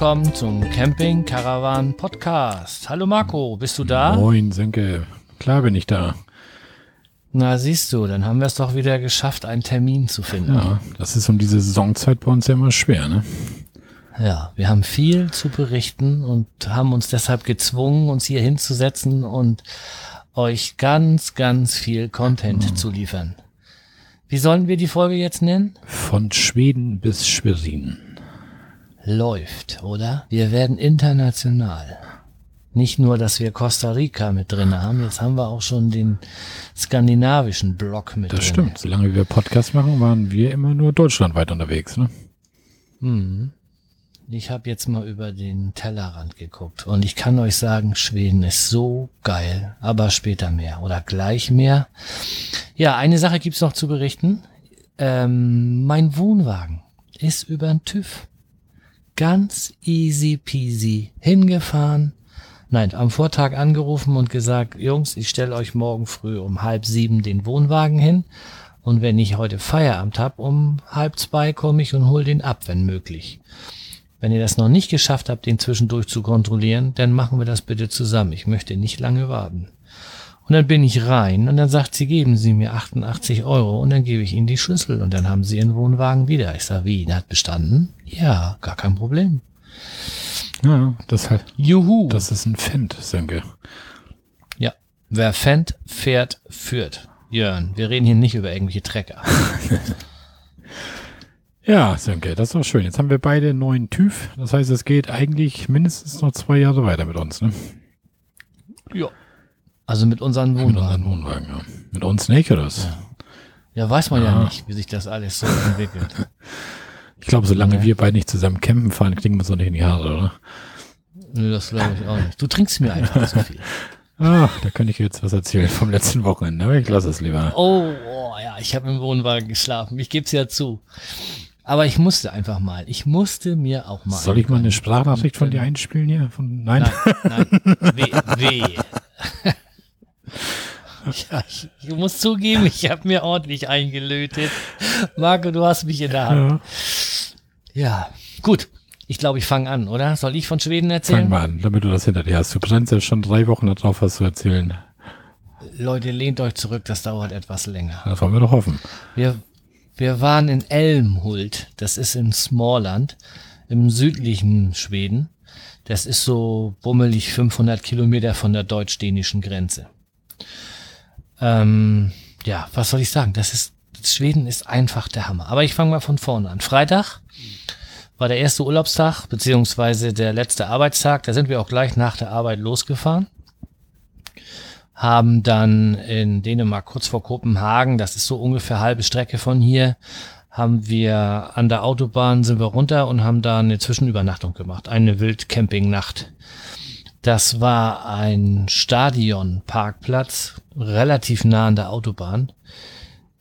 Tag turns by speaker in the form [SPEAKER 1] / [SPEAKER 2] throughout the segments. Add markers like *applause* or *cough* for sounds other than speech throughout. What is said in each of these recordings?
[SPEAKER 1] willkommen zum Camping Caravan Podcast. Hallo Marco, bist du da?
[SPEAKER 2] Moin, Senke. Klar bin ich da.
[SPEAKER 1] Na, siehst du, dann haben wir es doch wieder geschafft, einen Termin zu finden.
[SPEAKER 2] Ja, das ist um diese Saisonzeit bei uns ja immer schwer, ne?
[SPEAKER 1] Ja, wir haben viel zu berichten und haben uns deshalb gezwungen, uns hier hinzusetzen und euch ganz, ganz viel Content zu liefern. Wie sollen wir die Folge jetzt nennen?
[SPEAKER 2] Von Schweden bis Schwerin.
[SPEAKER 1] Läuft, oder? Wir werden international. Nicht nur, dass wir Costa Rica mit drin haben, jetzt haben wir auch schon den skandinavischen Block mit
[SPEAKER 2] Das
[SPEAKER 1] drin.
[SPEAKER 2] stimmt. Solange wir Podcast machen, waren wir immer nur deutschlandweit unterwegs, ne?
[SPEAKER 1] Mhm. Ich habe jetzt mal über den Tellerrand geguckt und ich kann euch sagen, Schweden ist so geil, aber später mehr oder gleich mehr. Ja, eine Sache gibt's noch zu berichten. Ähm, mein Wohnwagen ist über den TÜV. Ganz easy peasy hingefahren. Nein, am Vortag angerufen und gesagt, Jungs, ich stelle euch morgen früh um halb sieben den Wohnwagen hin. Und wenn ich heute Feierabend hab, um halb zwei komme ich und hol den ab, wenn möglich. Wenn ihr das noch nicht geschafft habt, den zwischendurch zu kontrollieren, dann machen wir das bitte zusammen. Ich möchte nicht lange warten. Und dann bin ich rein und dann sagt sie, geben Sie mir 88 Euro und dann gebe ich Ihnen die Schlüssel und dann haben Sie Ihren Wohnwagen wieder. Ich sage, wie, der hat bestanden? Ja, gar kein Problem.
[SPEAKER 2] Ja, das halt.
[SPEAKER 1] Juhu.
[SPEAKER 2] Das ist ein Fendt, Senke.
[SPEAKER 1] ja. Wer fährt, fährt, führt. Jörn, wir reden hier nicht über irgendwelche Trecker. *laughs*
[SPEAKER 2] Ja, Senke, das ist doch schön. Jetzt haben wir beide einen neuen TÜV. Das heißt, es geht eigentlich mindestens noch zwei Jahre weiter mit uns, ne?
[SPEAKER 1] ja. Also mit unseren
[SPEAKER 2] Mit
[SPEAKER 1] Wohnwagen.
[SPEAKER 2] unseren Wohnwagen, ja. Mit uns nicht, oder? was?
[SPEAKER 1] Ja, weiß man ja
[SPEAKER 2] Ja.
[SPEAKER 1] nicht, wie sich das alles so entwickelt. *laughs*
[SPEAKER 2] Ich glaube, solange
[SPEAKER 1] Ja.
[SPEAKER 2] wir beide nicht zusammen campen fahren, kriegen wir uns doch nicht in die Haare, oder?
[SPEAKER 1] Nö, das glaube ich auch nicht. Du trinkst mir einfach zu viel. *laughs*
[SPEAKER 2] Ach, da könnte ich jetzt was erzählen vom letzten Wochenende, aber ich lasse es lieber.
[SPEAKER 1] Oh, oh ja, ich habe im Wohnwagen geschlafen. Ich gebe es ja zu. Aber ich musste einfach mal. Ich musste mir auch mal.
[SPEAKER 2] Soll ich mal eine Sprachnachricht von dir einspielen hier? Von, nein?
[SPEAKER 1] Nein, nein, *laughs* weh, weh. Ja, ich, ich muss zugeben, ich habe mir ordentlich eingelötet. Marco, du hast mich in der Hand.
[SPEAKER 2] Ja.
[SPEAKER 1] Ja, gut. Ich glaube, ich fange an, oder? Soll ich von Schweden erzählen?
[SPEAKER 2] Fang mal an, damit du das hinter dir hast. Du brennst ja schon drei Wochen darauf, was zu erzählen.
[SPEAKER 1] Leute, lehnt euch zurück, das dauert etwas länger.
[SPEAKER 2] Das wollen wir doch hoffen.
[SPEAKER 1] Wir, wir waren in Elmhult, das ist in Småland, im südlichen Schweden. Das ist so bummelig 500 Kilometer von der deutsch-dänischen Grenze. Ähm, ja, was soll ich sagen? Das ist, Schweden ist einfach der Hammer. Aber ich fange mal von vorne an. Freitag war der erste Urlaubstag, beziehungsweise der letzte Arbeitstag. Da sind wir auch gleich nach der Arbeit losgefahren haben dann in Dänemark kurz vor Kopenhagen, das ist so ungefähr halbe Strecke von hier, haben wir an der Autobahn sind wir runter und haben da eine Zwischenübernachtung gemacht, eine Wildcampingnacht. Das war ein Stadionparkplatz, relativ nah an der Autobahn.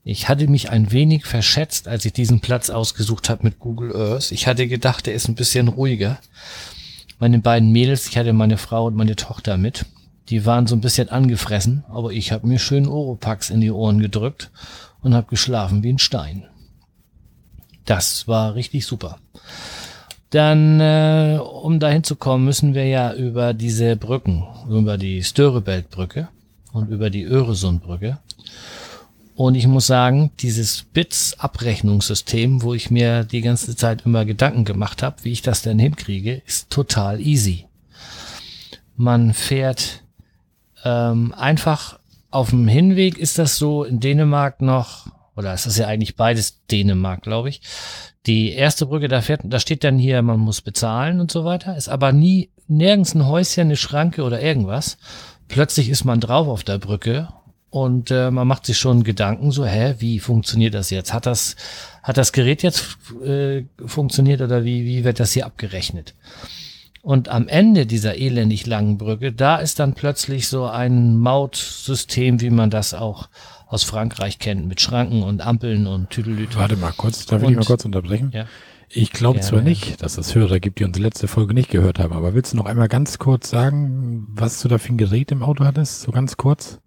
[SPEAKER 1] Ich hatte mich ein wenig verschätzt, als ich diesen Platz ausgesucht habe mit Google Earth. Ich hatte gedacht, der ist ein bisschen ruhiger. Meine beiden Mädels, ich hatte meine Frau und meine Tochter mit. Die waren so ein bisschen angefressen, aber ich habe mir schön Oropax in die Ohren gedrückt und habe geschlafen wie ein Stein. Das war richtig super. Dann, äh, um dahin zu kommen, müssen wir ja über diese Brücken, über die Störebeltbrücke und über die Öresundbrücke. Und ich muss sagen, dieses BITS-Abrechnungssystem, wo ich mir die ganze Zeit immer Gedanken gemacht habe, wie ich das denn hinkriege, ist total easy. Man fährt ähm, einfach auf dem Hinweg ist das so in Dänemark noch, oder es ist ja eigentlich beides Dänemark, glaube ich. Die erste Brücke, da fährt, da steht dann hier, man muss bezahlen und so weiter, ist aber nie nirgends ein Häuschen, eine Schranke oder irgendwas. Plötzlich ist man drauf auf der Brücke und äh, man macht sich schon Gedanken so, hä, wie funktioniert das jetzt? Hat das, hat das Gerät jetzt äh, funktioniert oder wie, wie wird das hier abgerechnet? Und am Ende dieser elendig langen Brücke, da ist dann plötzlich so ein Mautsystem, wie man das auch aus Frankreich kennt, mit Schranken und Ampeln und Tüdelüt.
[SPEAKER 2] Warte mal kurz, darf ich
[SPEAKER 1] Und-
[SPEAKER 2] mal kurz unterbrechen?
[SPEAKER 1] Ja.
[SPEAKER 2] Ich glaube zwar nicht, dass es Hörer gibt, die unsere letzte Folge nicht gehört haben, aber willst du noch einmal ganz kurz sagen, was du da für ein Gerät im Auto hattest? So ganz kurz?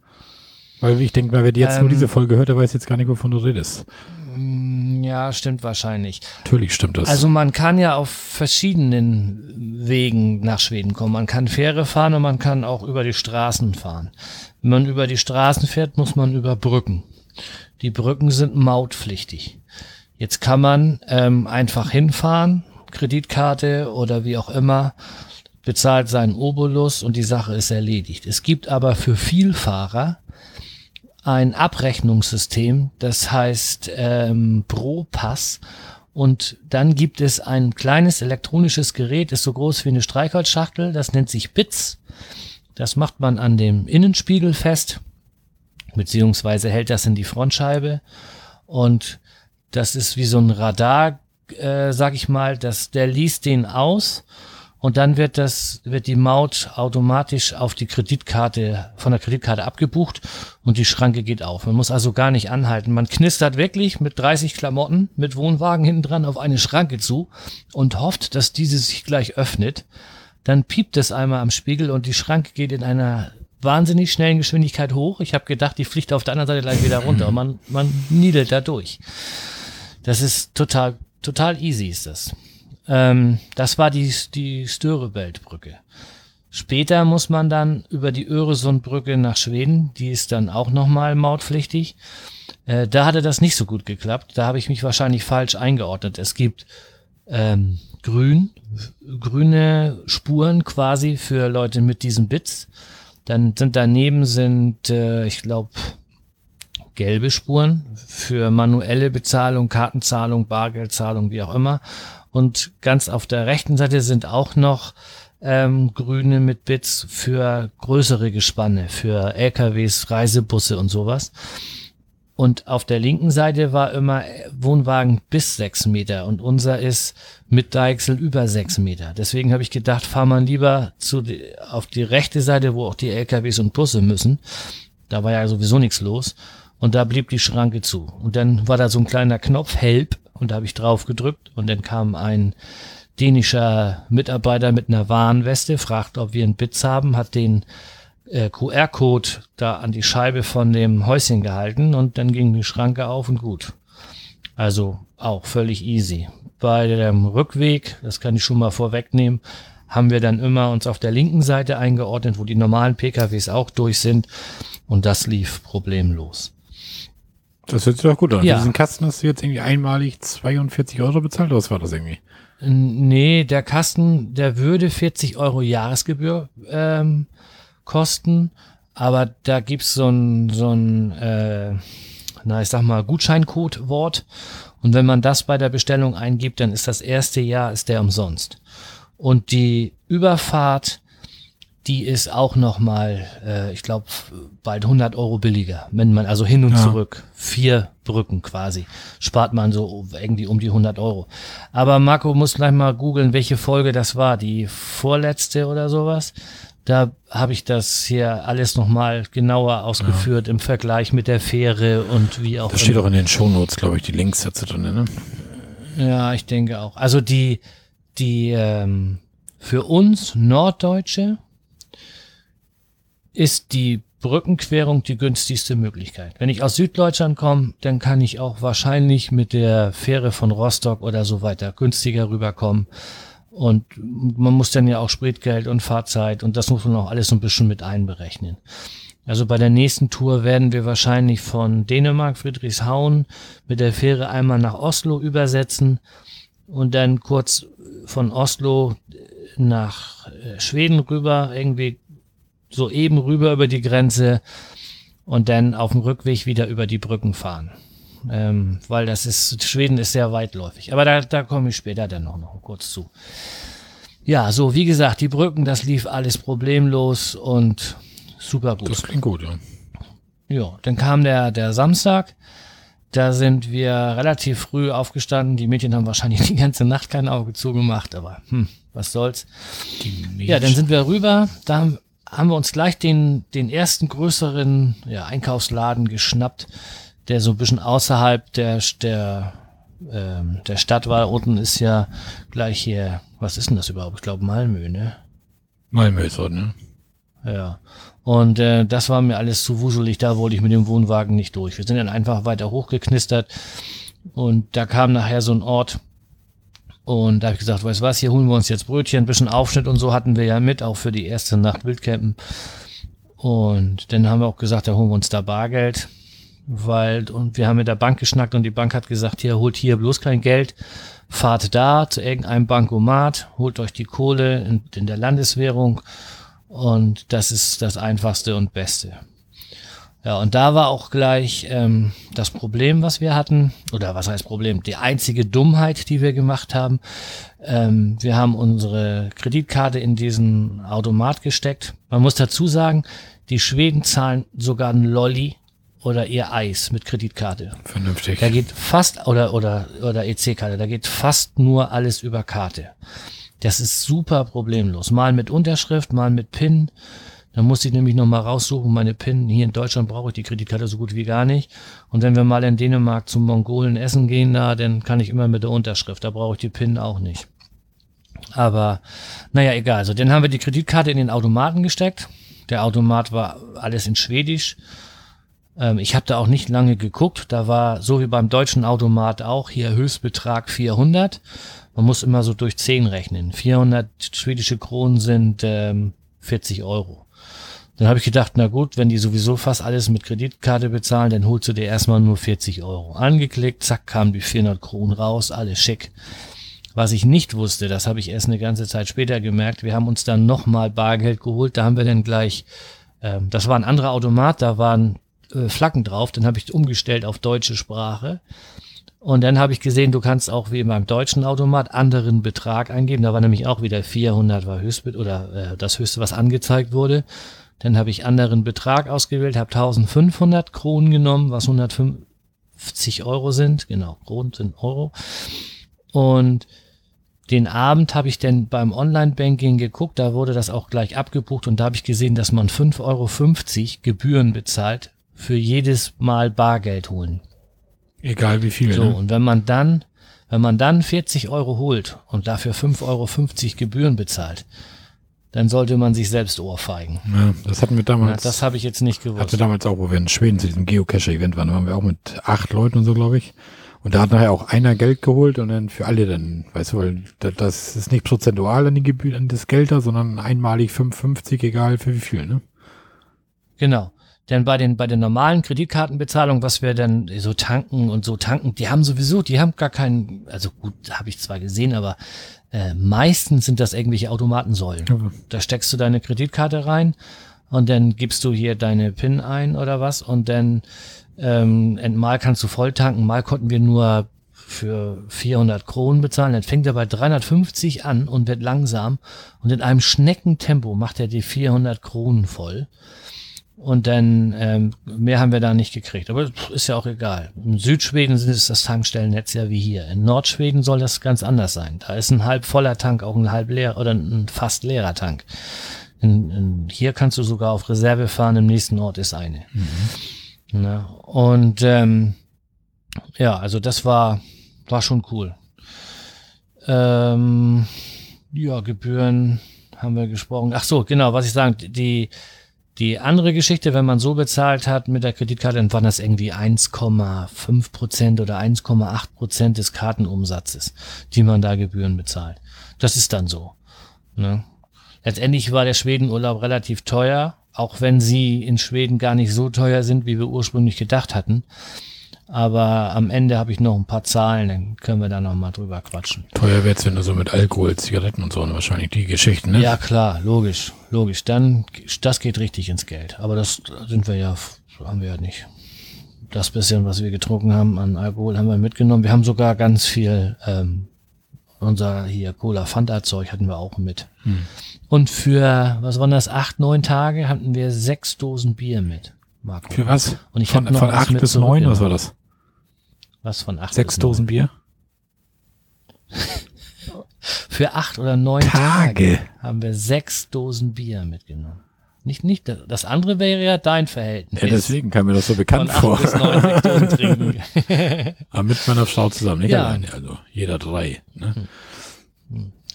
[SPEAKER 2] Weil ich denke, wer jetzt nur
[SPEAKER 1] Ähm,
[SPEAKER 2] diese Folge hört, der weiß jetzt gar nicht, wovon du redest.
[SPEAKER 1] Mm, Ja, stimmt wahrscheinlich.
[SPEAKER 2] Natürlich stimmt das.
[SPEAKER 1] Also man kann ja auf verschiedenen Wegen nach Schweden kommen. Man kann Fähre fahren und man kann auch über die Straßen fahren. Wenn man über die Straßen fährt, muss man über Brücken. Die Brücken sind mautpflichtig. Jetzt kann man ähm, einfach hinfahren, Kreditkarte oder wie auch immer, bezahlt seinen Obolus und die Sache ist erledigt. Es gibt aber für Vielfahrer ein Abrechnungssystem, das heißt ähm, Pro-Pass. Und dann gibt es ein kleines elektronisches Gerät, ist so groß wie eine Streichholzschachtel, das nennt sich BITS. Das macht man an dem Innenspiegel fest, beziehungsweise hält das in die Frontscheibe. Und das ist wie so ein Radar, äh, sag ich mal, dass der liest den aus und dann wird das, wird die Maut automatisch auf die Kreditkarte, von der Kreditkarte abgebucht und die Schranke geht auf. Man muss also gar nicht anhalten. Man knistert wirklich mit 30 Klamotten, mit Wohnwagen hinten dran auf eine Schranke zu und hofft, dass diese sich gleich öffnet. Dann piept es einmal am Spiegel und die Schranke geht in einer wahnsinnig schnellen Geschwindigkeit hoch. Ich habe gedacht, die fliegt auf der anderen Seite gleich wieder runter und *laughs* man, man niedelt da durch. Das ist total, total easy ist das. Ähm, das war die, die Störebeldbrücke. Später muss man dann über die Öresundbrücke nach Schweden, die ist dann auch nochmal mautpflichtig. Äh, da hatte das nicht so gut geklappt. Da habe ich mich wahrscheinlich falsch eingeordnet. Es gibt ähm, grün, grüne Spuren quasi für Leute mit diesen Bits. Dann sind daneben sind, äh, ich glaube, gelbe Spuren für manuelle Bezahlung, Kartenzahlung, Bargeldzahlung, wie auch immer. Und ganz auf der rechten Seite sind auch noch ähm, grüne mit Bits für größere Gespanne, für LKWs, Reisebusse und sowas. Und auf der linken Seite war immer Wohnwagen bis sechs Meter und unser ist mit Deichsel über sechs Meter. Deswegen habe ich gedacht, fahr man lieber zu auf die rechte Seite, wo auch die LKWs und Busse müssen. Da war ja sowieso nichts los. Und da blieb die Schranke zu. Und dann war da so ein kleiner Knopf, Help, und da habe ich drauf gedrückt und dann kam ein dänischer Mitarbeiter mit einer Warnweste, fragt, ob wir einen Bits haben, hat den äh, QR-Code da an die Scheibe von dem Häuschen gehalten und dann ging die Schranke auf und gut. Also auch völlig easy. Bei dem Rückweg, das kann ich schon mal vorwegnehmen, haben wir dann immer uns auf der linken Seite eingeordnet, wo die normalen PKWs auch durch sind und das lief problemlos.
[SPEAKER 2] Das hört sich doch gut an.
[SPEAKER 1] Ja.
[SPEAKER 2] Diesen Kasten hast du jetzt irgendwie einmalig 42 Euro bezahlt, oder was war das irgendwie?
[SPEAKER 1] Nee, der Kasten, der würde 40 Euro Jahresgebühr ähm, kosten, aber da gibt's so ein, so ein äh, na, ich sag mal, Gutscheincode-Wort. Und wenn man das bei der Bestellung eingibt, dann ist das erste Jahr, ist der umsonst. Und die Überfahrt, die ist auch nochmal, äh, ich glaube, bald 100 Euro billiger. Wenn man also hin und
[SPEAKER 2] Ja.
[SPEAKER 1] zurück, vier Brücken quasi, spart man so irgendwie um die 100 Euro. Aber Marco muss gleich mal googeln, welche Folge das war, die vorletzte oder sowas. Da habe ich das hier alles nochmal genauer ausgeführt im Vergleich mit der Fähre und wie auch
[SPEAKER 2] Das steht auch in den Shownotes, glaube ich, die Links dazu drin, ne?
[SPEAKER 1] Ja, ich denke auch. Also die, die ähm, für uns Norddeutsche ist die Brückenquerung die günstigste Möglichkeit. Wenn ich aus Süddeutschland komme, dann kann ich auch wahrscheinlich mit der Fähre von Rostock oder so weiter günstiger rüberkommen. Und man muss dann ja auch Spritgeld und Fahrzeit und das muss man auch alles so ein bisschen mit einberechnen. Also bei der nächsten Tour werden wir wahrscheinlich von Dänemark, Friedrichshauen mit der Fähre einmal nach Oslo übersetzen und dann kurz von Oslo nach äh, Schweden rüber, irgendwie so eben rüber über die Grenze und dann auf dem Rückweg wieder über die Brücken fahren. Ähm, weil das ist, Schweden ist sehr weitläufig. Aber da, da komme ich später dann noch, noch kurz zu. Ja, so wie gesagt, die Brücken, das lief alles problemlos und super gut.
[SPEAKER 2] Das klingt gut, ja.
[SPEAKER 1] Ja, dann kam der, der Samstag. Da sind wir relativ früh aufgestanden. Die Mädchen haben wahrscheinlich *laughs* die ganze Nacht kein Auge zugemacht, aber hm, was soll's. Ja, dann sind wir rüber. Da haben- haben wir uns gleich den, den ersten größeren ja, Einkaufsladen geschnappt, der so ein bisschen außerhalb der, der, ähm, der Stadt war. Unten ist ja gleich hier, was ist denn das überhaupt? Ich glaube Malmö, ne?
[SPEAKER 2] Malmö ist so, ne?
[SPEAKER 1] Ja. Und äh, das war mir alles zu wuselig, da wollte ich mit dem Wohnwagen nicht durch. Wir sind dann einfach weiter hochgeknistert Und da kam nachher so ein Ort, und da habe ich gesagt, weißt du was, hier holen wir uns jetzt Brötchen, ein bisschen Aufschnitt und so hatten wir ja mit, auch für die erste Nacht Wildcampen. Und dann haben wir auch gesagt, da holen wir uns da Bargeld, weil, und wir haben mit der Bank geschnackt und die Bank hat gesagt, hier holt hier bloß kein Geld, fahrt da zu irgendeinem Bankomat, holt euch die Kohle in, in der Landeswährung und das ist das einfachste und beste. Ja, und da war auch gleich ähm, das Problem, was wir hatten, oder was heißt Problem? Die einzige Dummheit, die wir gemacht haben. Ähm, wir haben unsere Kreditkarte in diesen Automat gesteckt. Man muss dazu sagen, die Schweden zahlen sogar ein Lolli oder ihr Eis mit Kreditkarte.
[SPEAKER 2] Vernünftig.
[SPEAKER 1] Da geht fast, oder, oder, oder EC-Karte, da geht fast nur alles über Karte. Das ist super problemlos. Mal mit Unterschrift, mal mit PIN. Dann muss ich nämlich nochmal raussuchen, meine PIN. Hier in Deutschland brauche ich die Kreditkarte so gut wie gar nicht. Und wenn wir mal in Dänemark zum Mongolen essen gehen, da, dann kann ich immer mit der Unterschrift. Da brauche ich die PIN auch nicht. Aber naja, egal. Also dann haben wir die Kreditkarte in den Automaten gesteckt. Der Automat war alles in Schwedisch. Ähm, ich habe da auch nicht lange geguckt. Da war so wie beim deutschen Automat auch hier Höchstbetrag 400. Man muss immer so durch 10 rechnen. 400 schwedische Kronen sind ähm, 40 Euro. Dann habe ich gedacht, na gut, wenn die sowieso fast alles mit Kreditkarte bezahlen, dann holst du dir erstmal nur 40 Euro. Angeklickt, zack, kamen die 400 Kronen raus, alles schick. Was ich nicht wusste, das habe ich erst eine ganze Zeit später gemerkt, wir haben uns dann nochmal Bargeld geholt, da haben wir dann gleich, ähm, das war ein anderer Automat, da waren äh, Flaggen drauf, dann habe ich umgestellt auf deutsche Sprache. Und dann habe ich gesehen, du kannst auch wie beim deutschen Automat anderen Betrag eingeben. Da war nämlich auch wieder 400 war höchst oder äh, das höchste, was angezeigt wurde. Dann habe ich anderen Betrag ausgewählt, habe 1500 Kronen genommen, was 150 Euro sind. Genau, Kronen sind Euro. Und den Abend habe ich dann beim Online-Banking geguckt, da wurde das auch gleich abgebucht und da habe ich gesehen, dass man 5,50 Euro Gebühren bezahlt für jedes Mal Bargeld holen.
[SPEAKER 2] Egal wie viel.
[SPEAKER 1] So,
[SPEAKER 2] ne?
[SPEAKER 1] und wenn man dann, wenn man dann 40 Euro holt und dafür 5,50 Euro Gebühren bezahlt, dann sollte man sich selbst ohrfeigen.
[SPEAKER 2] Ja, das hatten wir
[SPEAKER 1] Ja,
[SPEAKER 2] damals.
[SPEAKER 1] das habe ich jetzt nicht gewusst.
[SPEAKER 2] hatte damals auch, wo wir in Schweden zu diesem Geocache-Event waren, da waren wir auch mit acht Leuten und so, glaube ich. Und da hat nachher auch einer Geld geholt und dann für alle dann, weißt du, weil da- das ist nicht prozentual an die Gebühren, an das Geld da, sondern einmalig 5,50, egal für wie viel, ne?
[SPEAKER 1] Genau. Denn bei den, bei den normalen Kreditkartenbezahlungen, was wir dann so tanken und so tanken, die haben sowieso, die haben gar keinen, also gut, habe ich zwar gesehen, aber äh, meistens sind das irgendwelche Automatensäulen.
[SPEAKER 2] Ja.
[SPEAKER 1] Da steckst du deine Kreditkarte rein und dann gibst du hier deine PIN ein oder was und dann ähm, mal kannst du voll tanken, mal konnten wir nur für 400 Kronen bezahlen. Dann fängt er bei 350 an und wird langsam und in einem Schneckentempo macht er die 400 Kronen voll. Und dann ähm, mehr haben wir da nicht gekriegt. Aber ist ja auch egal. In Südschweden ist das Tankstellennetz ja wie hier. In Nordschweden soll das ganz anders sein. Da ist ein halb voller Tank auch ein halb leer oder ein fast leerer Tank. In, in, hier kannst du sogar auf Reserve fahren, im nächsten Ort ist eine. Na, und ähm, ja, also das war, war schon cool. Ähm, ja, Gebühren haben wir gesprochen. Ach so, genau, was ich sagen, die, die andere Geschichte, wenn man so bezahlt hat mit der Kreditkarte, dann waren das irgendwie 1,5 Prozent oder 1,8 Prozent des Kartenumsatzes, die man da Gebühren bezahlt. Das ist dann so. Ne? Letztendlich war der Schwedenurlaub relativ teuer, auch wenn sie in Schweden gar nicht so teuer sind, wie wir ursprünglich gedacht hatten. Aber am Ende habe ich noch ein paar Zahlen, dann können wir da noch mal drüber quatschen.
[SPEAKER 2] Teuer wird's, wenn du so mit Alkohol, Zigaretten und so, und wahrscheinlich die Geschichten, ne?
[SPEAKER 1] Ja, klar, logisch, logisch. Dann, das geht richtig ins Geld. Aber das sind wir ja, haben wir ja nicht. Das bisschen, was wir getrunken haben an Alkohol, haben wir mitgenommen. Wir haben sogar ganz viel, ähm, unser hier Cola Fanta Zeug hatten wir auch mit. Und für, was waren das, acht, neun Tage hatten wir sechs Dosen Bier mit. Marco.
[SPEAKER 2] Für was?
[SPEAKER 1] Und ich
[SPEAKER 2] von
[SPEAKER 1] noch
[SPEAKER 2] von acht bis neun, was war das?
[SPEAKER 1] Was von acht
[SPEAKER 2] Sechs. Dosen Bier? *laughs*
[SPEAKER 1] Für acht oder neun
[SPEAKER 2] Tage.
[SPEAKER 1] Tage haben wir sechs Dosen Bier mitgenommen. Nicht, nicht, das- andere wäre ja dein Verhältnis.
[SPEAKER 2] Ja, deswegen kam mir das so
[SPEAKER 1] Von
[SPEAKER 2] bekannt
[SPEAKER 1] acht
[SPEAKER 2] vor.
[SPEAKER 1] bis neun sechs Dosen trinken. *laughs* *laughs*
[SPEAKER 2] Aber mit meiner Frau zusammen, nicht
[SPEAKER 1] Ja.
[SPEAKER 2] alleine, also jeder drei. Ne?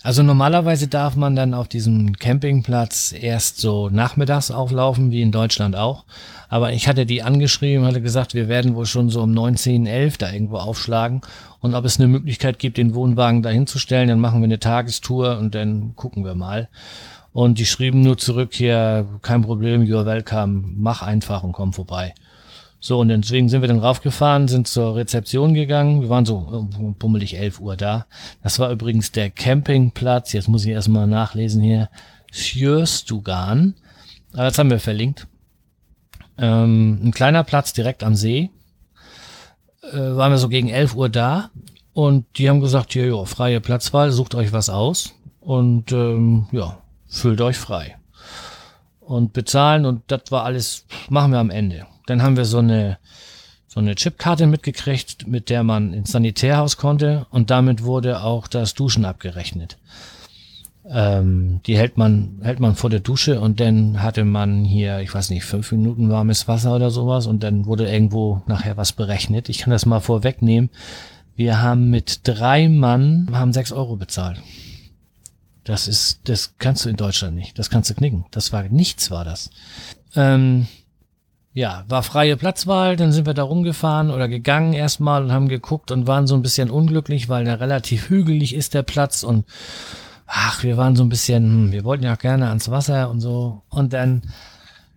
[SPEAKER 1] Also normalerweise darf man dann auf diesem Campingplatz erst so nachmittags auflaufen, wie in Deutschland auch. Aber ich hatte die angeschrieben, hatte gesagt, wir werden wohl schon so um 19, 11 da irgendwo aufschlagen. Und ob es eine Möglichkeit gibt, den Wohnwagen dahin zu stellen, dann machen wir eine Tagestour und dann gucken wir mal. Und die schrieben nur zurück hier, kein Problem, you're welcome, mach einfach und komm vorbei. So, und deswegen sind wir dann raufgefahren, sind zur Rezeption gegangen. Wir waren so äh, pummelig 11 Uhr da. Das war übrigens der Campingplatz. Jetzt muss ich erstmal nachlesen hier. Sjöstugan. Aber das haben wir verlinkt. Ähm, ein kleiner Platz direkt am See. Äh, waren wir so gegen 11 Uhr da. Und die haben gesagt, hier, ja, freie Platzwahl, sucht euch was aus. Und ähm, ja, fühlt euch frei. Und bezahlen und das war alles, machen wir am Ende. Dann haben wir so eine, so eine Chipkarte mitgekriegt, mit der man ins Sanitärhaus konnte und damit wurde auch das Duschen abgerechnet. Ähm, die hält man, hält man vor der Dusche und dann hatte man hier, ich weiß nicht, fünf Minuten warmes Wasser oder sowas und dann wurde irgendwo nachher was berechnet. Ich kann das mal vorwegnehmen. Wir haben mit drei Mann, haben sechs Euro bezahlt. Das ist, das kannst du in Deutschland nicht. Das kannst du knicken. Das war nichts, war das. Ähm, ja, war freie Platzwahl, dann sind wir da rumgefahren oder gegangen erstmal und haben geguckt und waren so ein bisschen unglücklich, weil der relativ hügelig ist, der Platz und ach, wir waren so ein bisschen, hm, wir wollten ja gerne ans Wasser und so und dann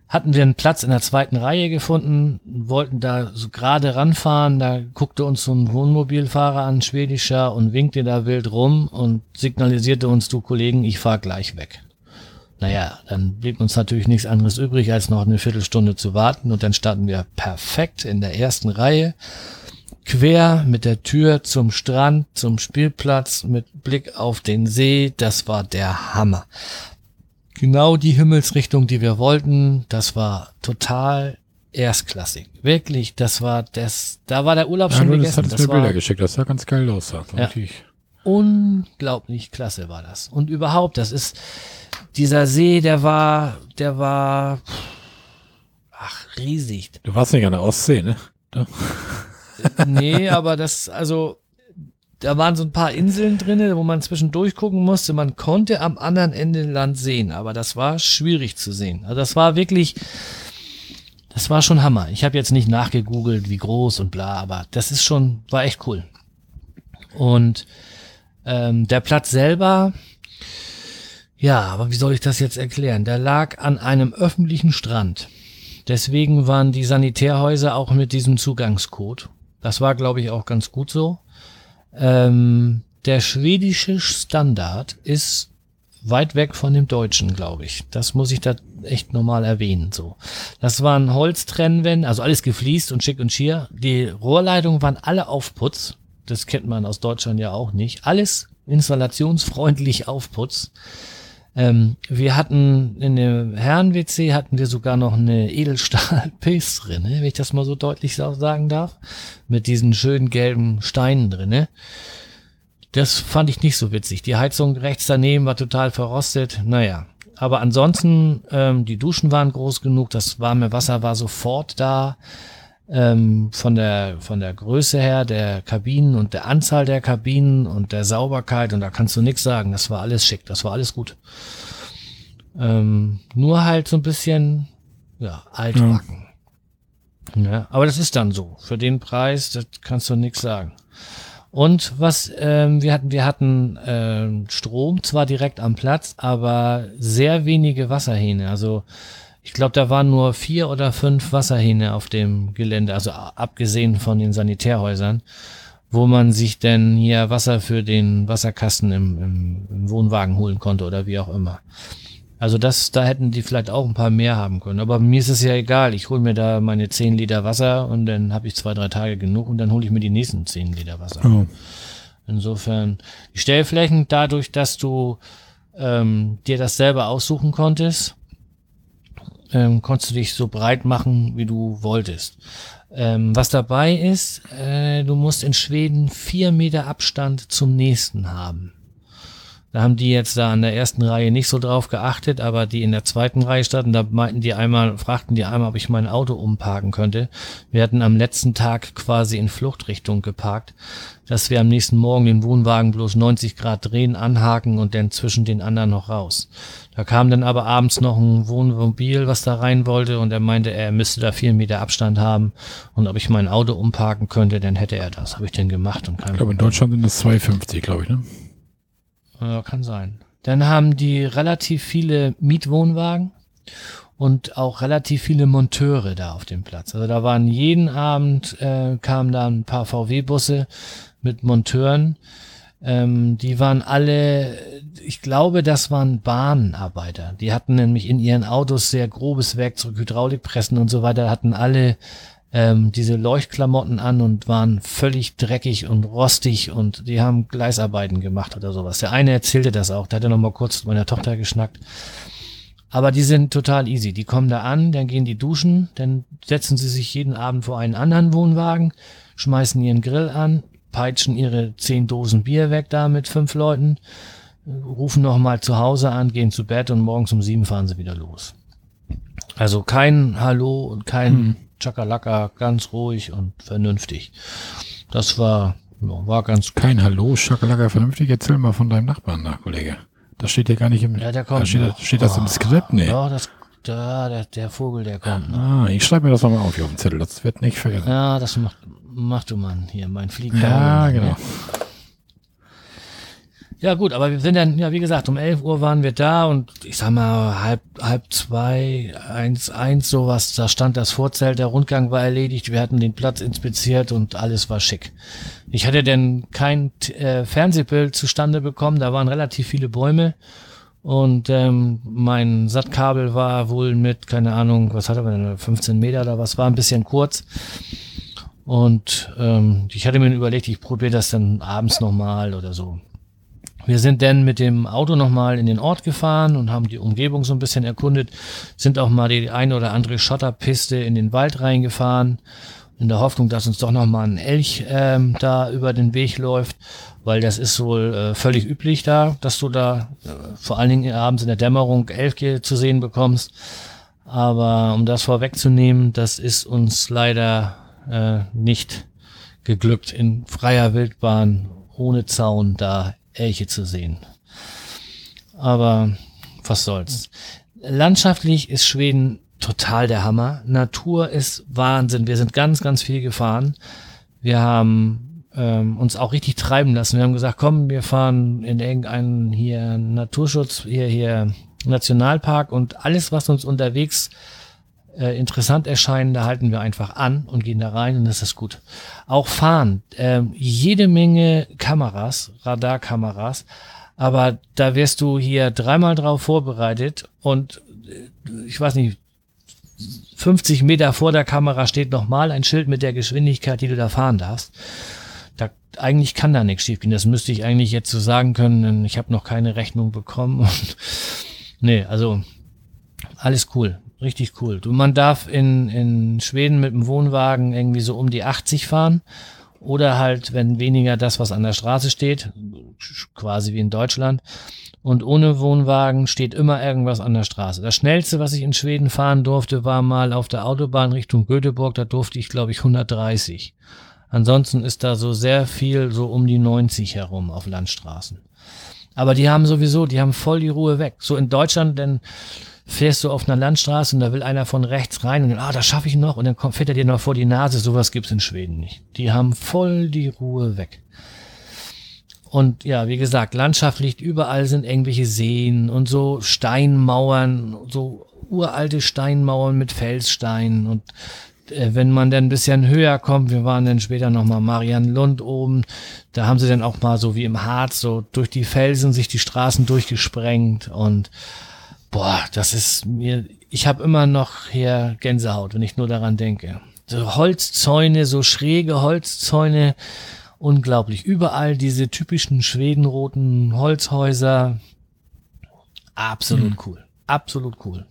[SPEAKER 1] hatten wir einen Platz in der zweiten Reihe gefunden, wollten da so gerade ranfahren, da guckte uns so ein Wohnmobilfahrer an, schwedischer, und winkte da wild rum und signalisierte uns, du Kollegen, ich fahr gleich weg. Naja, dann blieb uns natürlich nichts anderes übrig, als noch eine Viertelstunde zu warten und dann standen wir perfekt in der ersten Reihe, quer mit der Tür zum Strand, zum Spielplatz, mit Blick auf den See. Das war der Hammer. Genau die Himmelsrichtung, die wir wollten. Das war total erstklassig. Wirklich, das war das, da war der Urlaub
[SPEAKER 2] Ja,
[SPEAKER 1] schon
[SPEAKER 2] du
[SPEAKER 1] gegessen. Das
[SPEAKER 2] mir
[SPEAKER 1] war,
[SPEAKER 2] Bilder geschickt, das sah ganz geil aus.
[SPEAKER 1] Ja.
[SPEAKER 2] richtig-
[SPEAKER 1] unglaublich klasse war das. Und überhaupt, das ist, dieser See, der war, der war, ach, riesig.
[SPEAKER 2] Du warst nicht an der Ostsee, ne?
[SPEAKER 1] Nee, aber das, also, da waren so ein paar Inseln drinne, wo man zwischendurch gucken musste. Man konnte am anderen Ende Land sehen, aber das war schwierig zu sehen. Also das war wirklich, das war schon Hammer. Ich habe jetzt nicht nachgegoogelt, wie groß und bla, aber das ist schon, war echt cool. Und ähm, der Platz selber, ja, aber wie soll ich das jetzt erklären? Der lag an einem öffentlichen Strand. Deswegen waren die Sanitärhäuser auch mit diesem Zugangscode. Das war, glaube ich, auch ganz gut so. Ähm, der schwedische Standard ist weit weg von dem deutschen, glaube ich. Das muss ich da echt normal erwähnen. So, das waren Holztrennwände, also alles gefliest und schick und schier. Die Rohrleitungen waren alle auf Putz. Das kennt man aus Deutschland ja auch nicht. Alles installationsfreundlich auf Putz. Ähm, wir hatten in dem Herren-WC hatten wir sogar noch eine Edelstahl-Pilz drinne, wenn ich das mal so deutlich sa- sagen darf. Mit diesen schönen gelben Steinen drinne. Das fand ich nicht so witzig. Die Heizung rechts daneben war total verrostet. Naja. Aber ansonsten, ähm, die Duschen waren groß genug, das warme Wasser war sofort da. Ähm, von der von der Größe her der Kabinen und der Anzahl der Kabinen und der Sauberkeit und da kannst du nichts sagen. Das war alles schick, das war alles gut. Ähm, nur halt so ein bisschen ja altbacken. Ja. aber das ist dann so. Für den Preis, das kannst du nichts sagen. Und was ähm, wir hatten, wir hatten ähm, Strom zwar direkt am Platz, aber sehr wenige Wasserhähne. Also ich glaube, da waren nur vier oder fünf Wasserhähne auf dem Gelände, also abgesehen von den Sanitärhäusern, wo man sich denn hier Wasser für den Wasserkasten im, im, im Wohnwagen holen konnte oder wie auch immer. Also das, da hätten die vielleicht auch ein paar mehr haben können. Aber mir ist es ja egal. Ich hole mir da meine 10 Liter Wasser und dann habe ich zwei, drei Tage genug und dann hole ich mir die nächsten 10 Liter Wasser.
[SPEAKER 2] Oh.
[SPEAKER 1] Insofern, die Stellflächen, dadurch, dass du ähm, dir das selber aussuchen konntest, ähm, konntest du dich so breit machen, wie du wolltest. Ähm, was dabei ist, äh, du musst in Schweden vier Meter Abstand zum nächsten haben. Da haben die jetzt da an der ersten Reihe nicht so drauf geachtet, aber die in der zweiten Reihe standen, da meinten die einmal, fragten die einmal, ob ich mein Auto umparken könnte. Wir hatten am letzten Tag quasi in Fluchtrichtung geparkt, dass wir am nächsten Morgen den Wohnwagen bloß 90 Grad drehen, anhaken und dann zwischen den anderen noch raus. Da kam dann aber abends noch ein Wohnmobil, was da rein wollte und er meinte, er müsste da vier Meter Abstand haben und ob ich mein Auto umparken könnte, dann hätte er das. Habe ich denn gemacht und kein
[SPEAKER 2] Ich glaube, in Deutschland sind das 2,50, glaube ich, ne?
[SPEAKER 1] Ja, kann sein. Dann haben die relativ viele Mietwohnwagen und auch relativ viele Monteure da auf dem Platz. Also da waren jeden Abend äh, kamen da ein paar VW-Busse mit Monteuren. Ähm, die waren alle, ich glaube, das waren Bahnarbeiter. Die hatten nämlich in ihren Autos sehr grobes Werkzeug, Hydraulikpressen und so weiter, hatten alle ähm, diese Leuchtklamotten an und waren völlig dreckig und rostig und die haben Gleisarbeiten gemacht oder sowas. Der eine erzählte das auch, da hat er noch mal kurz mit meiner Tochter geschnackt. Aber die sind total easy. Die kommen da an, dann gehen die duschen, dann setzen sie sich jeden Abend vor einen anderen Wohnwagen, schmeißen ihren Grill an, peitschen ihre zehn Dosen Bier weg da mit fünf Leuten, rufen noch mal zu Hause an, gehen zu Bett und morgens um sieben fahren sie wieder los. Also kein Hallo und kein hm. Chakalaka, ganz ruhig und vernünftig. Das war, war ganz
[SPEAKER 2] Kein Hallo, Chakalaka, vernünftig. Erzähl mal von deinem Nachbarn nach, Kollege. Das steht ja gar nicht im,
[SPEAKER 1] Ja, der kommt.
[SPEAKER 2] da steht,
[SPEAKER 1] noch.
[SPEAKER 2] steht das im
[SPEAKER 1] Oh,
[SPEAKER 2] Skript? Nee.
[SPEAKER 1] Ja, das, da, der, der Vogel, der kommt.
[SPEAKER 2] Ah, ich schreibe mir das nochmal auf hier auf den Zettel. Das wird nicht vergessen.
[SPEAKER 1] Ja, das macht, mach du Mann hier, mein Fliegen.
[SPEAKER 2] Ja, genau.
[SPEAKER 1] Ja gut, aber wir sind dann, ja wie gesagt, um 11 Uhr waren wir da und ich sag mal halb, halb zwei, eins, eins sowas, da stand das Vorzelt, der Rundgang war erledigt, wir hatten den Platz inspiziert und alles war schick. Ich hatte denn kein äh, Fernsehbild zustande bekommen, da waren relativ viele Bäume und ähm, mein Sattkabel war wohl mit, keine Ahnung, was hatte man denn, 15 Meter oder was, war ein bisschen kurz. Und ähm, ich hatte mir überlegt, ich probiere das dann abends nochmal oder so. Wir sind dann mit dem Auto nochmal in den Ort gefahren und haben die Umgebung so ein bisschen erkundet, sind auch mal die eine oder andere Schotterpiste in den Wald reingefahren, in der Hoffnung, dass uns doch nochmal ein Elch ähm, da über den Weg läuft, weil das ist wohl äh, völlig üblich da, dass du da äh, vor allen Dingen abends in der Dämmerung Elche zu sehen bekommst. Aber um das vorwegzunehmen, das ist uns leider äh, nicht geglückt, in freier Wildbahn ohne Zaun da Elche zu sehen. Aber was soll's. Landschaftlich ist Schweden total der Hammer. Natur ist Wahnsinn. Wir sind ganz, ganz viel gefahren. Wir haben ähm, uns auch richtig treiben lassen. Wir haben gesagt, komm, wir fahren in irgendeinen hier Naturschutz, hier, hier Nationalpark und alles, was uns unterwegs äh, interessant erscheinen, da halten wir einfach an und gehen da rein und das ist gut. Auch fahren, ähm, jede Menge Kameras, Radarkameras, aber da wirst du hier dreimal drauf vorbereitet und äh, ich weiß nicht, 50 Meter vor der Kamera steht nochmal ein Schild mit der Geschwindigkeit, die du da fahren darfst. Da, eigentlich kann da nichts schiefgehen. Das müsste ich eigentlich jetzt so sagen können. denn Ich habe noch keine Rechnung bekommen. Und *laughs* nee, also alles cool. Richtig cool. Du, man darf in, in Schweden mit dem Wohnwagen irgendwie so um die 80 fahren. Oder halt, wenn weniger das, was an der Straße steht, quasi wie in Deutschland. Und ohne Wohnwagen steht immer irgendwas an der Straße. Das schnellste, was ich in Schweden fahren durfte, war mal auf der Autobahn Richtung Göteborg. Da durfte ich, glaube ich, 130. Ansonsten ist da so sehr viel so um die 90 herum auf Landstraßen. Aber die haben sowieso, die haben voll die Ruhe weg. So in Deutschland, denn fährst du auf einer Landstraße und da will einer von rechts rein und dann, ah, das schaffe ich noch und dann kommt, fährt er dir noch vor die Nase. Sowas gibt's in Schweden nicht. Die haben voll die Ruhe weg. Und ja, wie gesagt, landschaftlich überall sind irgendwelche Seen und so Steinmauern, so uralte Steinmauern mit Felssteinen und äh, wenn man dann ein bisschen höher kommt, wir waren dann später nochmal Marianlund oben, da haben sie dann auch mal so wie im Harz so durch die Felsen sich die Straßen durchgesprengt und boah, das ist mir, ich habe immer noch hier Gänsehaut, wenn ich nur daran denke. So Holzzäune, so schräge Holzzäune, unglaublich. Überall diese typischen schwedenroten Holzhäuser. Absolut cool. Absolut cool.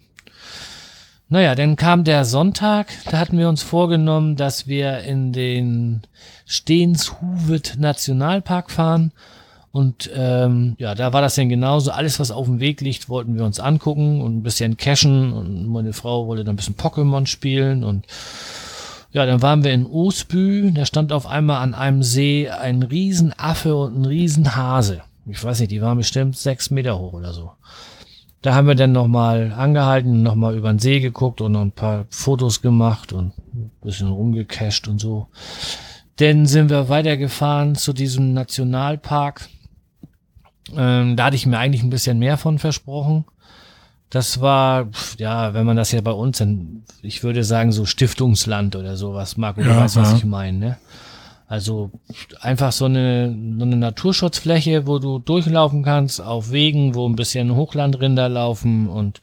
[SPEAKER 1] Naja, dann kam der Sonntag, da hatten wir uns vorgenommen, dass wir in den Stenshuvet Nationalpark fahren Und ähm, ja, da war das dann genauso. Alles, was auf dem Weg liegt, wollten wir uns angucken und ein bisschen cashen. Und meine Frau wollte dann ein bisschen Pokémon spielen. Und ja, dann waren wir in Osbü. Da stand auf einmal an einem See ein Riesenaffe und ein Riesenhase. Ich weiß nicht, die waren bestimmt sechs Meter hoch oder so. Da haben wir dann nochmal angehalten, nochmal über den See geguckt und noch ein paar Fotos gemacht und ein bisschen rumgecasht und so. Dann sind wir weitergefahren zu diesem Nationalpark. Ähm, da hatte ich mir eigentlich ein bisschen mehr von versprochen. Das war, ja, wenn man das ja bei uns, dann, ich würde sagen, so Stiftungsland oder sowas, Marco, du
[SPEAKER 2] Ja,
[SPEAKER 1] weißt, was
[SPEAKER 2] ja.
[SPEAKER 1] ich meine, ne? Also einfach so eine, so eine Naturschutzfläche, wo du durchlaufen kannst, auf Wegen, wo ein bisschen Hochlandrinder laufen und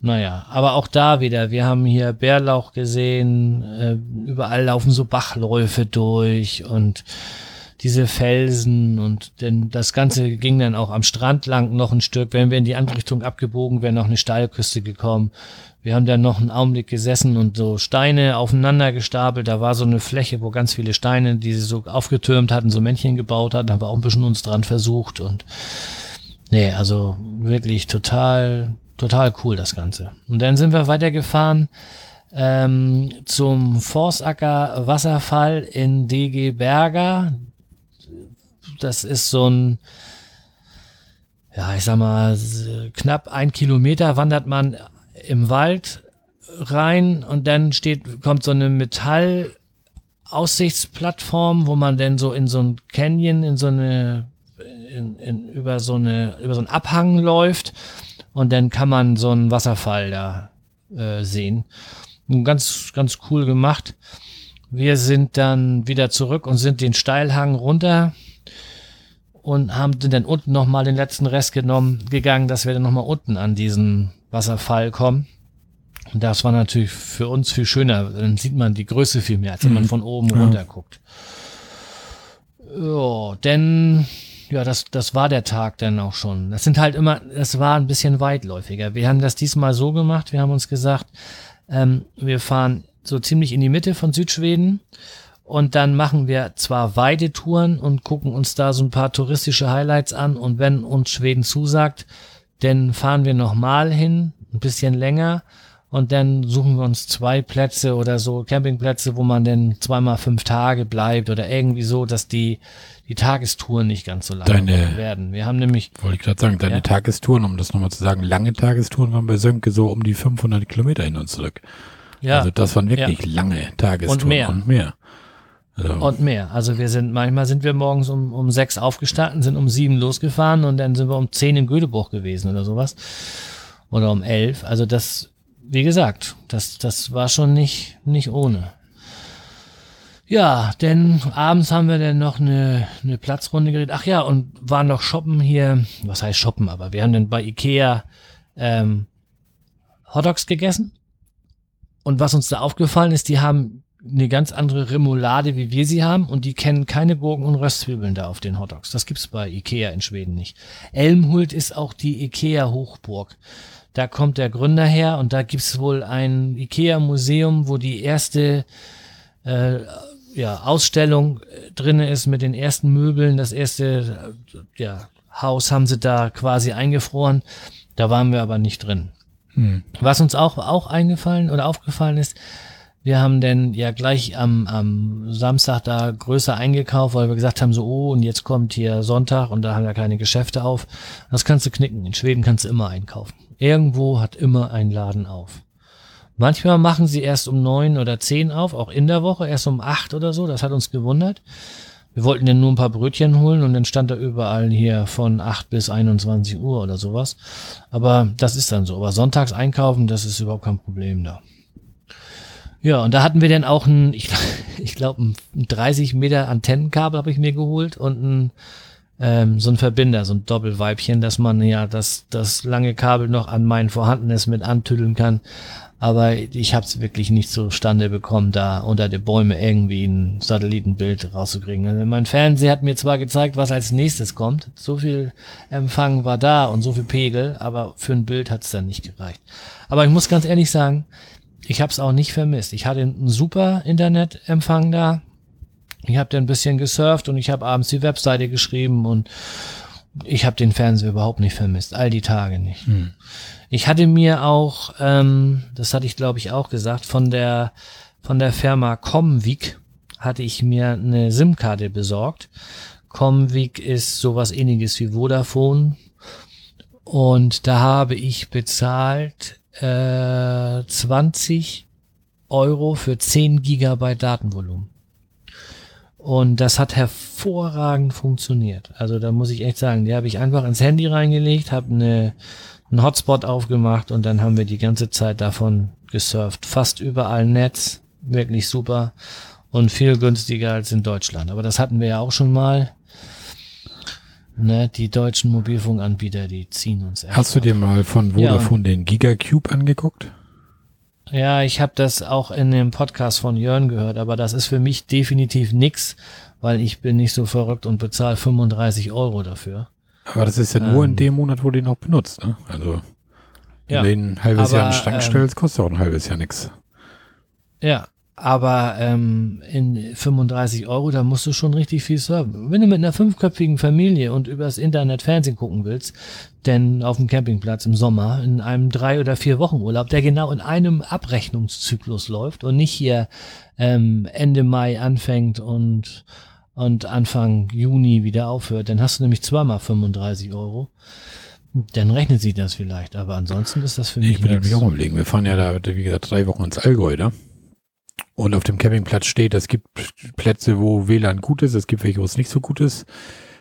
[SPEAKER 1] naja, aber auch da wieder, wir haben hier Bärlauch gesehen, äh, überall laufen so Bachläufe durch und diese Felsen und denn das Ganze ging dann auch am Strand lang noch ein Stück. Wenn wir in die andere Richtung abgebogen wären, noch eine Steilküste gekommen. Wir haben dann noch einen Augenblick gesessen und so Steine aufeinander gestapelt. Da war so eine Fläche, wo ganz viele Steine, die sie so aufgetürmt hatten, so Männchen gebaut hatten. Haben wir auch ein bisschen uns dran versucht und nee, also wirklich total, total cool das Ganze. Und dann sind wir weitergefahren ähm, zum Forstacker Wasserfall in DG Berger. Das ist so ein, ja, ich sag mal, knapp ein Kilometer wandert man im Wald rein und dann steht, kommt so eine Metall-Aussichtsplattform, wo man dann so in so ein Canyon, in so eine, in, in, über so eine, über so einen Abhang läuft und dann kann man so einen Wasserfall da äh, sehen. Und Ganz, ganz cool gemacht. Wir sind dann wieder zurück und sind den Steilhang runter und haben sind dann unten nochmal den letzten Rest genommen, gegangen, dass wir dann nochmal unten an diesen Wasserfall kommen. Und das war natürlich für uns viel schöner. Dann sieht man die Größe viel mehr, als wenn man von oben
[SPEAKER 2] Ja.
[SPEAKER 1] runter guckt. Ja, denn, ja, das, das war der Tag dann auch schon. Das sind halt immer, das war ein bisschen weitläufiger. Wir haben das diesmal so gemacht, wir haben uns gesagt, ähm, wir fahren so ziemlich in die Mitte von Südschweden und dann machen wir zwar Weidetouren und gucken uns da so ein paar touristische Highlights an und wenn uns Schweden zusagt, dann fahren wir nochmal hin, ein bisschen länger und dann suchen wir uns zwei Plätze oder so, Campingplätze, wo man dann zweimal fünf Tage bleibt oder irgendwie so, dass die, die Tagestouren nicht ganz so lang
[SPEAKER 2] Deine-
[SPEAKER 1] werden. Wir haben nämlich,
[SPEAKER 2] Wollte ich gerade sagen, deine
[SPEAKER 1] Ja.
[SPEAKER 2] Tagestouren, um das nochmal zu sagen, lange Tagestouren waren bei Sönke so um die 500 Kilometer hin und zurück.
[SPEAKER 1] ja,
[SPEAKER 2] Also das waren wirklich lange Tagestouren.
[SPEAKER 1] Und mehr.
[SPEAKER 2] Und mehr. Also,
[SPEAKER 1] Und mehr. Also wir sind, manchmal sind wir morgens um, um sechs aufgestanden, sind um sieben losgefahren und dann sind wir um zehn in Göteborg gewesen oder sowas. Oder um elf. Also das, wie gesagt, das, das war schon nicht, nicht ohne. Ja, denn abends haben wir dann noch eine, eine Platzrunde geredet. Ach ja, und waren noch shoppen hier. Was heißt shoppen? Aber wir haben dann bei Ikea ähm, Hotdogs gegessen. Und was uns da aufgefallen ist, die haben eine ganz andere Remoulade, wie wir sie haben, und die kennen keine Gurken und Röstzwiebeln da auf den Hotdogs. Das gibt's bei Ikea in Schweden nicht. Elmhult ist auch die Ikea Hochburg. Da kommt der Gründer her und da gibt's wohl ein Ikea Museum, wo die erste äh, ja, Ausstellung äh, drinne ist mit den ersten Möbeln. Das erste äh, ja, Haus haben sie da quasi eingefroren. Da waren wir aber nicht drin.
[SPEAKER 2] hm.
[SPEAKER 1] Was uns auch, auch eingefallen oder aufgefallen ist, wir haben denn ja gleich am, am Samstag da größer eingekauft, weil wir gesagt haben, so, oh, und jetzt kommt hier Sonntag und da haben wir keine Geschäfte auf. Das kannst du knicken. In Schweden kannst du immer einkaufen. Irgendwo hat immer ein Laden auf. Manchmal machen sie erst um neun oder zehn auf, auch in der Woche, erst um acht oder so. Das hat uns gewundert. Wir wollten dann nur ein paar Brötchen holen und dann stand da überall hier von 8 bis 21 Uhr oder sowas. Aber das ist dann so. Aber sonntags einkaufen, das ist überhaupt kein Problem da. Ja, und da hatten wir dann auch ein, ich, *laughs* ich glaube, ein 30 Meter Antennenkabel habe ich mir geholt und ein, ähm, so ein Verbinder, so ein Doppelweibchen, dass man ja das, das lange Kabel noch an mein vorhandenes mit antüdeln kann. Aber ich habe es wirklich nicht zustande bekommen, da unter den Bäumen irgendwie ein Satellitenbild rauszukriegen. Also mein Fernseher hat mir zwar gezeigt, was als nächstes kommt. So viel Empfang war da und so viel Pegel, aber für ein Bild hat es dann nicht gereicht. Aber ich muss ganz ehrlich sagen, ich habe es auch nicht vermisst. Ich hatte einen super Internetempfang da. Ich habe dann ein bisschen gesurft und ich habe abends die Webseite geschrieben und ich habe den Fernseher überhaupt nicht vermisst, all die Tage nicht. Hm. Ich hatte mir auch, ähm, das hatte ich glaube ich auch gesagt, von der von der Firma Comvik hatte ich mir eine SIM-Karte besorgt. Comvik ist sowas ähnliches wie Vodafone. Und da habe ich bezahlt äh, 20 Euro für 10 Gigabyte Datenvolumen. Und das hat hervorragend funktioniert. Also da muss ich echt sagen, die habe ich einfach ins Handy reingelegt, habe eine, einen Hotspot aufgemacht und dann haben wir die ganze Zeit davon gesurft. Fast überall Netz, wirklich super und viel günstiger als in Deutschland. Aber das hatten wir ja auch schon mal. Ne, die deutschen Mobilfunkanbieter, die ziehen uns
[SPEAKER 2] echt Hast du dir mal von Vodafone ja, den Gigacube angeguckt?
[SPEAKER 1] Ja, ich habe das auch in dem Podcast von Jörn gehört, aber das ist für mich definitiv nix, weil ich bin nicht so verrückt und bezahle 35 Euro dafür.
[SPEAKER 2] Aber das ist ja nur ähm, in dem Monat, wo du ihn auch benutzt, ne? Also wenn ja, du ihn ein halbes aber, Jahr in den Schrank ähm, stellst, kostet auch ein halbes Jahr nix.
[SPEAKER 1] Ja, aber ähm, in 35 Euro, da musst du schon richtig viel surfen. Wenn du mit einer fünfköpfigen Familie und übers Internet Fernsehen gucken willst, denn auf dem Campingplatz im Sommer, in einem drei oder vier Wochen Urlaub, der genau in einem Abrechnungszyklus läuft und nicht hier ähm, Ende Mai anfängt und und Anfang Juni wieder aufhört, dann hast du nämlich zweimal 35 Euro. Dann rechnet sich das vielleicht, aber ansonsten ist das für mich.
[SPEAKER 2] Ich bin nämlich auch überlegen. Wir fahren ja da, wie gesagt, drei Wochen ins Allgäu, da. Und auf dem Campingplatz steht, es gibt Plätze, wo WLAN gut ist, es gibt welche, wo es nicht so gut ist.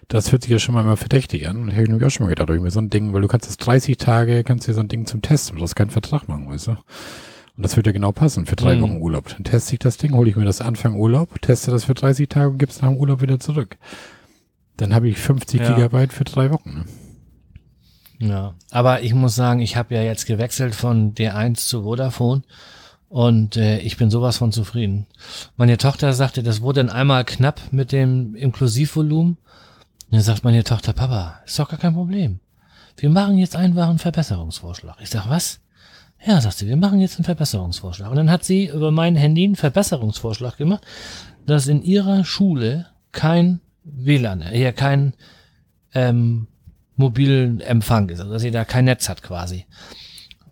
[SPEAKER 2] Das hört sich ja schon mal immer verdächtig an. Und hätte ich nämlich auch schon mal gedacht, irgendwie so ein Ding, weil du kannst das 30 Tage, kannst dir so ein Ding zum Testen, du brauchst keinen Vertrag machen, weißt du. Und das wird ja genau passen für drei mhm. Wochen Urlaub. Dann teste ich das Ding, hole ich mir das Anfang Urlaub, teste das für 30 Tage und gib's nach dem Urlaub wieder zurück. Dann habe ich 50 ja. Gigabyte für drei Wochen.
[SPEAKER 1] Ne? Ja, aber ich muss sagen, ich habe ja jetzt gewechselt von D1 zu Vodafone und äh, ich bin sowas von zufrieden. Meine Tochter sagte, das wurde dann einmal knapp mit dem Inklusivvolumen. Und dann sagt meine Tochter, Papa, ist doch gar kein Problem. Wir machen jetzt einfach einen Verbesserungsvorschlag. Ich sag, was? Ja, sagt sie, wir machen jetzt einen Verbesserungsvorschlag. Und dann hat sie über mein Handy einen Verbesserungsvorschlag gemacht, dass in ihrer Schule kein WLAN, hier kein ähm, mobilen Empfang ist, also dass sie da kein Netz hat quasi.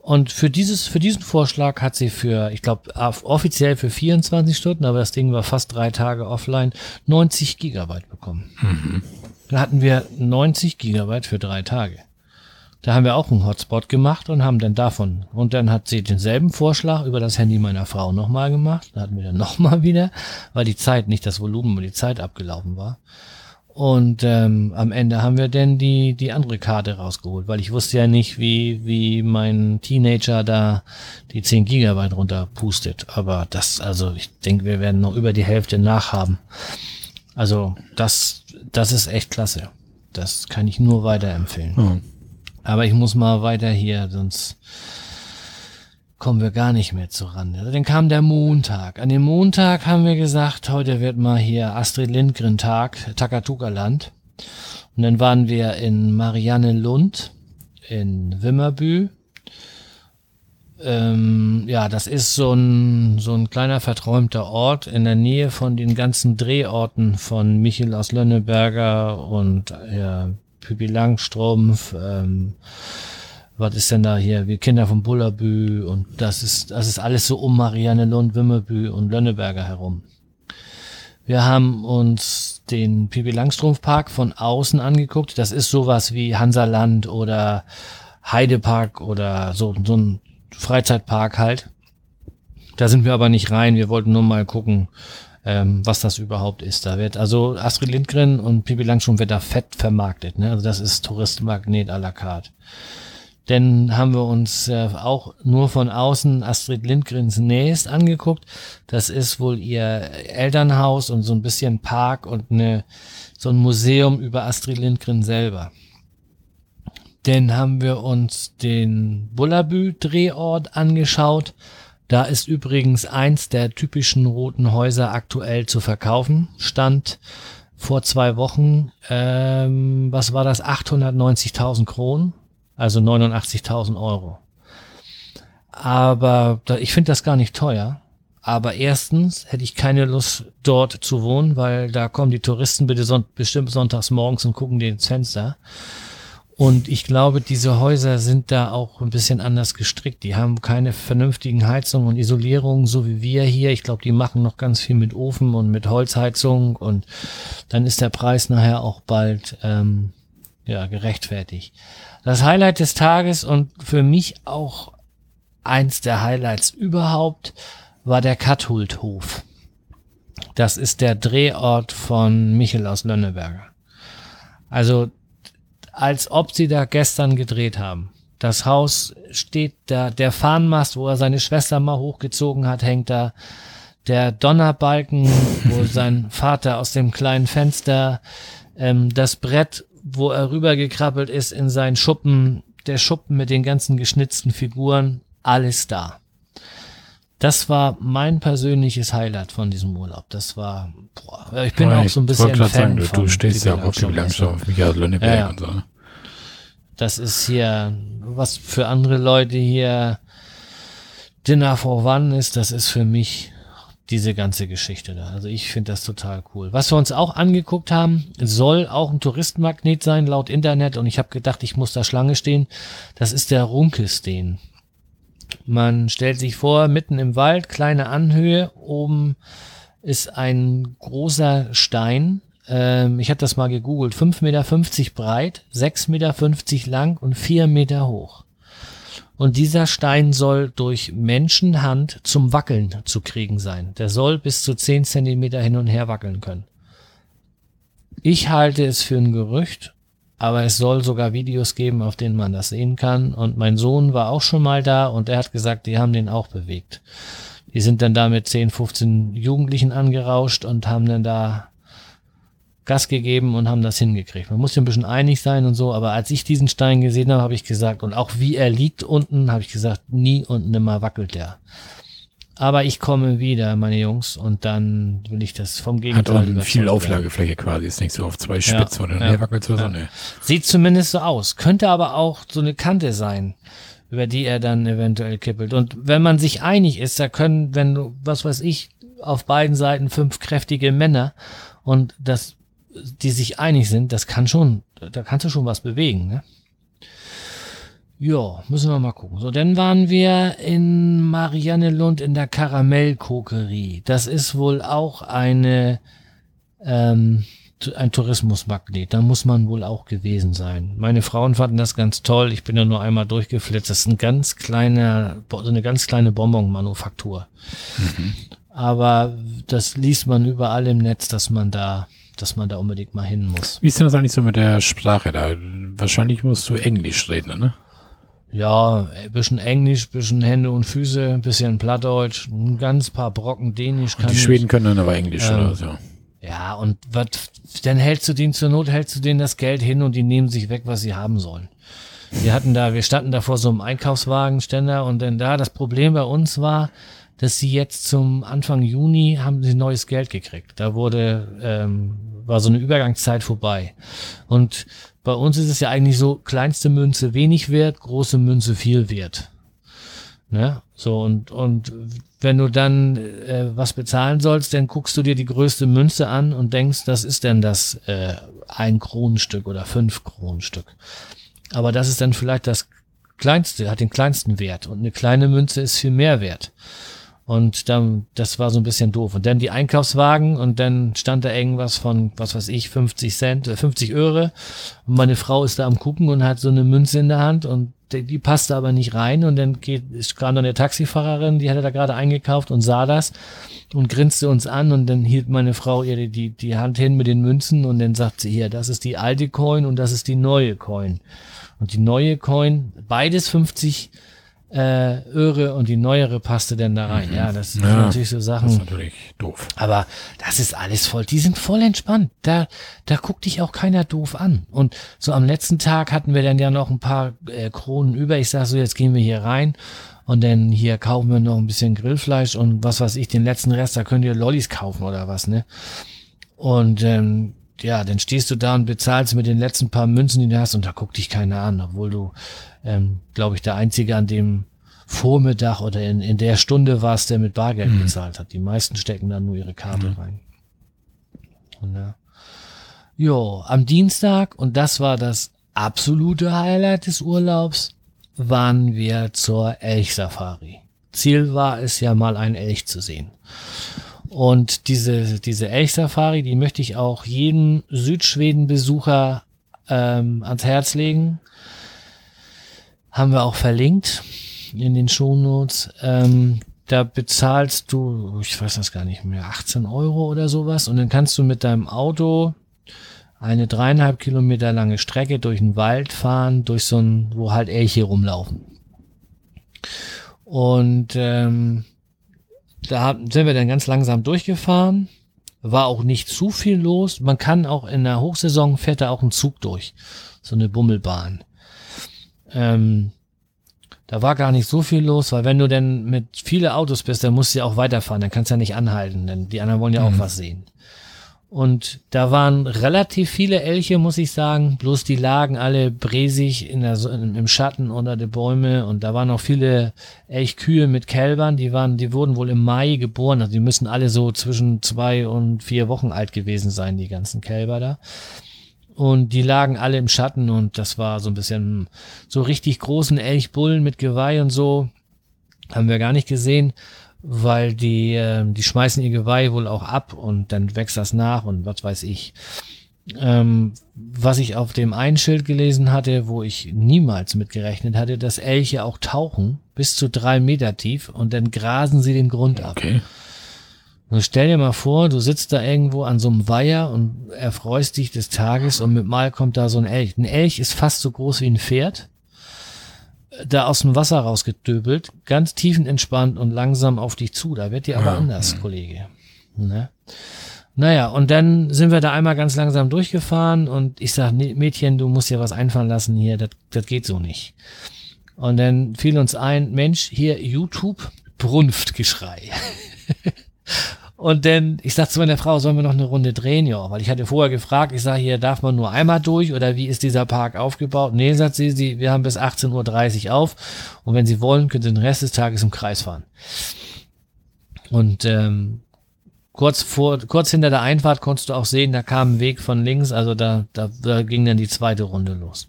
[SPEAKER 1] Und für dieses, für diesen Vorschlag hat sie für, ich glaube, offiziell für 24 Stunden, aber das Ding war fast drei Tage offline, 90 Gigabyte bekommen. Mhm. Da hatten wir 90 Gigabyte für drei Tage. Da haben wir auch einen Hotspot gemacht und haben dann davon. Und dann hat sie denselben Vorschlag über das Handy meiner Frau nochmal gemacht. Da hatten wir dann *laughs* nochmal wieder, weil die Zeit, nicht das Volumen, aber die Zeit abgelaufen war. Und ähm, am Ende haben wir dann die, die andere Karte rausgeholt, weil ich wusste ja nicht, wie, wie mein Teenager da die 10 Gigabyte runterpustet. Aber das, also ich denke, wir werden noch über die Hälfte nachhaben. Also das, das ist echt klasse. Das kann ich nur weiterempfehlen. Mhm. Aber ich muss mal weiter hier, sonst kommen wir gar nicht mehr zurande. Also dann kam der Montag. An dem Montag haben wir gesagt, heute wird mal hier Astrid Lindgren Tag, Takatuka-Land. Und dann waren wir in Marianne Lund, in Wimmerbü. Ähm, ja, das ist so ein, so ein kleiner verträumter Ort in der Nähe von den ganzen Drehorten von Michel aus Lönneberger und ja, Püppi Langstrumpf, ähm, was ist denn da hier? Wir Kinder vom Bullerbü und das ist, das ist alles so um Marianne Lund, Wimmerbü und Lönneberger herum. Wir haben uns den Pipi Langstrumpf Park von außen angeguckt. Das ist sowas wie Hansaland oder Heidepark oder so, so ein Freizeitpark halt. Da sind wir aber nicht rein. Wir wollten nur mal gucken, ähm, was das überhaupt ist. Da wird also Astrid Lindgren und Pipi Langstrumpf wird da fett vermarktet. Ne? Also das ist Touristenmagnet à la carte. Denn haben wir uns äh, auch nur von außen Astrid Lindgrens Nest angeguckt. Das ist wohl ihr Elternhaus und so ein bisschen Park und eine, so ein Museum über Astrid Lindgren selber. Dann haben wir uns den Bullabü-Drehort angeschaut. Da ist übrigens eins der typischen roten Häuser aktuell zu verkaufen. Stand vor zwei Wochen, ähm, was war das, 890.000 Kronen also 89.000 Euro. Aber da, ich finde das gar nicht teuer. Aber erstens hätte ich keine Lust, dort zu wohnen, weil da kommen die Touristen bitte son bestimmt sonntags morgens und gucken ins Fenster. Und ich glaube, diese Häuser sind da auch ein bisschen anders gestrickt. Die haben keine vernünftigen Heizungen und Isolierungen, so wie wir hier. Ich glaube, die machen noch ganz viel mit Ofen und mit Holzheizung und dann ist der Preis nachher auch bald ähm, ja gerechtfertigt. Das Highlight des Tages und für mich auch eins der Highlights überhaupt war der Kathuldhof. Das ist der Drehort von Michel aus Lönneberger. Also als ob sie da gestern gedreht haben. Das Haus steht da, der Fahnenmast, wo er seine Schwester mal hochgezogen hat, hängt da. Der Donnerbalken, wo *laughs* sein Vater aus dem kleinen Fenster, ähm, das Brett, wo er rübergekrabbelt ist in seinen Schuppen, der Schuppen mit den ganzen geschnitzten Figuren, alles da. Das war mein persönliches Highlight von diesem Urlaub. Das war, boah, ich bin
[SPEAKER 2] Ja,
[SPEAKER 1] auch so ein bisschen Fan
[SPEAKER 2] sagen, du,
[SPEAKER 1] von
[SPEAKER 2] du stehst ja auch
[SPEAKER 1] Bilanzschau.
[SPEAKER 2] Bilanzschau auf Michael Lönneberg
[SPEAKER 1] Ja, ja.
[SPEAKER 2] und so. ne?
[SPEAKER 1] Das ist hier, was für andere Leute hier Dinner for One ist, das ist für mich diese ganze Geschichte da. Also ich finde das total cool. Was wir uns auch angeguckt haben, soll auch ein Touristenmagnet sein, laut Internet. Und ich habe gedacht, ich muss da Schlange stehen. Das ist der Runkesteen. Man stellt sich vor, mitten im Wald, kleine Anhöhe, oben ist ein großer Stein. Ähm, ich habe das mal gegoogelt. 5,50 Meter breit, 6,50 Meter lang und 4 Meter hoch. Und dieser Stein soll durch Menschenhand zum Wackeln zu kriegen sein. Der soll bis zu 10 Zentimeter hin und her wackeln können. Ich halte es für ein Gerücht, aber es soll sogar Videos geben, auf denen man das sehen kann. Und mein Sohn war auch schon mal da und er hat gesagt, die haben den auch bewegt. Die sind dann da mit 10, 15 Jugendlichen angerauscht und haben dann da Gas gegeben und haben das hingekriegt. Man muss ja ein bisschen einig sein und so, aber als ich diesen Stein gesehen habe, habe ich gesagt, und auch wie er liegt unten, habe ich gesagt, nie und nimmer wackelt der. Aber ich komme wieder, meine Jungs, und dann will ich das vom
[SPEAKER 2] Hat
[SPEAKER 1] Gegenteil
[SPEAKER 2] auch
[SPEAKER 1] überzeugt
[SPEAKER 2] viel. Auflagefläche quasi. Ist nicht so auf zwei Spitzen oder
[SPEAKER 1] ja,
[SPEAKER 2] ja, wackelt oder so.
[SPEAKER 1] ja.
[SPEAKER 2] Ne.
[SPEAKER 1] Sieht zumindest so aus. Könnte aber auch so eine Kante sein, über die er dann eventuell kippelt. Und wenn man sich einig ist, da können, wenn du, was weiß ich, auf beiden Seiten fünf kräftige Männer und das, die sich einig sind, das kann schon, da kannst du schon was bewegen, ne? Ja, müssen wir mal gucken. So, dann waren wir in Mariannelund in der Karamellkokerie. Das ist wohl auch eine, ähm, ein Tourismusmagnet. Da muss man wohl auch gewesen sein. Meine Frauen fanden das ganz toll. Ich bin ja nur einmal durchgeflitzt. Das ist ein ganz kleiner, so eine ganz kleine Bonbon-Manufaktur. Aber das liest man überall im Netz, dass man da, dass man da unbedingt mal hin muss.
[SPEAKER 2] Wie ist denn das eigentlich so mit der Sprache da? Wahrscheinlich musst du Englisch reden, ne?
[SPEAKER 1] Ja, ein bisschen Englisch, bisschen Hände und Füße, ein bisschen Plattdeutsch, ein ganz paar Brocken Dänisch kann
[SPEAKER 2] Die
[SPEAKER 1] ich.
[SPEAKER 2] Schweden können dann aber Englisch
[SPEAKER 1] Ähm,
[SPEAKER 2] oder so.
[SPEAKER 1] Ja, und was, dann hältst du denen zur Not, hältst du denen das Geld hin und die nehmen sich weg, was sie haben sollen. Wir hatten da, wir standen da vor so einem Einkaufswagenständer und dann da, das Problem bei uns war, dass sie jetzt zum Anfang Juni haben sie neues Geld gekriegt. Da wurde, ähm, war so eine Übergangszeit vorbei. Und bei uns ist es ja eigentlich so, kleinste Münze wenig wert, große Münze viel wert. Ne? So, und, und wenn du dann äh, was bezahlen sollst, dann guckst du dir die größte Münze an und denkst, das ist denn das äh, ein Kronenstück oder fünf Kronenstück. Aber das ist dann vielleicht das kleinste, hat den kleinsten Wert und eine kleine Münze ist viel mehr wert. Und dann, das war so ein bisschen doof. Und dann die Einkaufswagen und dann stand da irgendwas von, was weiß ich, 50 Cent, äh, 50 Euro. Und meine Frau ist da am gucken und hat so eine Münze in der Hand und die, die passte aber nicht rein. Und dann geht, ist kam dann eine Taxifahrerin, die hatte da gerade eingekauft und sah das und grinste uns an und dann hielt meine Frau ihr die, die, die Hand hin mit den Münzen und dann sagt sie hier, das ist die alte Coin und das ist die neue Coin. Und die neue Coin, beides 50 äh, Öre und die neuere passte dann da rein. Ja, das sind
[SPEAKER 2] Ja,
[SPEAKER 1] natürlich so
[SPEAKER 2] Das
[SPEAKER 1] Sachen.
[SPEAKER 2] ist natürlich doof.
[SPEAKER 1] Aber das ist alles voll. Die sind voll entspannt. Da, da guckt dich auch keiner doof an. Und so am letzten Tag hatten wir dann ja noch ein paar äh, Kronen über. Ich sag so, jetzt gehen wir hier rein und dann hier kaufen wir noch ein bisschen Grillfleisch und was weiß ich, den letzten Rest, da könnt ihr Lollis kaufen oder was, ne? Und ähm, ja, dann stehst du da und bezahlst mit den letzten paar Münzen, die du hast, und da guckt dich keiner an, obwohl du, ähm, glaube ich, der Einzige an dem Vormittag oder in, in der Stunde war es, der mit Bargeld mhm. bezahlt hat. Die meisten stecken dann nur ihre Karte mhm. rein. Und, ja. Jo, am Dienstag, und das war das absolute Highlight des Urlaubs, waren wir zur Elchsafari. Ziel war es ja mal einen Elch zu sehen. Und diese, diese Elchsafari, die möchte ich auch jedem Südschweden-Besucher ähm, ans Herz legen. Haben wir auch verlinkt in den Shownotes. Ähm, da bezahlst du, ich weiß das gar nicht mehr, 18 Euro oder sowas. Und dann kannst du mit deinem Auto eine dreieinhalb Kilometer lange Strecke durch den Wald fahren, durch so ein, wo halt Elche rumlaufen. Und ähm, da sind wir dann ganz langsam durchgefahren. War auch nicht zu viel los. Man kann auch in der Hochsaison fährt da auch ein Zug durch. So eine Bummelbahn. Ähm, da war gar nicht so viel los, weil wenn du denn mit viele Autos bist, dann musst du ja auch weiterfahren. Dann kannst du ja nicht anhalten, denn die anderen wollen ja mhm. auch was sehen. Und da waren relativ viele Elche, muss ich sagen. Bloß die lagen alle bresig in der, im Schatten unter den Bäume. Und da waren auch viele Elchkühe mit Kälbern. Die waren, die wurden wohl im Mai geboren. Also die müssen alle so zwischen zwei und vier Wochen alt gewesen sein, die ganzen Kälber da. Und die lagen alle im Schatten und das war so ein bisschen so richtig großen Elchbullen mit Geweih und so. Haben wir gar nicht gesehen weil die, äh, die schmeißen ihr Geweih wohl auch ab und dann wächst das nach und was weiß ich. Ähm, was ich auf dem einen Schild gelesen hatte, wo ich niemals mitgerechnet hatte, dass Elche auch tauchen bis zu drei Meter tief und dann grasen sie den Grund ab. Nun stell dir mal vor, du sitzt da irgendwo an so einem Weiher und erfreust dich des Tages und mit Mal kommt da so ein Elch. Ein Elch ist fast so groß wie ein Pferd da aus dem Wasser rausgedöbelt, ganz tiefenentspannt und langsam auf dich zu. Da wird dir aber ja. anders, Kollege. Ne? Naja, und dann sind wir da einmal ganz langsam durchgefahren und ich sag, Mädchen, du musst dir was einfallen lassen hier, das, das geht so nicht. Und dann fiel uns ein, Mensch, hier YouTube, Brunftgeschrei. *laughs* Und dann, ich sag zu meiner Frau, sollen wir noch eine Runde drehen? Ja, weil ich hatte vorher gefragt, ich sage hier, darf man nur einmal durch oder wie ist dieser Park aufgebaut? Nee, sagt sie, sie wir haben bis 18.30 Uhr auf und wenn Sie wollen, können Sie den Rest des Tages im Kreis fahren. Und ähm, kurz vor, kurz hinter der Einfahrt konntest du auch sehen, da kam ein Weg von links, also da, da, da ging dann die zweite Runde los.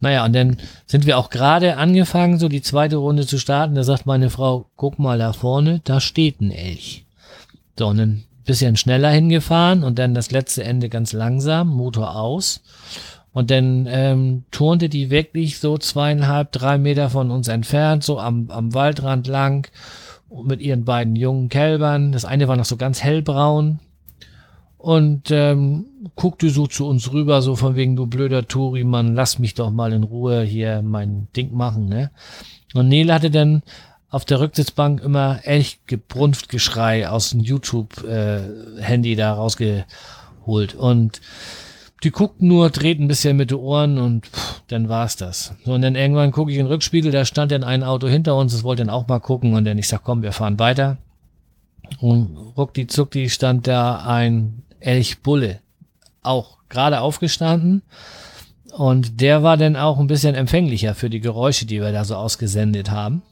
[SPEAKER 1] Naja, und dann sind wir auch gerade angefangen, so die zweite Runde zu starten. Da sagt meine Frau, guck mal da vorne, da steht ein Elch. So, und ein bisschen schneller hingefahren und dann das letzte Ende ganz langsam, Motor aus. Und dann ähm, turnte die wirklich so zweieinhalb, drei Meter von uns entfernt, so am, am Waldrand lang, mit ihren beiden jungen Kälbern. Das eine war noch so ganz hellbraun. Und ähm, guckte so zu uns rüber, so von wegen, du blöder Tori, Mann, lass mich doch mal in Ruhe hier mein Ding machen, ne? Und Neil hatte dann auf der Rücksitzbank immer echt gebrunft Geschrei aus dem YouTube-Handy äh, da rausgeholt. Und die guckten nur, drehten ein bisschen mit den Ohren und pff, dann war's das. So, und dann irgendwann gucke ich in den Rückspiegel, da stand dann ein Auto hinter uns, das wollte dann auch mal gucken und dann ich sag, komm, wir fahren weiter. Und ruckdi zuckdi stand da ein Elchbulle, auch gerade aufgestanden. Und der war dann auch ein bisschen empfänglicher für die Geräusche, die wir da so ausgesendet haben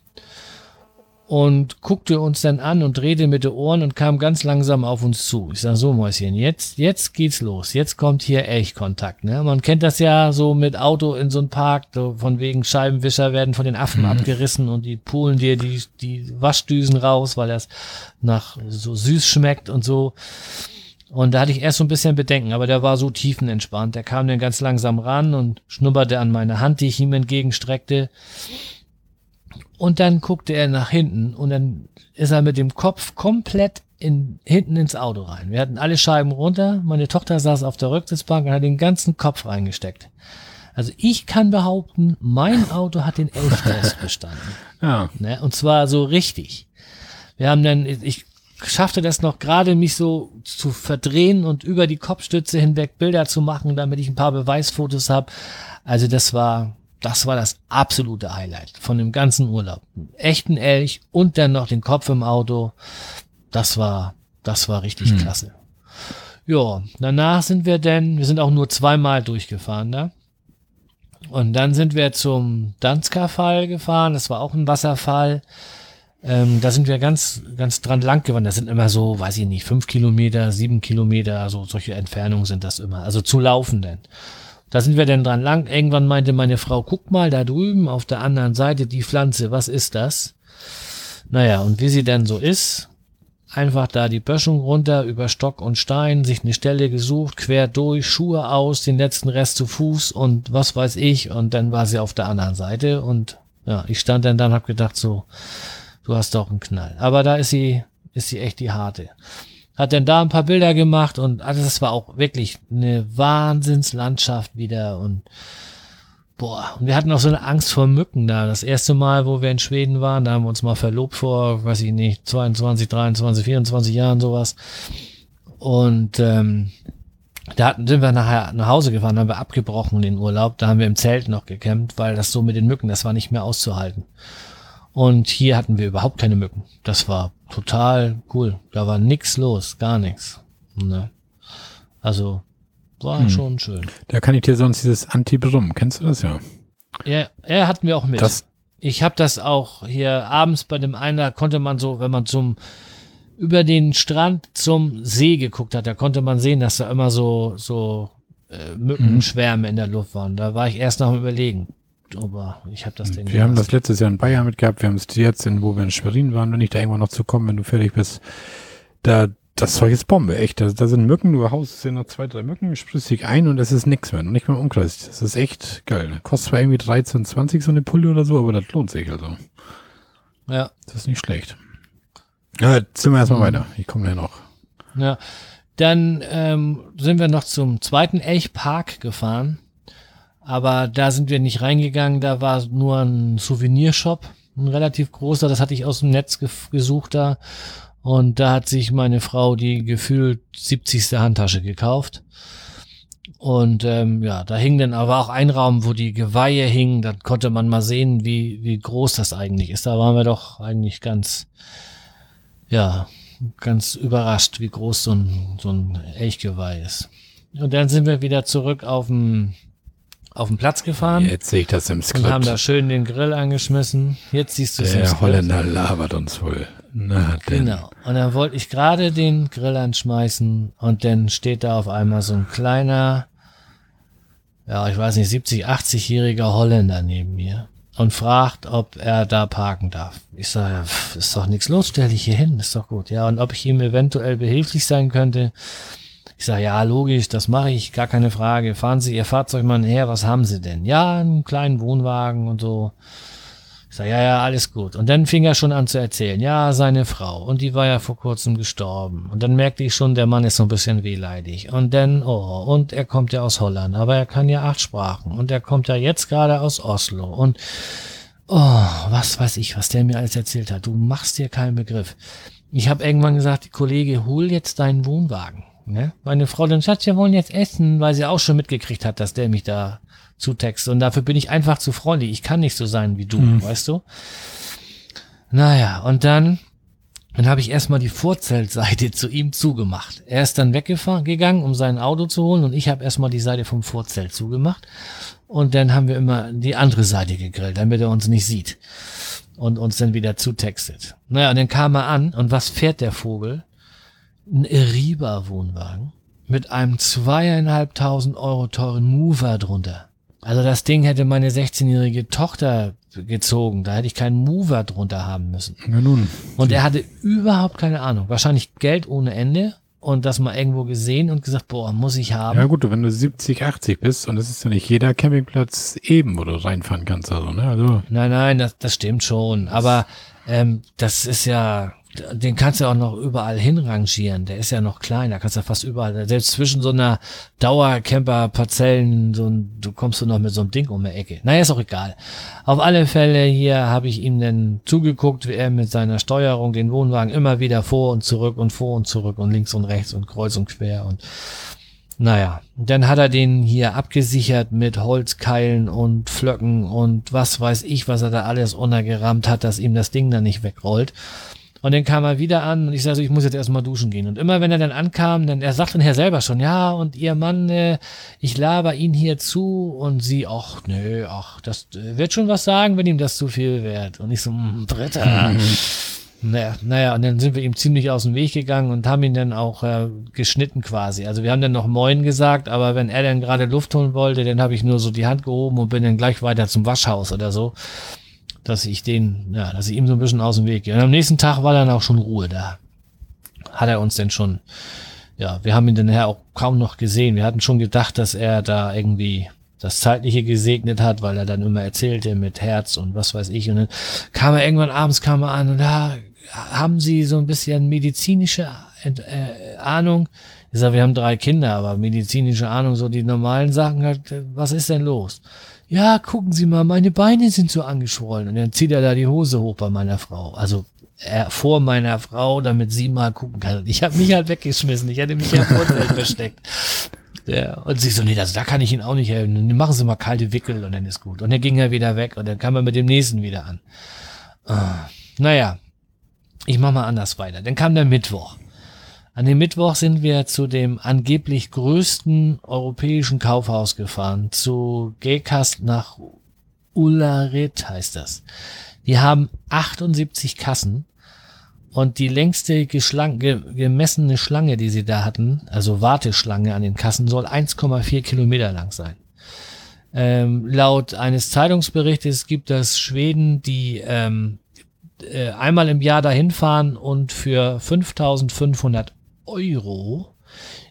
[SPEAKER 1] und guckte uns dann an und drehte mit den Ohren und kam ganz langsam auf uns zu. Ich sag so, Mäuschen, jetzt, jetzt geht's los. Jetzt kommt hier echt Kontakt. Ne? Man kennt das ja so mit Auto in so einem Park, so von wegen Scheibenwischer werden von den Affen mhm. abgerissen und die pulen dir die, die Waschdüsen raus, weil das nach so süß schmeckt und so. Und da hatte ich erst so ein bisschen Bedenken, aber der war so tiefenentspannt. Der kam dann ganz langsam ran und schnupperte an meine Hand, die ich ihm entgegenstreckte. Und dann guckte er nach hinten und dann ist er mit dem Kopf komplett in, hinten ins Auto rein. Wir hatten alle Scheiben runter. Meine Tochter saß auf der Rücksitzbank und hat den ganzen Kopf reingesteckt. Also ich kann behaupten, mein Auto hat den Elchtest *laughs* bestanden. Ja. Ne? Und zwar so richtig. Wir haben dann, ich schaffte das noch gerade, mich so zu verdrehen und über die Kopfstütze hinweg Bilder zu machen, damit ich ein paar Beweisfotos habe. Also das war, das war das absolute Highlight von dem ganzen Urlaub. echten Elch und dann noch den Kopf im Auto. Das war, das war richtig hm. klasse. Ja, danach sind wir denn, wir sind auch nur zweimal durchgefahren da. Und dann sind wir zum Danska-Fall gefahren. Das war auch ein Wasserfall. Ähm, da sind wir ganz, ganz dran lang gewandert. Das sind immer so, weiß ich nicht, fünf Kilometer, sieben Kilometer, also solche Entfernungen sind das immer. Also zu laufen denn. Da sind wir denn dran lang. Irgendwann meinte meine Frau, guck mal da drüben auf der anderen Seite die Pflanze, was ist das? Naja, und wie sie denn so ist, einfach da die Böschung runter, über Stock und Stein, sich eine Stelle gesucht, quer durch, Schuhe aus, den letzten Rest zu Fuß und was weiß ich, und dann war sie auf der anderen Seite und ja, ich stand dann da und hab gedacht so, du hast doch einen Knall. Aber da ist sie, ist sie echt die harte. Hat dann da ein paar Bilder gemacht und also das war auch wirklich eine Wahnsinnslandschaft wieder und boah, und wir hatten auch so eine Angst vor Mücken da. Das erste Mal, wo wir in Schweden waren, da haben wir uns mal verlobt vor, weiß ich nicht, 22, 23, 24 Jahren sowas. Und ähm, da hatten, sind wir nachher nach Hause gefahren, haben wir abgebrochen den Urlaub. Da haben wir im Zelt noch gekämpft, weil das so mit den Mücken, das war nicht mehr auszuhalten. Und hier hatten wir überhaupt keine Mücken. Das war total cool. Da war nix los, gar nichts. Ne? Also war hm. schon schön.
[SPEAKER 2] Da kann ich dir sonst dieses Anti-Brumm, kennst du das ja?
[SPEAKER 1] Ja, er hatten wir auch mit.
[SPEAKER 2] Das
[SPEAKER 1] ich habe das auch hier abends bei dem einen, da konnte man so, wenn man zum über den Strand zum See geguckt hat, da konnte man sehen, dass da immer so so äh, Mückenschwärme mhm. in der Luft waren. Da war ich erst noch am Aber ich habe das
[SPEAKER 2] Ding. Wir haben das letztes Jahr in Bayern mitgehabt. Wir haben es jetzt, in, wo wir in Schwerin waren, wenn ich da irgendwann noch zu kommen, wenn du fertig bist. Da, das Zeug ist Bombe, echt. Da, da sind Mücken, du haust dir noch zwei, drei Mücken, sprühst dich ein und es ist nichts mehr. Und nicht mehr im Umkreis. Das ist echt geil. Kostet zwar irgendwie 13, 20 so eine Pulle oder so, aber das lohnt sich also.
[SPEAKER 1] Ja.
[SPEAKER 2] Das ist nicht schlecht. Ja, jetzt sind wir erstmal mhm. weiter. Ich komme ja noch.
[SPEAKER 1] Ja. Dann ähm, sind wir noch zum zweiten Elchpark gefahren. Aber da sind wir nicht reingegangen, da war nur ein Souvenirshop, ein relativ großer, das hatte ich aus dem Netz ge gesucht da. Und da hat sich meine Frau die gefühlt 70. Handtasche gekauft. Und ähm, ja, da hing dann aber auch ein Raum, wo die Geweihe hingen. Da konnte man mal sehen, wie, wie groß das eigentlich ist. Da waren wir doch eigentlich ganz, ja, ganz überrascht, wie groß so ein, so ein Elchgeweih ist. Und dann sind wir wieder zurück auf dem auf den Platz gefahren.
[SPEAKER 2] Jetzt sehe ich das im Skript.
[SPEAKER 1] Und haben da schön den Grill angeschmissen. Jetzt siehst du es
[SPEAKER 2] Der Holländer labert uns wohl. Na,
[SPEAKER 1] denn. Genau. Und dann wollte ich gerade den Grill anschmeißen und dann steht da auf einmal so ein kleiner, ja, ich weiß nicht, 70, 80-jähriger Holländer neben mir und fragt, ob er da parken darf. Ich sage, ist doch nichts los, stell dich hier hin, ist doch gut. Ja, und ob ich ihm eventuell behilflich sein könnte. Ich sage, ja, logisch, das mache ich, gar keine Frage. Fahren Sie Ihr Fahrzeug mal her, was haben Sie denn? Ja, einen kleinen Wohnwagen und so. Ich sage, ja, ja, alles gut. Und dann fing er schon an zu erzählen, ja, seine Frau, und die war ja vor kurzem gestorben. Und dann merkte ich schon, der Mann ist so ein bisschen wehleidig. Und dann, oh, und er kommt ja aus Holland, aber er kann ja acht Sprachen. Und er kommt ja jetzt gerade aus Oslo. Und, oh, was weiß ich, was der mir alles erzählt hat. Du machst dir keinen Begriff. Ich habe irgendwann gesagt, Kollege, hol jetzt deinen Wohnwagen. Ne? Meine Frau dann, Schatz, wir wollen jetzt essen, weil sie auch schon mitgekriegt hat, dass der mich da zutextet. Und dafür bin ich einfach zu freundlich. Ich kann nicht so sein wie du, mhm. weißt du? Naja, und dann, dann habe ich erstmal die Vorzeltseite *laughs* zu ihm zugemacht. Er ist dann weggefahren, gegangen, um sein Auto zu holen und ich habe erstmal die Seite vom Vorzelt zugemacht. Und dann haben wir immer die andere Seite gegrillt, damit er uns nicht sieht und uns dann wieder zutextet. Naja, und dann kam er an und was fährt der Vogel? Ein Eriba-Wohnwagen mit einem zweieinhalbtausend Euro teuren Mover drunter. Also das Ding hätte meine 16-jährige Tochter gezogen. Da hätte ich keinen Mover drunter haben müssen.
[SPEAKER 2] Ja, nun.
[SPEAKER 1] Und er hatte überhaupt keine Ahnung. Wahrscheinlich Geld ohne Ende und das mal irgendwo gesehen und gesagt, boah, muss ich haben.
[SPEAKER 2] Ja gut, wenn du 70, 80 bist und das ist ja nicht jeder Campingplatz eben, wo du reinfahren kannst. Also, ne? also.
[SPEAKER 1] Nein, nein, das, das stimmt schon. Aber ähm, das ist ja, den kannst du auch noch überall hinrangieren. Der ist ja noch klein, da kannst du fast überall, selbst zwischen so einer Dauercamper-Parzellen, so ein, du kommst du noch mit so einem Ding um die Ecke. Naja, ist auch egal. Auf alle Fälle hier habe ich ihm dann zugeguckt, wie er mit seiner Steuerung den Wohnwagen immer wieder vor und zurück und vor und zurück und links und rechts und kreuz und quer und naja, dann hat er den hier abgesichert mit Holzkeilen und Flöcken und was weiß ich, was er da alles untergerammt hat, dass ihm das Ding da nicht wegrollt. Und dann kam er wieder an und ich sage so, ich muss jetzt erstmal duschen gehen. Und immer wenn er dann ankam, dann er sagt dann Herr selber schon, ja, und ihr Mann, äh, ich laber ihn hier zu und sie, ach nö, ach, das äh, wird schon was sagen, wenn ihm das zu viel wird. Und ich so, mh, Britta. *laughs* Naja, naja, und dann sind wir ihm ziemlich aus dem Weg gegangen und haben ihn dann auch äh, geschnitten quasi. Also wir haben dann noch Moin gesagt, aber wenn er dann gerade Luft holen wollte, dann habe ich nur so die Hand gehoben und bin dann gleich weiter zum Waschhaus oder so dass ich den, ja, dass ich ihm so ein bisschen aus dem Weg gehe. Und am nächsten Tag war dann auch schon Ruhe da. Hat er uns denn schon, ja, wir haben ihn dann nachher auch kaum noch gesehen. Wir hatten schon gedacht, dass er da irgendwie das Zeitliche gesegnet hat, weil er dann immer erzählte mit Herz und was weiß ich. Und dann kam er irgendwann abends kam er an und da haben Sie so ein bisschen medizinische äh, Ahnung. Ich sage, wir haben drei Kinder, aber medizinische Ahnung, so die normalen Sachen halt, was ist denn los? Ja, gucken Sie mal, meine Beine sind so angeschwollen. Und dann zieht er da die Hose hoch bei meiner Frau. Also er vor meiner Frau, damit sie mal gucken kann. Ich habe mich halt weggeschmissen. Ich hätte mich ja vor *laughs* versteckt. Ja, und sie so, nee, das, da kann ich Ihnen auch nicht helfen. Dann machen Sie mal kalte Wickel und dann ist gut. Und dann ging er wieder weg und dann kam er mit dem nächsten wieder an. Ah, naja, ich mach mal anders weiter. Dann kam der Mittwoch. An dem Mittwoch sind wir zu dem angeblich größten europäischen Kaufhaus gefahren, zu Gekast nach Ullared heißt das. Die haben 78 Kassen und die längste geschlang, ge, gemessene Schlange, die sie da hatten, also Warteschlange an den Kassen, soll 1,4 Kilometer lang sein. Ähm, laut eines Zeitungsberichtes gibt es Schweden, die ähm, äh, einmal im Jahr dahin fahren und für 5500 Euro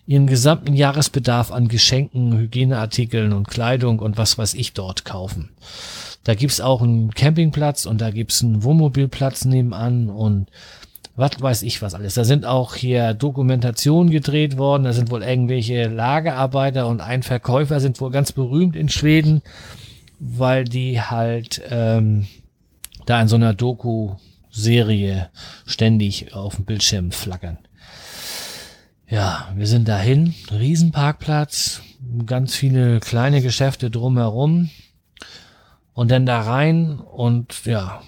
[SPEAKER 1] ihren gesamten Jahresbedarf an Geschenken, Hygieneartikeln und Kleidung und was weiß ich dort kaufen. Da gibt's auch einen Campingplatz und da gibt's einen Wohnmobilplatz nebenan und was weiß ich was alles. Da sind auch hier Dokumentationen gedreht worden, da sind wohl irgendwelche Lagerarbeiter und ein Verkäufer sind wohl ganz berühmt in Schweden, weil die halt ähm, da in so einer Doku-Serie ständig auf dem Bildschirm flackern. Ja, wir sind dahin, Riesenparkplatz, ganz viele kleine Geschäfte drumherum und dann da rein und ja,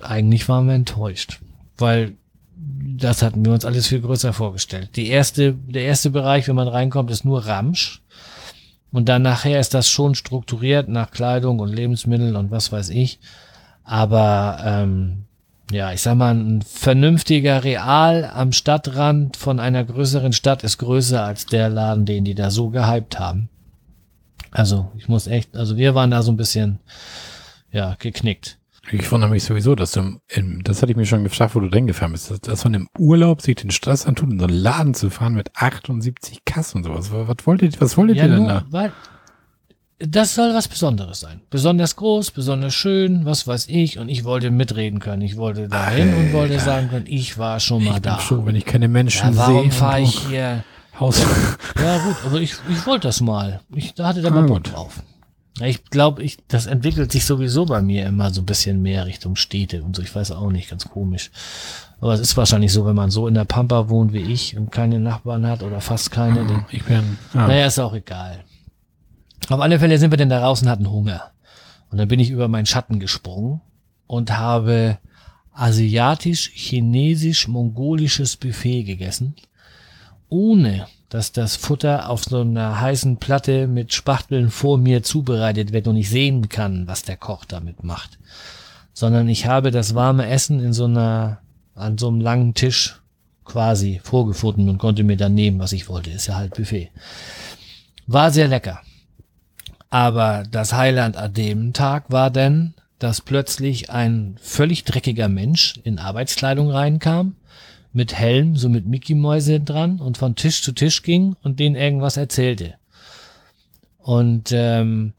[SPEAKER 1] eigentlich waren wir enttäuscht, weil das hatten wir uns alles viel größer vorgestellt. Die erste, der erste Bereich, wenn man reinkommt, ist nur Ramsch. Und dann nachher ist das schon strukturiert nach Kleidung und Lebensmitteln und was weiß ich. Aber ähm, ja, ich sag mal, ein vernünftiger Real am Stadtrand von einer größeren Stadt ist größer als der Laden, den die da so gehypt haben. Also, ich muss echt, also wir waren da so ein bisschen, ja, geknickt.
[SPEAKER 2] Ich wundere mich sowieso, dass du, im, im, das hatte ich mir schon gefragt, wo du drin gefahren bist, dass, dass man im Urlaub sich den Stress antut, in so einen Laden zu fahren mit 78 Kassen und sowas. Was, wolltet, was wolltet ja, ihr denn nur, da?
[SPEAKER 1] Weil, das soll was Besonderes sein. Besonders groß, besonders schön, was weiß ich. Und ich wollte mitreden können. Ich wollte dahin Alter. und wollte sagen können, ich war schon mal
[SPEAKER 2] ich
[SPEAKER 1] da.
[SPEAKER 2] Bin schon, wenn ich keine Menschen
[SPEAKER 1] ja,
[SPEAKER 2] warum
[SPEAKER 1] sehe. Warum fahre ich hier?
[SPEAKER 2] Haus. *laughs*
[SPEAKER 1] Ja gut, aber ich, ich wollte das mal. Ich da hatte da ah, mal Bock drauf. Ich glaube, ich, das entwickelt sich sowieso bei mir immer so ein bisschen mehr Richtung Städte und so. Ich weiß auch nicht, ganz komisch. Aber es ist wahrscheinlich so, wenn man so in der Pampa wohnt wie ich und keine Nachbarn hat oder fast keine.
[SPEAKER 2] Ah, ich bin,
[SPEAKER 1] ja. Naja, ist auch egal. Auf alle Fälle sind wir denn da und hatten Hunger. Und dann bin ich über meinen Schatten gesprungen und habe asiatisch, chinesisch, mongolisches Buffet gegessen, ohne dass das Futter auf so einer heißen Platte mit Spachteln vor mir zubereitet wird und ich sehen kann, was der Koch damit macht. Sondern ich habe das warme Essen in so einer, an so einem langen Tisch quasi vorgefunden und konnte mir dann nehmen, was ich wollte. Ist ja halt Buffet. War sehr lecker. Aber das Highlight an dem Tag war denn, dass plötzlich ein völlig dreckiger Mensch in Arbeitskleidung reinkam, mit Helm, so mit Mickey-Mäuse dran und von Tisch zu Tisch ging und denen irgendwas erzählte. Und ähm,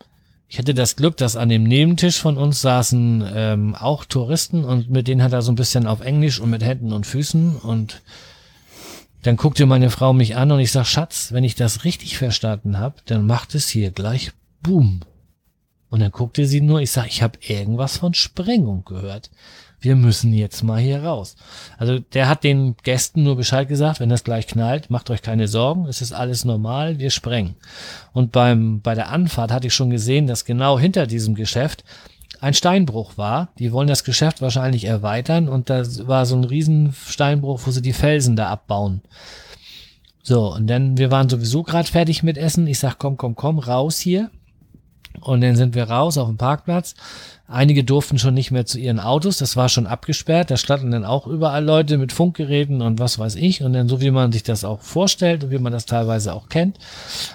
[SPEAKER 1] ich hatte das Glück, dass an dem Nebentisch von uns saßen ähm, auch Touristen und mit denen hat er so ein bisschen auf Englisch und mit Händen und Füßen und dann guckte meine Frau mich an und ich sag, Schatz, wenn ich das richtig verstanden habe, dann macht es hier gleich Boom. Und dann guckte sie nur, ich sag, ich habe irgendwas von Sprengung gehört. Wir müssen jetzt mal hier raus. Also der hat den Gästen nur Bescheid gesagt, wenn das gleich knallt, macht euch keine Sorgen, es ist alles normal, wir sprengen. Und beim, bei der Anfahrt hatte ich schon gesehen, dass genau hinter diesem Geschäft ein Steinbruch war. Die wollen das Geschäft wahrscheinlich erweitern und da war so ein Riesensteinbruch, wo sie die Felsen da abbauen. So, und dann, wir waren sowieso gerade fertig mit Essen. Ich sag, komm, komm, komm, raus hier. Und dann sind wir raus auf dem Parkplatz. Einige durften schon nicht mehr zu ihren Autos, das war schon abgesperrt. Da standen dann auch überall Leute mit Funkgeräten und was weiß ich. Und dann so wie man sich das auch vorstellt und wie man das teilweise auch kennt.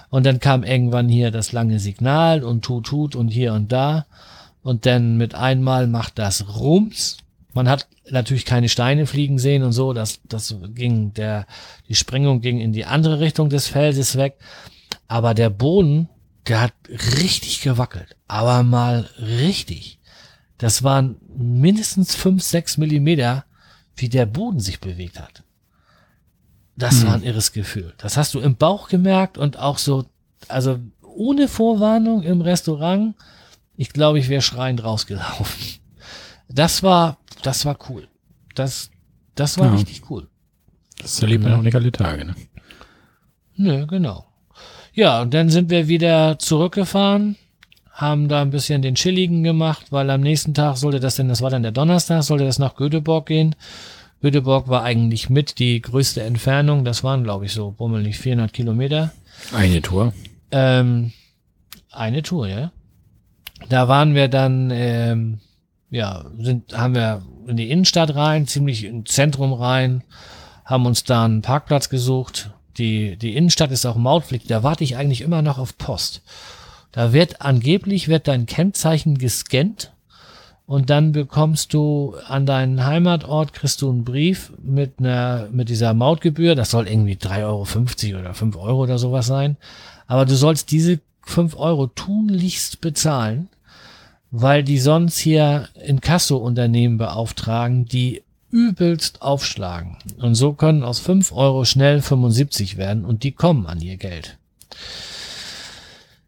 [SPEAKER 1] Und dann kam irgendwann hier das lange Signal und tut, tut und hier und da. Und dann mit einmal macht das Rums. Man hat natürlich keine Steine fliegen sehen und so. Das, das ging, der, die Sprengung ging in die andere Richtung des Felses weg. Aber der Boden, der hat richtig gewackelt. Aber mal richtig. Das waren mindestens fünf, sechs Millimeter, wie der Boden sich bewegt hat. Das
[SPEAKER 2] Hm.
[SPEAKER 1] war ein irres Gefühl. Das hast du im Bauch gemerkt und auch so, also ohne Vorwarnung im Restaurant. Ich glaube, ich wäre schreiend rausgelaufen. Das war, das war cool. Das, das war
[SPEAKER 2] Ja.
[SPEAKER 1] richtig cool.
[SPEAKER 2] Das erlebt man
[SPEAKER 1] Ja.
[SPEAKER 2] auch nicht alle Tage. Ne?
[SPEAKER 1] Nö, genau. Ja, und dann sind wir wieder zurückgefahren, haben da ein bisschen den Chilligen gemacht, weil am nächsten Tag sollte das denn, das war dann der Donnerstag, sollte das nach Göteborg gehen. Göteborg war eigentlich mit die größte Entfernung, das waren glaube ich so bummelig 400 Kilometer.
[SPEAKER 2] Eine Tour.
[SPEAKER 1] Ähm, eine Tour, ja. Da waren wir dann, ähm, ja, sind, haben wir in die Innenstadt rein, ziemlich ins Zentrum rein, haben uns da einen Parkplatz gesucht. Die, die Innenstadt ist auch mautpflichtig, da warte ich eigentlich immer noch auf Post. Da wird angeblich wird dein Kennzeichen gescannt und dann bekommst du an deinen Heimatort kriegst du einen Brief mit einer mit dieser Mautgebühr. Das soll irgendwie 3,50 Euro oder 5 Euro oder sowas sein. Aber du sollst diese 5 Euro tunlichst bezahlen, weil die sonst hier Inkasso-Unternehmen beauftragen, die übelst aufschlagen. Und so können aus 5 Euro schnell 75 werden und die kommen an ihr Geld.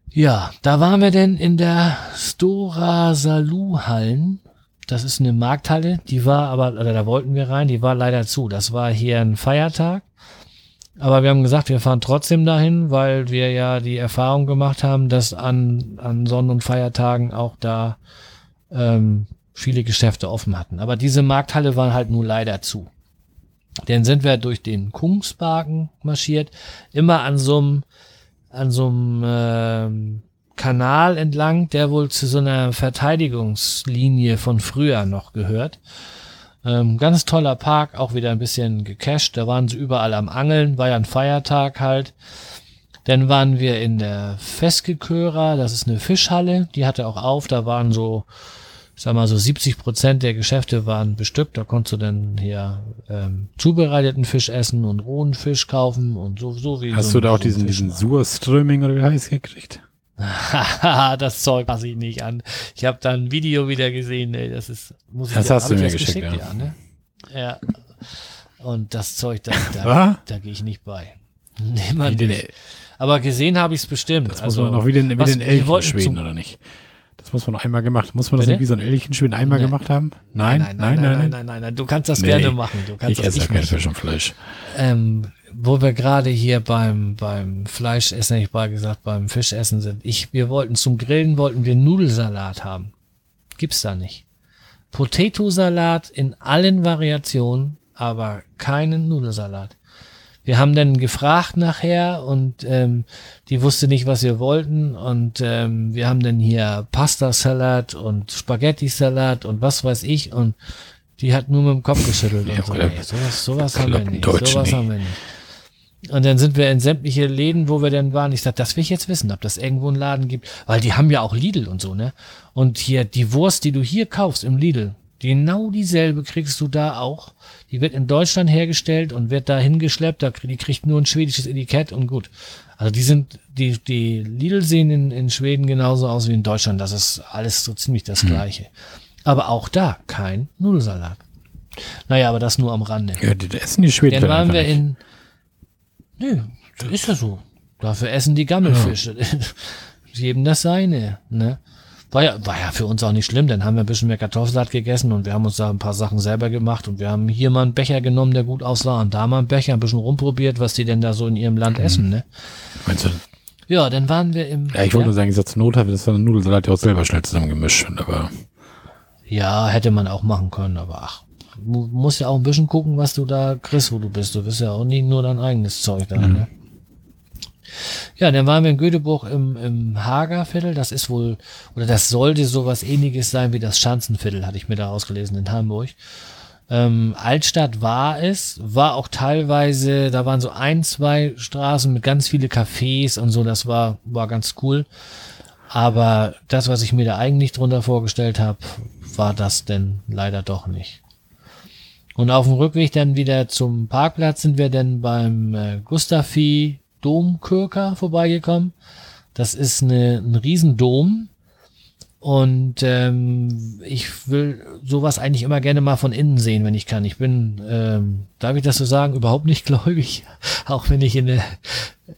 [SPEAKER 1] Ja, da waren wir denn in der Stora Salu Hallen. Das ist eine Markthalle, die war aber, oder da wollten wir rein, die war leider zu. Das war hier ein Feiertag. Aber wir haben gesagt, wir fahren trotzdem dahin, weil wir ja die Erfahrung gemacht haben, dass an, an Sonn- und Feiertagen auch da ähm, viele Geschäfte offen hatten. Aber diese Markthalle war halt nur leider zu. Dann sind wir durch den Kungsbaken marschiert, immer an so einem an so einem ähm, Kanal entlang, der wohl zu so einer Verteidigungslinie von früher noch gehört. Ähm, ganz toller Park, auch wieder ein bisschen gecached. Da waren sie überall am Angeln, war ja ein Feiertag halt. Dann waren wir in der Feskeköra, das ist eine Fischhalle, die hatte auch auf, da waren so, sag mal so 70 Prozent der Geschäfte waren bestückt, da konntest du dann hier ähm, zubereiteten Fisch essen und rohen Fisch kaufen und so, so wie
[SPEAKER 2] Hast
[SPEAKER 1] so
[SPEAKER 2] du da auch
[SPEAKER 1] so
[SPEAKER 2] diesen, diesen
[SPEAKER 1] Fischmarkt.
[SPEAKER 2] Surströmming oder wie heißt gekriegt? *laughs*
[SPEAKER 1] Das Zeug passe ich nicht an. Ich habe da ein Video wieder gesehen, ey, das ist, muss ich
[SPEAKER 2] Das
[SPEAKER 1] dir-
[SPEAKER 2] hast du
[SPEAKER 1] ich
[SPEAKER 2] mir
[SPEAKER 1] das
[SPEAKER 2] geschickt,
[SPEAKER 1] ja. Ne? ja. Und das Zeug, da, da, da gehe ich nicht bei. Nee, man nicht. Aber gesehen habe ich es bestimmt.
[SPEAKER 2] das
[SPEAKER 1] also,
[SPEAKER 2] muss man noch wie den, wie den
[SPEAKER 1] wollten
[SPEAKER 2] schweden, oder nicht? Das muss man noch einmal gemacht. Muss man das
[SPEAKER 1] Bitte?
[SPEAKER 2] nicht wie so ein Elchen schweden einmal gemacht haben?
[SPEAKER 1] nein,
[SPEAKER 2] Nein,
[SPEAKER 1] nein, nein, nein, nein, nein, nein, Du kannst das gerne machen. Du kannst
[SPEAKER 2] Ich
[SPEAKER 1] das
[SPEAKER 2] esse kein
[SPEAKER 1] machen.
[SPEAKER 2] Fisch und Fleisch.
[SPEAKER 1] ähm, wo wir gerade hier beim, beim Fleischessen, ich mal gesagt, beim Fischessen sind. Ich, wir wollten zum Grillen, wollten wir Nudelsalat haben. Gibt's da nicht. Potato-Salat in allen Variationen, aber keinen Nudelsalat. Wir haben dann gefragt nachher und ähm, die wusste nicht, was wir wollten und ähm, wir haben dann hier Pasta-Salat und Spaghetti-Salat und was weiß ich und die hat nur mit dem Kopf geschüttelt
[SPEAKER 2] Ja,
[SPEAKER 1] und so. Nee, sowas, sowas haben wir nicht.
[SPEAKER 2] Deutschen
[SPEAKER 1] Sowas
[SPEAKER 2] nicht.
[SPEAKER 1] haben wir nicht. Und dann sind wir in sämtliche Läden, wo wir denn waren. Ich sag, das will ich jetzt wissen, ob das irgendwo einen Laden gibt. Weil die haben ja auch Lidl und so, ne? Und hier, die Wurst, die du hier kaufst im Lidl, genau dieselbe kriegst du da auch. Die wird in Deutschland hergestellt und wird da hingeschleppt. Da, krieg- die kriegt nur ein schwedisches Etikett und gut. Also die sind, die, die Lidl sehen in, in Schweden genauso aus wie in Deutschland. Das ist alles so ziemlich das Gleiche. Aber auch da kein Nudelsalat. Naja, aber das nur am Rande.
[SPEAKER 2] Ja, die, die essen die Schweden
[SPEAKER 1] Dann waren wir in. Nö, das ist ja so. Dafür essen die Gammelfische. *laughs* Jedem das seine, ne? War ja, war ja für uns auch nicht schlimm, dann haben wir ein bisschen mehr Kartoffelsalat gegessen und wir haben uns da ein paar Sachen selber gemacht und wir haben hier mal einen Becher genommen, der gut aussah und da mal einen Becher, ein bisschen rumprobiert, was die denn da so in ihrem Land essen, ne?
[SPEAKER 2] Meinst du?
[SPEAKER 1] Ja, dann waren wir im.
[SPEAKER 2] Ja, ich wollte nur sagen, ich sag zur Not habe das dann Nudelsalat ja auch selber schnell zusammengemischt. Aber
[SPEAKER 1] Ja, hätte man auch machen können, aber ach, du musst ja auch ein bisschen gucken, was du da kriegst, wo du bist. Du bist ja auch nicht nur dein eigenes Zeug da,
[SPEAKER 2] Mhm.
[SPEAKER 1] ne? Ja, dann waren wir in Göteborg im, im Hagerviertel. Das ist wohl, oder das sollte sowas ähnliches sein wie das Schanzenviertel, hatte ich mir da ausgelesen in Hamburg. Ähm, Altstadt war es, war auch teilweise, da waren so ein, zwei Straßen mit ganz viele Cafés und so, das war, war ganz cool. Aber das, was ich mir da eigentlich drunter vorgestellt habe, war das denn leider doch nicht. Und auf dem Rückweg dann wieder zum Parkplatz sind wir dann beim äh, Gustavi Domkirker vorbeigekommen. Das ist eine, ein Riesendom. Und ähm, ich will sowas eigentlich immer gerne mal von innen sehen, wenn ich kann. Ich bin, ähm, darf ich das so sagen, überhaupt nicht *laughs* gläubig, auch wenn ich in, der,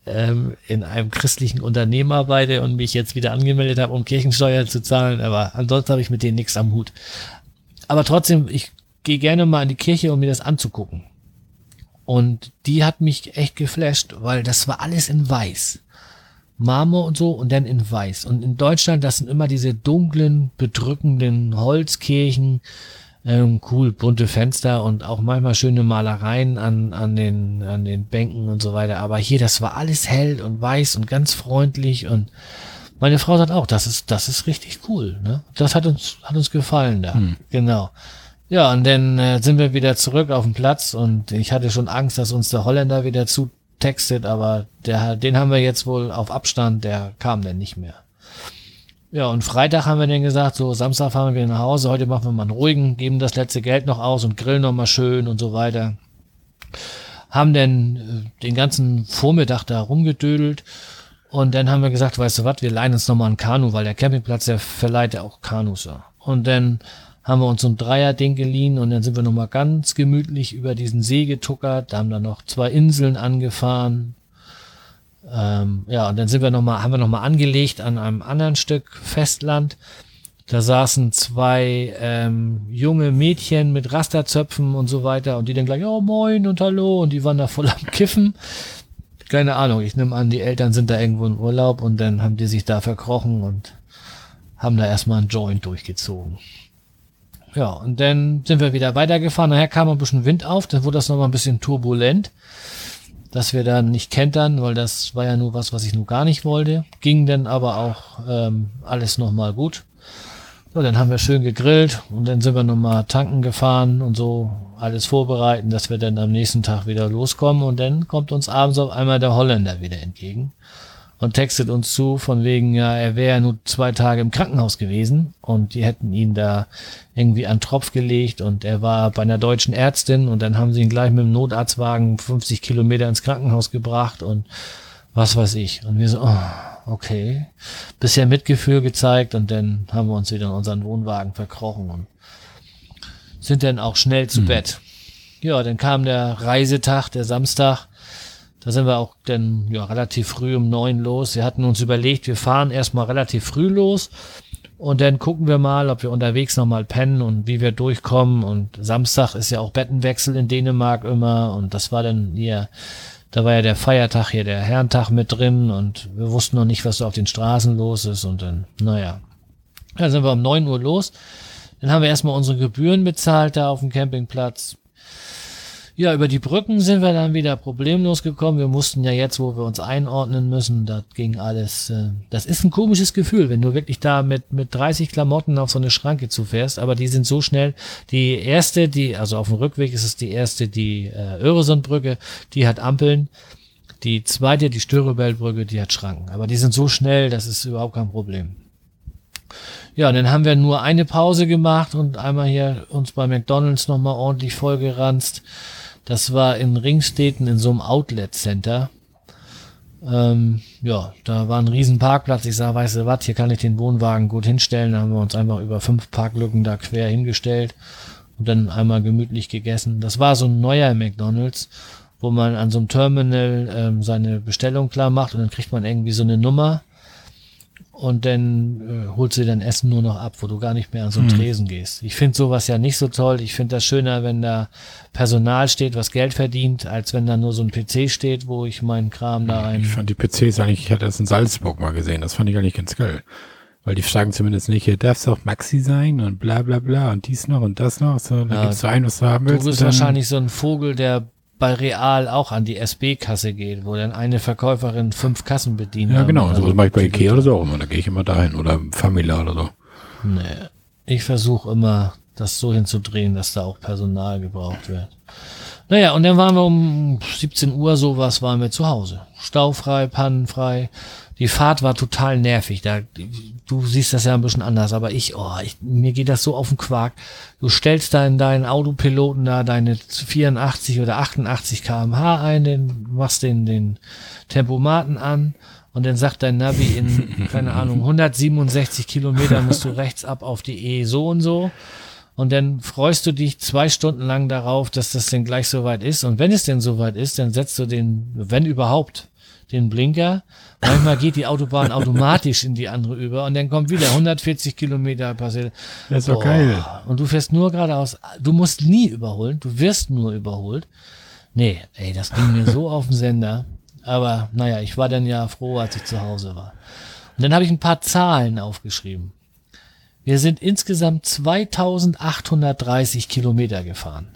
[SPEAKER 1] ähm, in einem christlichen Unternehmen arbeite und mich jetzt wieder angemeldet habe, um Kirchensteuer zu zahlen. Aber ansonsten habe ich mit denen nichts am Hut. Aber trotzdem, ich gehe gerne mal in die Kirche, um mir das anzugucken. Und die hat mich echt geflasht, weil das war alles in weiß. Marmor und so und dann in weiß. Und in Deutschland, das sind immer diese dunklen, bedrückenden Holzkirchen, ähm, cool, bunte Fenster und auch manchmal schöne Malereien an, an, den, an den Bänken und so weiter. Aber hier, das war alles hell und weiß und ganz freundlich und meine Frau sagt auch, das ist, das ist richtig cool. Ne? Das hat uns, hat uns gefallen da. Genau. Ja, und dann äh, sind wir wieder zurück auf den Platz und ich hatte schon Angst, dass uns der Holländer wieder zutextet, aber der, den haben wir jetzt wohl auf Abstand, der kam dann nicht mehr. Ja, und Freitag haben wir dann gesagt, so Samstag fahren wir nach Hause, heute machen wir mal einen ruhigen, geben das letzte Geld noch aus und grillen noch mal schön und so weiter. Haben dann äh, den ganzen Vormittag da rumgedödelt und dann haben wir gesagt, weißt du was, wir leihen uns noch mal ein Kanu, weil der Campingplatz, der verleiht ja auch Kanus. Ja. Und dann haben wir uns so ein Dreier-Ding geliehen und dann sind wir noch mal ganz gemütlich über diesen See getuckert, da haben dann noch zwei Inseln angefahren. Ähm, ja, und dann sind wir noch mal, haben wir noch mal angelegt an einem anderen Stück Festland. Da saßen zwei ähm, junge Mädchen mit Rasterzöpfen und so weiter und die dann gleich, oh moin und hallo und die waren da voll am Kiffen. Keine Ahnung, ich nehme an, die Eltern sind da irgendwo in Urlaub und dann haben die sich da verkrochen und haben da erstmal einen Joint durchgezogen. Ja, und dann sind wir wieder weitergefahren. Nachher kam ein bisschen Wind auf, dann wurde das nochmal ein bisschen turbulent, dass wir dann nicht kentern, weil das war ja nur was, was ich nur gar nicht wollte. Ging dann aber auch ähm, alles nochmal gut. So, dann haben wir schön gegrillt und dann sind wir nochmal tanken gefahren und so alles vorbereiten, dass wir dann am nächsten Tag wieder loskommen und dann kommt uns abends auf einmal der Holländer wieder entgegen und textet uns zu von wegen, ja, er wäre ja nur zwei Tage im Krankenhaus gewesen und die hätten ihn da irgendwie an Tropf gelegt und er war bei einer deutschen Ärztin und dann haben sie ihn gleich mit dem Notarztwagen 50 Kilometer ins Krankenhaus gebracht und was weiß ich. Und wir so, oh, okay. Bisher Mitgefühl gezeigt und dann haben wir uns wieder in unseren Wohnwagen verkrochen und sind dann auch schnell zu Bett. Ja, dann kam der Reisetag, der Samstag. Da sind wir auch dann ja, relativ früh um neun los. Wir hatten uns überlegt, wir fahren erstmal relativ früh los und dann gucken wir mal, ob wir unterwegs nochmal pennen und wie wir durchkommen. Und Samstag ist ja auch Bettenwechsel in Dänemark immer und das war dann hier, da war ja der Feiertag hier, der Herrentag mit drin und wir wussten noch nicht, was so auf den Straßen los ist und dann, naja. Dann sind wir um neun Uhr los. Dann haben wir erstmal unsere Gebühren bezahlt da auf dem Campingplatz. Ja, über die Brücken sind wir dann wieder problemlos gekommen. Wir mussten ja jetzt, wo wir uns einordnen müssen, das ging alles. Äh, das ist ein komisches Gefühl, wenn du wirklich da mit, mit 30 Klamotten auf so eine Schranke zufährst, aber die sind so schnell. Die erste, die, also auf dem Rückweg ist es die erste, die äh, Öresundbrücke, die hat Ampeln. Die zweite, die Störebelbrücke, die hat Schranken. Aber die sind so schnell, das ist überhaupt kein Problem. Ja, und dann haben wir nur eine Pause gemacht und einmal hier uns bei McDonalds nochmal ordentlich vollgeranzt. Das war in Ringstedten in so einem Outlet-Center. Ähm, ja, da war ein riesen Parkplatz. Ich sag, weißt du was, hier kann ich den Wohnwagen gut hinstellen. Da haben wir uns einfach über fünf Parklücken da quer hingestellt und dann einmal gemütlich gegessen. Das war so ein neuer McDonalds, wo man an so einem Terminal ähm, seine Bestellung klar macht und dann kriegt man irgendwie so eine Nummer und dann äh, holst du dein Essen nur noch ab, wo du gar nicht mehr an so einen Tresen gehst. Ich finde sowas ja nicht so toll. Ich finde das schöner, wenn da Personal steht, was Geld verdient, als wenn da nur so ein PC steht, wo ich meinen Kram da
[SPEAKER 2] Ich
[SPEAKER 1] rein.
[SPEAKER 2] fand die PCs eigentlich, ich hatte das in Salzburg mal gesehen, das fand ich eigentlich ganz geil. Weil die fragen zumindest nicht, hier darf es auch Maxi sein und bla bla bla und dies noch und das noch. So, dann
[SPEAKER 1] Ja,
[SPEAKER 2] gibst du ein, was du haben
[SPEAKER 1] Du
[SPEAKER 2] willst.
[SPEAKER 1] bist
[SPEAKER 2] und dann-
[SPEAKER 1] wahrscheinlich so ein Vogel, der bei Real auch an die SB-Kasse geht, wo dann eine Verkäuferin fünf Kassen bedient.
[SPEAKER 2] Ja, genau.
[SPEAKER 1] Also,
[SPEAKER 2] So mache ich bei Ikea oder so auch immer. Da gehe ich immer dahin. Oder Famila oder so.
[SPEAKER 1] Nee. Ich versuche immer, das so hinzudrehen, dass da auch Personal gebraucht wird. Naja, und dann waren wir um 17 Uhr sowas, waren wir zu Hause. Staufrei, pannenfrei. Die Fahrt war total nervig. Da, du siehst das ja ein bisschen anders, aber ich, oh, ich, mir geht das so auf den Quark. Du stellst da in deinen Autopiloten da deine 84 oder 88 kmh ein, den, machst den, den Tempomaten an und dann sagt dein Navi in, *laughs* keine Ahnung, 167 Kilometer musst du rechts ab auf die E so und so. Und dann freust du dich zwei Stunden lang darauf, dass das denn gleich soweit ist. Und wenn es denn soweit ist, dann setzt du den, wenn überhaupt, den Blinker. Manchmal geht die Autobahn automatisch in die andere über und dann kommt wieder 140 Kilometer passiert.
[SPEAKER 2] Das ist doch geil.
[SPEAKER 1] Und du fährst nur geradeaus. Du musst nie überholen. Du wirst nur überholt. Nee, ey, das ging mir so auf den Sender. Aber naja, ich war dann ja froh, als ich zu Hause war. Und dann habe ich ein paar Zahlen aufgeschrieben. Wir sind insgesamt 2830 Kilometer gefahren.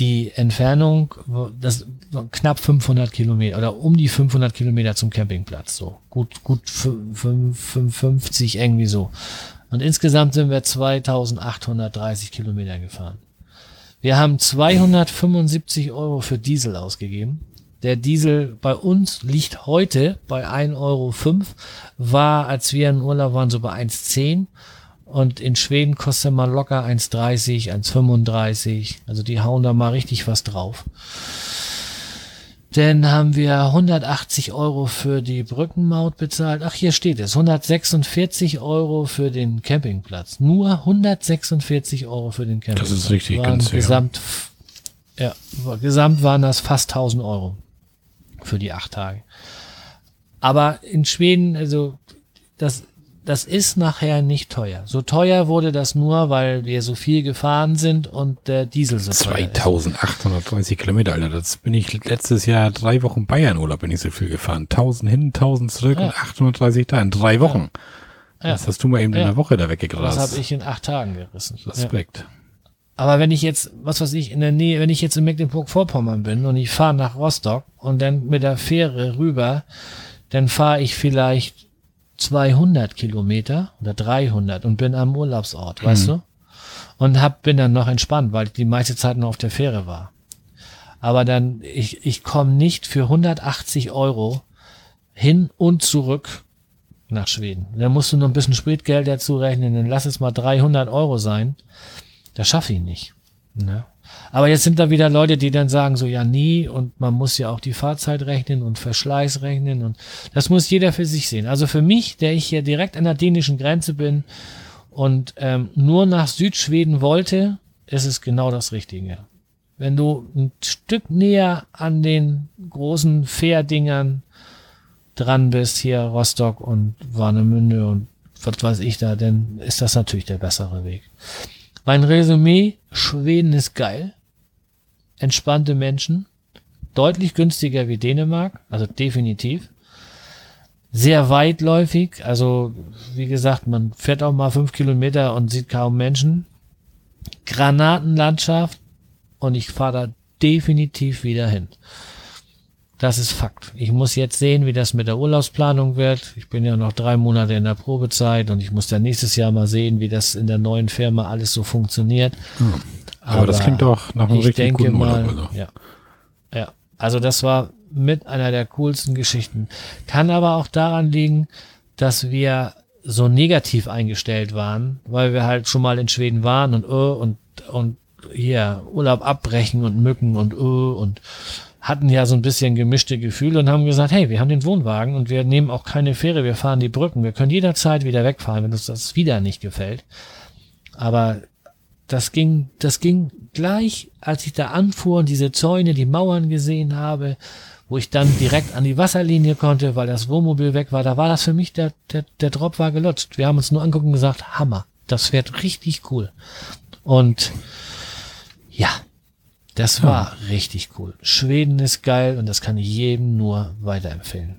[SPEAKER 1] Die Entfernung, das knapp 500 Kilometer oder um die 500 Kilometer zum Campingplatz. So gut, gut 55 irgendwie so. Und insgesamt sind wir 2830 Kilometer gefahren. Wir haben 275 Euro für Diesel ausgegeben. Der Diesel bei uns liegt heute bei 1,05 Euro, war, als wir in Urlaub waren, so bei 1,10 und in Schweden kostet man locker 1,30, 1,35. Also die hauen da mal richtig was drauf. Dann haben wir 180 Euro für die Brückenmaut bezahlt. Ach, hier steht es. 146 Euro für den Campingplatz. Nur 146 Euro für den Campingplatz.
[SPEAKER 2] ist richtig
[SPEAKER 1] Waren
[SPEAKER 2] günstig.
[SPEAKER 1] Gesamt, ja, gesamt waren das fast 1000 Euro für die acht Tage. Aber in Schweden, also das, das ist nachher nicht teuer. So teuer wurde das nur, weil wir so viel gefahren sind und der Diesel so teuer ist.
[SPEAKER 2] 2830 Kilometer, Alter. Das bin ich letztes Jahr drei Wochen Bayern-Urlaub bin ich so viel gefahren. 1000 hin, 1000 zurück
[SPEAKER 1] Ja.
[SPEAKER 2] und 830 da in drei Wochen.
[SPEAKER 1] Ja.
[SPEAKER 2] Das hast du mal eben in
[SPEAKER 1] Ja.
[SPEAKER 2] einer Woche da
[SPEAKER 1] Das
[SPEAKER 2] weggegrast.
[SPEAKER 1] habe ich in acht Tagen gerissen.
[SPEAKER 2] Respekt.
[SPEAKER 1] Aber wenn ich jetzt, was weiß ich, in der Nähe, wenn ich jetzt in Mecklenburg-Vorpommern bin und ich fahre nach Rostock und dann mit der Fähre rüber, dann fahre ich vielleicht 200 Kilometer oder 300 und bin am Urlaubsort, weißt du? Und hab, bin dann noch entspannt, weil ich die meiste Zeit nur auf der Fähre war. Aber dann, ich, ich komme nicht für 180 Euro hin und zurück nach Schweden. Dann musst du noch ein bisschen Spritgeld dazu rechnen, dann lass es mal 300 Euro sein. Das schaffe ich nicht. Ne? Aber jetzt sind da wieder Leute, die dann sagen so, ja nie und man muss ja auch die Fahrzeit rechnen und Verschleiß rechnen und das muss jeder für sich sehen. Also für mich, der ich hier direkt an der dänischen Grenze bin und ähm, nur nach Südschweden wollte, ist es genau das Richtige. Wenn du ein Stück näher an den großen Fährdingern dran bist, hier Rostock und Warnemünde und was weiß ich da, dann ist das natürlich der bessere Weg. Mein Resümee, Schweden ist geil. Entspannte Menschen. Deutlich günstiger wie Dänemark, also definitiv. Sehr weitläufig, also wie gesagt, man fährt auch mal fünf Kilometer und sieht kaum Menschen. Granatenlandschaft und ich fahre da definitiv wieder hin. Das ist Fakt. Ich muss jetzt sehen, wie das mit der Urlaubsplanung wird. Ich bin ja noch drei Monate in der Probezeit und ich muss dann nächstes Jahr mal sehen, wie das in der neuen Firma alles so funktioniert.
[SPEAKER 2] Aber, das klingt doch nach einem
[SPEAKER 1] ich
[SPEAKER 2] richtig
[SPEAKER 1] denke
[SPEAKER 2] guten
[SPEAKER 1] mal,
[SPEAKER 2] Urlaub. Also.
[SPEAKER 1] ja. Ja. Also das war mit einer der coolsten Geschichten. Kann aber auch daran liegen, dass wir so negativ eingestellt waren, weil wir halt schon mal in Schweden waren und uh, und und hier Urlaub abbrechen und Mücken und uh, und hatten ja so ein bisschen gemischte Gefühle und haben gesagt, hey, wir haben den Wohnwagen und wir nehmen auch keine Fähre, wir fahren die Brücken, wir können jederzeit wieder wegfahren, wenn uns das wieder nicht gefällt. Aber das ging, das ging gleich, als ich da anfuhr und diese Zäune, die Mauern gesehen habe, wo ich dann direkt an die Wasserlinie konnte, weil das Wohnmobil weg war, da war das für mich, der, der, der Drop war gelutscht. Wir haben uns nur angeguckt und gesagt, Hammer, das fährt richtig cool. Und ja, das war richtig cool. Schweden ist geil und das kann ich jedem nur weiterempfehlen.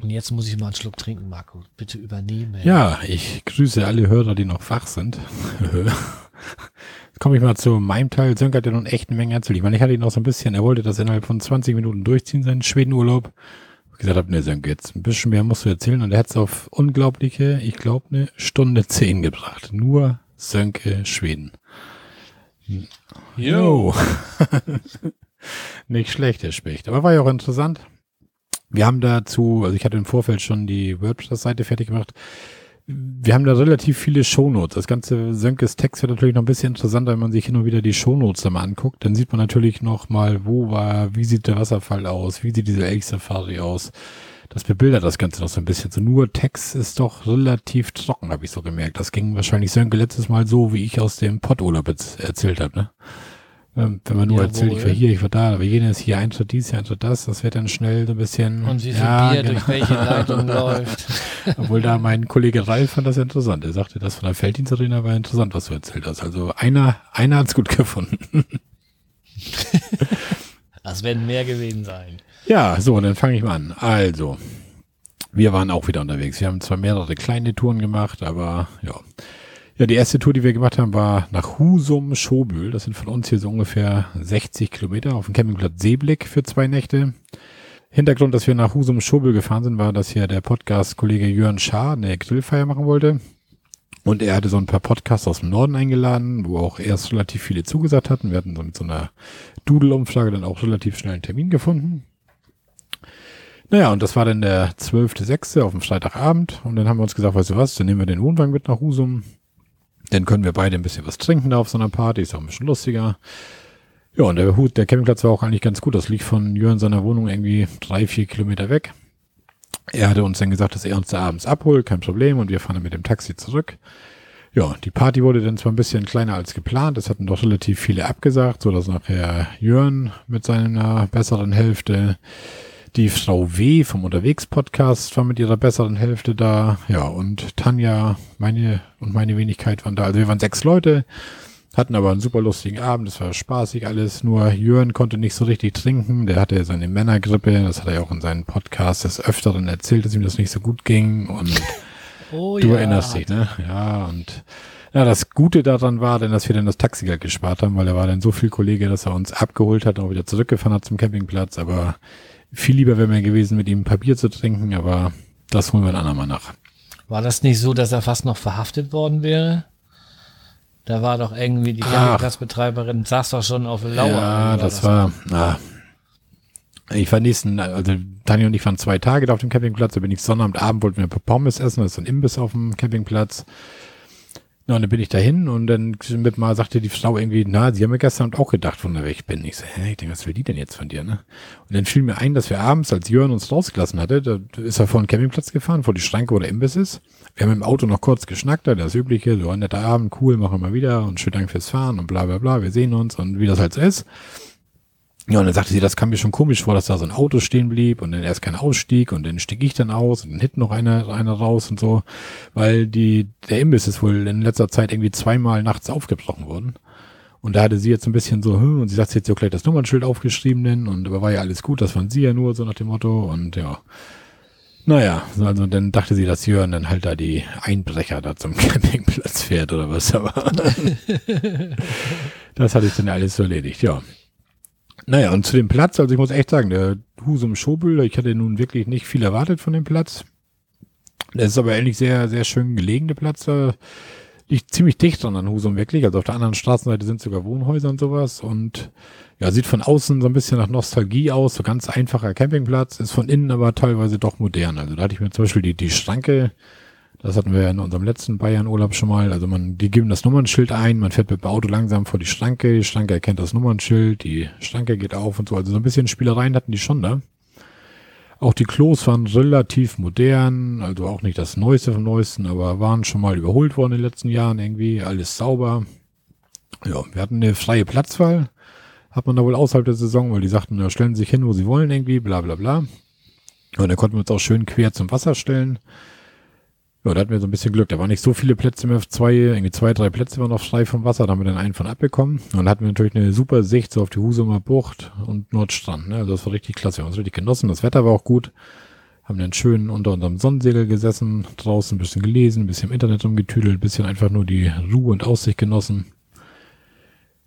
[SPEAKER 1] Und jetzt muss ich mal einen Schluck trinken, Marco. Bitte übernehmen.
[SPEAKER 2] Ja, ich grüße alle Hörer, die noch wach sind. *laughs* Komme ich mal zu meinem Teil. Sönke hat ja noch echt eine Menge erzählt. Ich meine, ich hatte ihn noch so ein bisschen, er wollte das innerhalb von 20 Minuten durchziehen, seinen Schwedenurlaub. Ich gesagt habe, ne Sönke, jetzt ein bisschen mehr musst du erzählen. Und er hat es auf unglaubliche, ich glaube, eine Stunde zehn gebracht. Nur Sönke Schweden. Jo. *laughs* Nicht schlecht, der Specht. Aber war ja auch interessant. Wir haben dazu, also ich hatte im Vorfeld schon die WordPress-Seite fertig gemacht. Wir haben da relativ viele Shownotes. Das ganze Sönkes Text wird natürlich noch ein bisschen interessanter, wenn man sich hin und wieder die Shownotes da mal anguckt. Dann sieht man natürlich noch mal, wo war, wie sieht der Wasserfall aus, wie sieht diese Elch Safari aus. Das bebildert das Ganze noch so ein bisschen. So nur Text ist doch relativ trocken, habe ich so gemerkt. Das ging wahrscheinlich Sönke letztes Mal so, wie ich aus dem Potturlaub erzählt habe, ne? Ähm, wenn man nur Jawohl. erzählt, ich war hier, ich war da, aber jenes hier Eintritt dies, hier Eintritt das, das wird dann schnell so ein bisschen.
[SPEAKER 1] Und wie viel ja, Bier genau. durch welche Leitung *laughs* läuft.
[SPEAKER 2] Obwohl da mein Kollege Ralf fand das interessant. Er sagte, das von der Felddienstarena war interessant, was du erzählt hast. Also einer, einer hat's gut gefunden. *laughs*
[SPEAKER 1] das werden mehr gewesen sein.
[SPEAKER 2] Ja, so, dann fange ich mal an. Also, wir waren auch wieder unterwegs. Wir haben zwar mehrere kleine Touren gemacht, aber ja. Ja, die erste Tour, die wir gemacht haben, war nach Husum Schobül. Das sind von uns hier so ungefähr 60 Kilometer auf dem Campingplatz Seeblick für zwei Nächte. Hintergrund, dass wir nach Husum Schobül gefahren sind, war, dass hier der Podcast-Kollege Jörn Schaar eine Grillfeier machen wollte. Und er hatte so ein paar Podcasts aus dem Norden eingeladen, wo auch erst relativ viele zugesagt hatten. Wir hatten so mit so einer Doodle-Umfrage dann auch relativ schnell einen Termin gefunden. Naja, und das war dann der 12.06. auf dem Freitagabend. Und dann haben wir uns gesagt, weißt du was, dann nehmen wir den Wohnwagen mit nach Husum. Dann können wir beide ein bisschen was trinken da auf so einer Party, ist auch ein bisschen lustiger. Ja, und der Hut, der Campingplatz war auch eigentlich ganz gut. Das liegt von Jörn seiner Wohnung irgendwie drei, vier Kilometer weg. Er hatte uns dann gesagt, dass er uns da abends abholt, kein Problem, und wir fahren dann mit dem Taxi zurück. Ja, die Party wurde dann zwar ein bisschen kleiner als geplant, es hatten doch relativ viele abgesagt, so dass nachher Jörn mit seiner besseren Hälfte die Frau W. vom Unterwegs-Podcast war mit ihrer besseren Hälfte da. Ja, und Tanja, meine und meine Wenigkeit waren da. Also wir waren sechs Leute, hatten aber einen super lustigen Abend. Es war spaßig alles. Nur Jörn konnte nicht so richtig trinken. Der hatte seine Männergrippe. Das hat er ja auch in seinen Podcasts des Öfteren erzählt, dass ihm das nicht so gut ging. Und *laughs* oh, du ja. erinnerst dich, ne? Ja, und ja, das Gute daran war denn, dass wir dann das Taxigeld gespart haben, weil er war dann so viel Kollege, dass er uns abgeholt hat und auch wieder zurückgefahren hat zum Campingplatz. Aber viel lieber wäre mir gewesen, mit ihm ein Papier zu trinken, aber das holen wir ein andermal nach.
[SPEAKER 1] War das nicht so, dass er fast noch verhaftet worden wäre? Da war doch irgendwie die Campingplatzbetreiberin, saß doch schon auf Lauer.
[SPEAKER 2] Ja, war das, das, war, na, ich war nächsten, also Tanja und ich waren zwei Tage da auf dem Campingplatz, da bin ich Sonnabendabend, wollten wir Pommes essen, das ist so ein Imbiss auf dem Campingplatz. Ja, und dann bin ich dahin und dann mit mal sagte die Frau irgendwie, na, sie haben mir gestern auch gedacht, von der ich bin. Ich so, hä, ich denke, was will die denn jetzt von dir, ne? Und dann fiel mir ein, dass wir abends, als Jörn uns rausgelassen hatte, da ist er vor den Campingplatz gefahren, vor die Schranke, wo der Imbiss ist. Wir haben im Auto noch kurz geschnackt, das übliche, so ein netter Abend, cool, machen wir mal wieder und schönen Dank fürs Fahren und bla bla bla, wir sehen uns und wie das halt so ist. Ja, und dann sagte sie, das kam mir schon komisch vor, dass da so ein Auto stehen blieb und dann erst kein Ausstieg und dann stieg ich dann aus und dann hinten noch einer, einer raus und so, weil die, der Imbiss ist wohl in letzter Zeit irgendwie zweimal nachts aufgebrochen worden. Und da hatte sie jetzt ein bisschen so, hm, und sie sagt, sie hat so gleich das Nummernschild aufgeschrieben denn, und aber war ja alles gut, das fand sie ja nur, so nach dem Motto, und ja. Naja, also dann dachte sie, dass Jörn dann halt da die Einbrecher da zum *laughs* Campingplatz fährt oder was, aber *laughs* das hatte ich dann alles erledigt, ja. Naja, und zu dem Platz, also ich muss echt sagen, der Husum Schobel, ich hatte nun wirklich nicht viel erwartet von dem Platz. Das ist aber eigentlich sehr, sehr schön gelegene Platz. Da liegt ziemlich dicht dran an Husum wirklich. Also auf der anderen Straßenseite sind sogar Wohnhäuser und sowas. Und ja, sieht von außen so ein bisschen nach Nostalgie aus. So ganz einfacher Campingplatz. Ist von innen aber teilweise doch modern. Also da hatte ich mir zum Beispiel die, die Schranke das hatten wir in unserem letzten Bayern-Urlaub schon mal. Also man, die geben das Nummernschild ein, man fährt mit dem Auto langsam vor die Schranke, die Schranke erkennt das Nummernschild, die Schranke geht auf und so. Also so ein bisschen Spielereien hatten die schon da. Auch die Klos waren relativ modern, also auch nicht das Neueste vom Neuesten, aber waren schon mal überholt worden in den letzten Jahren irgendwie, alles sauber. Ja, wir hatten eine freie Platzwahl, hat man da wohl außerhalb der Saison, weil die sagten, ja, stellen sich hin, wo sie wollen irgendwie, bla bla bla. Und dann konnten wir uns auch schön quer zum Wasser stellen. Ja, da hatten wir so ein bisschen Glück. Da waren nicht so viele Plätze mehr, zwei, irgendwie zwei, drei Plätze waren noch frei vom Wasser. Da haben wir dann einen von abbekommen. Und dann hatten wir natürlich eine super Sicht so auf die Husumer Bucht und Nordstrand. Ne? Also das war richtig klasse. Wir haben uns richtig genossen. Das Wetter war auch gut. Haben dann schön unter unserem Sonnensegel gesessen, draußen ein bisschen gelesen, ein bisschen im Internet rumgetüdelt, ein bisschen einfach nur die Ruhe und Aussicht genossen.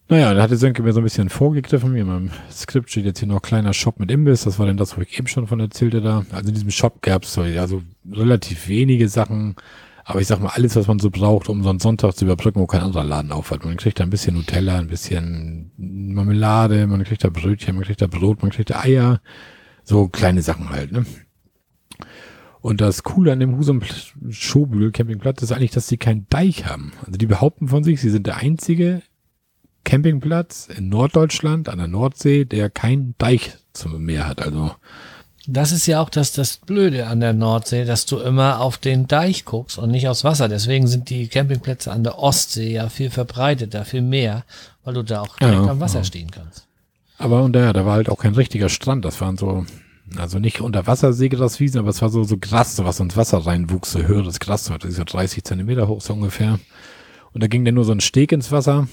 [SPEAKER 2] Naja, da hatte Sönke mir so ein bisschen vorgegriffen. In meinem Skript steht jetzt hier noch kleiner Shop mit Imbiss. Das war denn das, wo ich eben schon von erzählte da. Also in diesem Shop gab es also relativ wenige Sachen. Aber ich sag mal, alles, was man so braucht, um so einen Sonntag zu überbrücken, wo kein anderer Laden aufhat. Man kriegt da ein bisschen Nutella, ein bisschen Marmelade, man kriegt da Brötchen, man kriegt da Brot, man kriegt da Eier. So kleine Sachen halt, ne? Und das Coole an dem Husum Schobühl Campingplatz ist eigentlich, dass sie keinen Deich haben. Also die behaupten von sich, sie sind der einzige Campingplatz in Norddeutschland an der Nordsee, der keinen Deich zum Meer hat. Also
[SPEAKER 1] das ist ja auch das, das Blöde an der Nordsee, dass du immer auf den Deich guckst und nicht aufs Wasser. Deswegen sind die Campingplätze an der Ostsee ja viel verbreiteter, viel mehr, weil du da auch direkt ja, am Wasser ja. stehen kannst.
[SPEAKER 2] Aber und da, da war halt auch kein richtiger Strand. Das waren so, also nicht unter Wasser Seegraswiesen, aber es war so, so Gras, was ins Wasser reinwuchs, so höheres Gras, das ist ja 30 Zentimeter hoch so ungefähr. Und da ging dann nur so ein Steg ins Wasser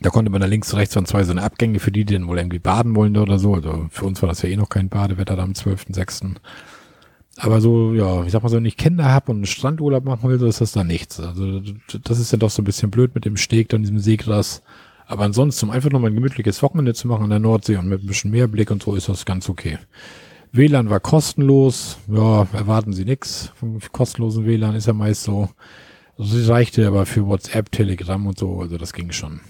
[SPEAKER 2] da konnte man da links, rechts waren zwei so eine Abgänge für die, die dann wohl irgendwie baden wollen oder so. Also für uns war das ja eh noch kein Badewetter da am 12.06. Aber so, ja, ich sag mal so, wenn ich Kinder hab und einen Strandurlaub machen will, so ist das da nichts. Also das ist ja doch so ein bisschen blöd mit dem Steg, dann diesem Seegras. Aber ansonsten, um einfach nochmal ein gemütliches Wochenende zu machen an der Nordsee und mit ein bisschen Meerblick und so, ist das ganz okay. WLAN war kostenlos. Ja, erwarten Sie nix vom kostenlosen WLAN, ist ja meist so. Sie reichte aber für WhatsApp, Telegram und so, also das ging schon.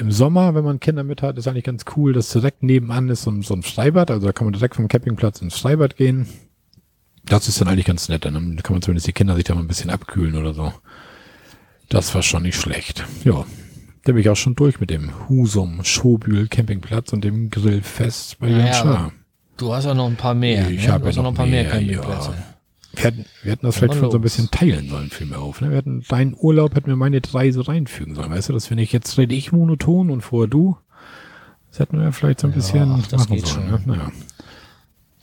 [SPEAKER 2] Im Sommer, wenn man Kinder mit hat, ist eigentlich ganz cool, dass direkt nebenan ist so, so ein Freibad. Also da kann man direkt vom Campingplatz ins Freibad gehen. Das ist dann eigentlich ganz nett. Dann kann man zumindest die Kinder sich da mal ein bisschen abkühlen oder so. Das war schon nicht schlecht. Ja, da bin ich auch schon durch mit dem Husum Schobühl Campingplatz und dem Grillfest bei Jan
[SPEAKER 1] ja, Du hast auch noch ein paar mehr.
[SPEAKER 2] Ich ne? habe ja noch, noch ein paar mehr, mehr Campingplätze. Ja. Wir hätten, wir hätten das vielleicht schon so ein bisschen teilen sollen, viel mehr auf. Ne? Wir hätten deinen Urlaub, hätten wir meine drei so reinfügen sollen. Weißt du, dass wenn ich jetzt rede ich monoton und vorher du, das hätten wir vielleicht so ein bisschen
[SPEAKER 1] ach, das geht sollen. Schon. Ne? Naja.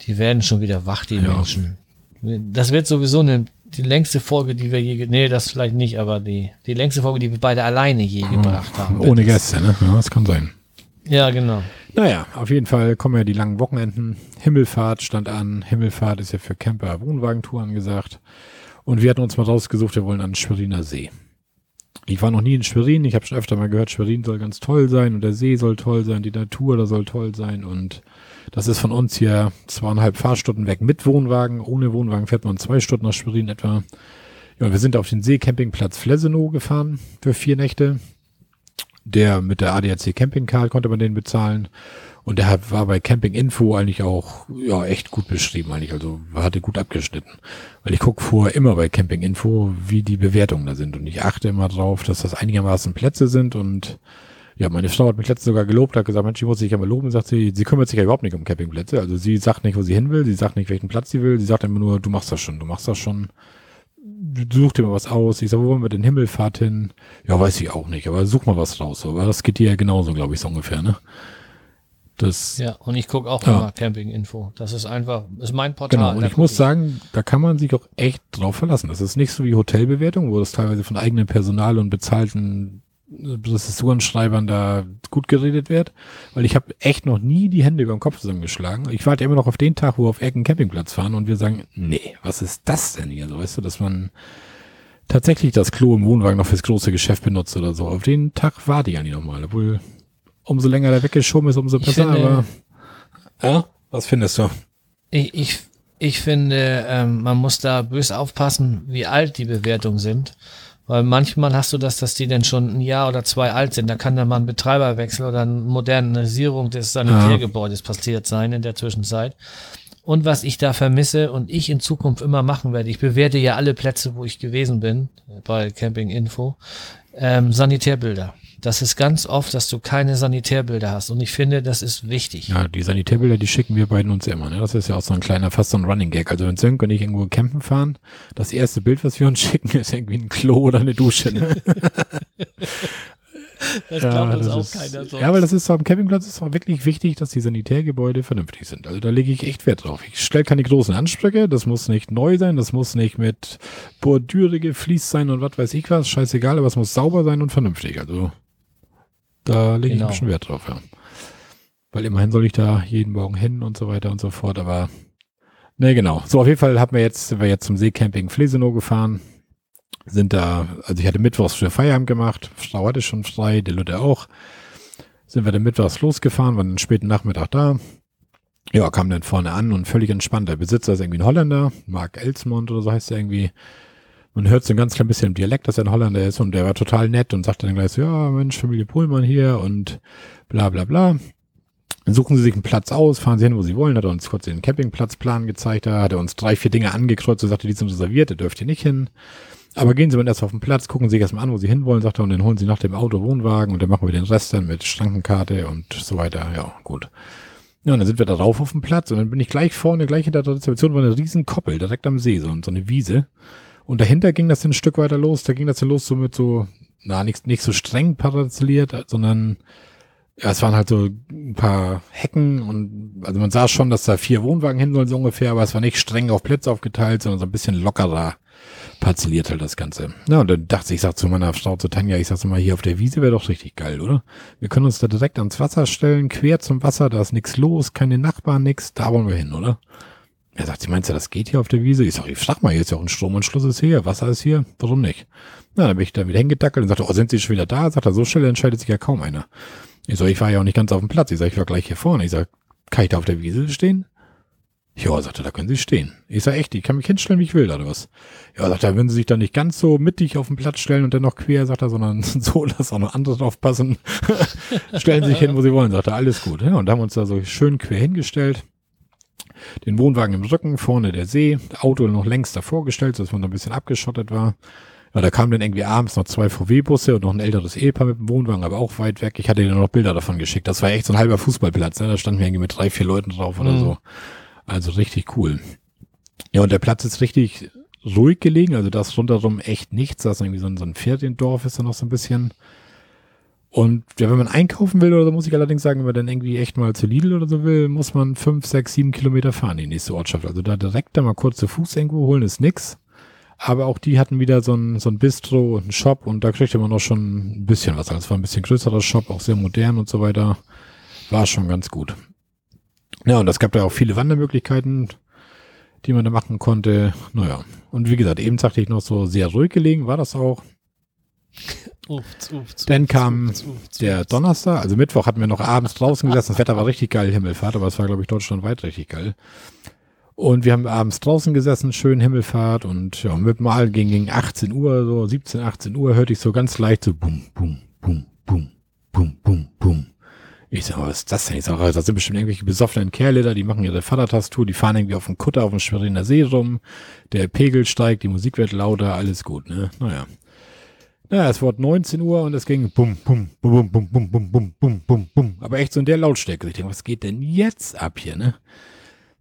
[SPEAKER 1] Die werden schon wieder wach, die ja. Menschen. Das wird sowieso eine, die längste Folge, die wir je, nee, das vielleicht nicht, aber die, die längste Folge, die wir beide alleine je oh, gebracht haben.
[SPEAKER 2] Ohne Gäste, ne? Ja, das kann sein.
[SPEAKER 1] Ja, genau.
[SPEAKER 2] Naja, auf jeden Fall kommen ja die langen Wochenenden. Himmelfahrt stand an. Himmelfahrt ist ja für Camper Wohnwagentour angesagt. Und wir hatten uns mal rausgesucht, wir wollen an Schweriner See. Ich war noch nie in Schwerin. Ich habe schon öfter mal gehört, Schwerin soll ganz toll sein und der See soll toll sein, die Natur da soll toll sein. Und das ist von uns hier zweieinhalb Fahrstunden weg mit Wohnwagen. Ohne Wohnwagen fährt man zwei Stunden nach Schwerin etwa. Ja, wir sind auf den Seecampingplatz Flesenow gefahren für vier Nächte. Der mit der ADAC Camping Card konnte man den bezahlen. Und der war bei Camping Info eigentlich auch ja echt gut beschrieben eigentlich, also hatte gut abgeschnitten. Weil ich gucke vorher immer bei Camping Info, wie die Bewertungen da sind und ich achte immer drauf, dass das einigermaßen Plätze sind und ja, meine Frau hat mich letztens sogar gelobt, hat gesagt, Mensch, ich muss dich ja mal loben, sagt sie, sie kümmert sich ja überhaupt nicht um Campingplätze. Also sie sagt nicht, wo sie hin will, sie sagt nicht, welchen Platz sie will, sie sagt immer nur, du machst das schon, du machst das schon such dir mal was aus. Ich sag, wo wollen wir denn Himmelfahrt hin? Ja, weiß ich auch nicht, aber such mal was raus. Aber das geht dir ja genauso, glaube ich, so ungefähr, ne?
[SPEAKER 1] Das, ja, und ich gucke auch ja. immer Camping-Info. Das ist einfach, ist mein Portal.
[SPEAKER 2] Genau, und ich muss ich. sagen, da kann man sich auch echt drauf verlassen. Das ist nicht so wie Hotelbewertung, wo das teilweise von eigenem Personal und bezahlten Prozessorenschreibern da gut geredet wird, weil ich habe echt noch nie die Hände über den Kopf zusammengeschlagen. Ich warte immer noch auf den Tag, wo wir auf Ecken Campingplatz fahren und wir sagen, nee, was ist das denn hier? So, weißt du, dass man tatsächlich das Klo im Wohnwagen noch fürs große Geschäft benutzt oder so. Auf den Tag warte ich eigentlich nochmal, obwohl umso länger der weggeschoben ist, umso besser, finde, aber ja, was findest du?
[SPEAKER 1] Ich, ich, ich finde, ähm, man muss da bös aufpassen, wie alt die Bewertungen sind. Weil manchmal hast du das, dass die denn schon ein Jahr oder zwei alt sind. Da kann dann mal ein Betreiberwechsel oder eine Modernisierung des Sanitärgebäudes ja. passiert sein in der Zwischenzeit. Und was ich da vermisse und ich in Zukunft immer machen werde, ich bewerte ja alle Plätze, wo ich gewesen bin, bei Camping Info, ähm, Sanitärbilder. Das ist ganz oft, dass du keine Sanitärbilder hast. Und ich finde, das ist wichtig.
[SPEAKER 2] Ja, die Sanitärbilder, die schicken wir beiden uns immer. Ne? Das ist ja auch so ein kleiner, fast so ein Running Gag. Also wenn Sönke und ich irgendwo campen fahren, das erste Bild, was wir uns *laughs* schicken, ist irgendwie ein Klo oder eine Dusche. Ne? *laughs* Das ja, glaubt uns auch ist, keiner sonst. Ja, weil das ist so am Campingplatz ist auch wirklich wichtig, dass die Sanitärgebäude vernünftig sind. Also da lege ich echt Wert drauf. Ich stelle keine großen Ansprüche, das muss nicht neu sein, das muss nicht mit Bordüre gefliest sein und was weiß ich was, scheißegal, aber es muss sauber sein und vernünftig. Also da lege genau. ich ein bisschen Wert drauf, ja. Weil immerhin soll ich da jeden Morgen hin und so weiter und so fort, aber Ne, genau. So, auf jeden Fall haben wir jetzt, sind wir jetzt zum Seecamping Flesenow gefahren. Sind da, also ich hatte mittwochs für Feierabend gemacht. Frau hatte schon frei, der Lütte auch. Sind wir dann mittwochs losgefahren, waren den späten Nachmittag da. Ja, kam dann vorne an und völlig entspannt. Der Besitzer ist irgendwie ein Holländer, Mark Elsmond oder so heißt er irgendwie. Man hört so ein ganz klein bisschen im Dialekt, dass er ein Holländer ist und der war total nett und sagte dann gleich so, ja, Mensch, Familie Pohlmann hier und bla bla bla. Dann suchen sie sich einen Platz aus, fahren sie hin, wo sie wollen, hat er uns kurz den Campingplatzplan gezeigt, da hat er uns drei, vier Dinge angekreuzt und sagte, die sind reserviert, da dürft ihr nicht hin. Aber gehen Sie mal erst auf den Platz, gucken Sie sich erstmal an, wo Sie hinwollen, sagt er, und dann holen Sie nach dem Auto Wohnwagen und dann machen wir den Rest dann mit Schrankenkarte und so weiter. Ja, gut. Ja, und dann sind wir da rauf auf dem Platz und dann bin ich gleich vorne, gleich hinter der Rezeption war eine riesen Koppel direkt am See, so, so eine Wiese. Und dahinter ging das ein Stück weiter los, da ging das dann los so mit so, na, nicht, nicht so streng paralleliert, sondern ja, es waren halt so ein paar Hecken und also man sah schon, dass da vier Wohnwagen hin sollen so ungefähr, aber es war nicht streng auf Plätze aufgeteilt, sondern so ein bisschen lockerer parzelliert halt das Ganze. Ja, und dann dachte ich, ich sag zu meiner Frau, zu Tanja, ich sag mal, hier auf der Wiese wäre doch richtig geil, oder? Wir können uns da direkt ans Wasser stellen, quer zum Wasser, da ist nichts los, keine Nachbarn, nix, da wollen wir hin, oder? Er sagt, sie meinst du, das geht hier auf der Wiese? Ich sag, ich frag mal, hier ist ja auch ein Stromanschluss ist hier, Wasser ist hier, warum nicht? Na, dann bin ich da wieder hingedackelt und sagte, oh, sind Sie schon wieder da? Sagt er, so schnell entscheidet sich ja kaum einer. Ich so, ich war ja auch nicht ganz auf dem Platz. Ich sag, ich war gleich hier vorne. Ich sag, kann ich da auf der Wiese stehen? Ja, sagte, da können Sie stehen. Ich sag, echt, ich kann mich hinstellen, wie ich will, oder was? Ja, sagt er, würden Sie sich da nicht ganz so mittig auf den Platz stellen und dann noch quer, sagt er, sondern *laughs* so, dass auch noch andere drauf passen. *laughs* Stellen Sie sich hin, wo Sie wollen, sagt er, alles gut. Ja, und haben uns da so schön quer hingestellt. Den Wohnwagen im Rücken, vorne der See, Auto noch längst davor gestellt, sodass man da ein bisschen abgeschottet war. Ja, da kamen dann irgendwie abends noch zwei VW-Busse und noch ein älteres Ehepaar mit dem Wohnwagen, aber auch weit weg. Ich hatte dir noch Bilder davon geschickt. Das war echt so ein halber Fußballplatz. Ne? Da standen wir irgendwie mit drei, vier Leuten drauf oder mhm. so. Also richtig cool. Ja, und der Platz ist richtig ruhig gelegen. Also das rundherum echt nichts. Da ist irgendwie so ein, so ein Pferdendorf ist da noch so ein bisschen. Und ja, wenn man einkaufen will oder so, muss ich allerdings sagen, wenn man dann irgendwie echt mal zu Lidl oder so will, muss man fünf, sechs, sieben Kilometer fahren in die nächste Ortschaft. Also da direkt da mal kurz zu Fuß irgendwo holen ist nix. Aber auch die hatten wieder so ein, so ein Bistro und einen Shop und da kriegte man auch schon ein bisschen was. Also es war ein bisschen größerer Shop, auch sehr modern und so weiter. War schon ganz gut. Ja, und es gab da auch viele Wandermöglichkeiten, die man da machen konnte. Naja, und wie gesagt, eben sagte ich noch so sehr ruhig gelegen, war das auch. Uft, uft, Dann kam uft, der Donnerstag, also Mittwoch hatten wir noch abends draußen gesessen. Das Wetter war richtig geil, Himmelfahrt, aber es war, glaube ich, deutschlandweit richtig geil. Und wir haben abends draußen gesessen, schön Himmelfahrt und ja, mit mal gegen, gegen 18 Uhr, so 17, 18 Uhr, hörte ich so ganz leicht so bum, bum, bum, bum, bum, bum, bum. Ich sag, was ist das denn? Ich sag, das sind bestimmt irgendwelche besoffenen Kerle da, die machen ihre Vatertastour, die fahren irgendwie auf dem Kutter auf dem Schweriner See rum, der Pegel steigt, die Musik wird lauter, alles gut, ne? Naja. Naja, es wurde 19 Uhr und es ging bum, bum, bum, bum, bum, bum, bum, bum, bum, bum. Aber echt so in der Lautstärke. Ich denke, was geht denn jetzt ab hier, ne?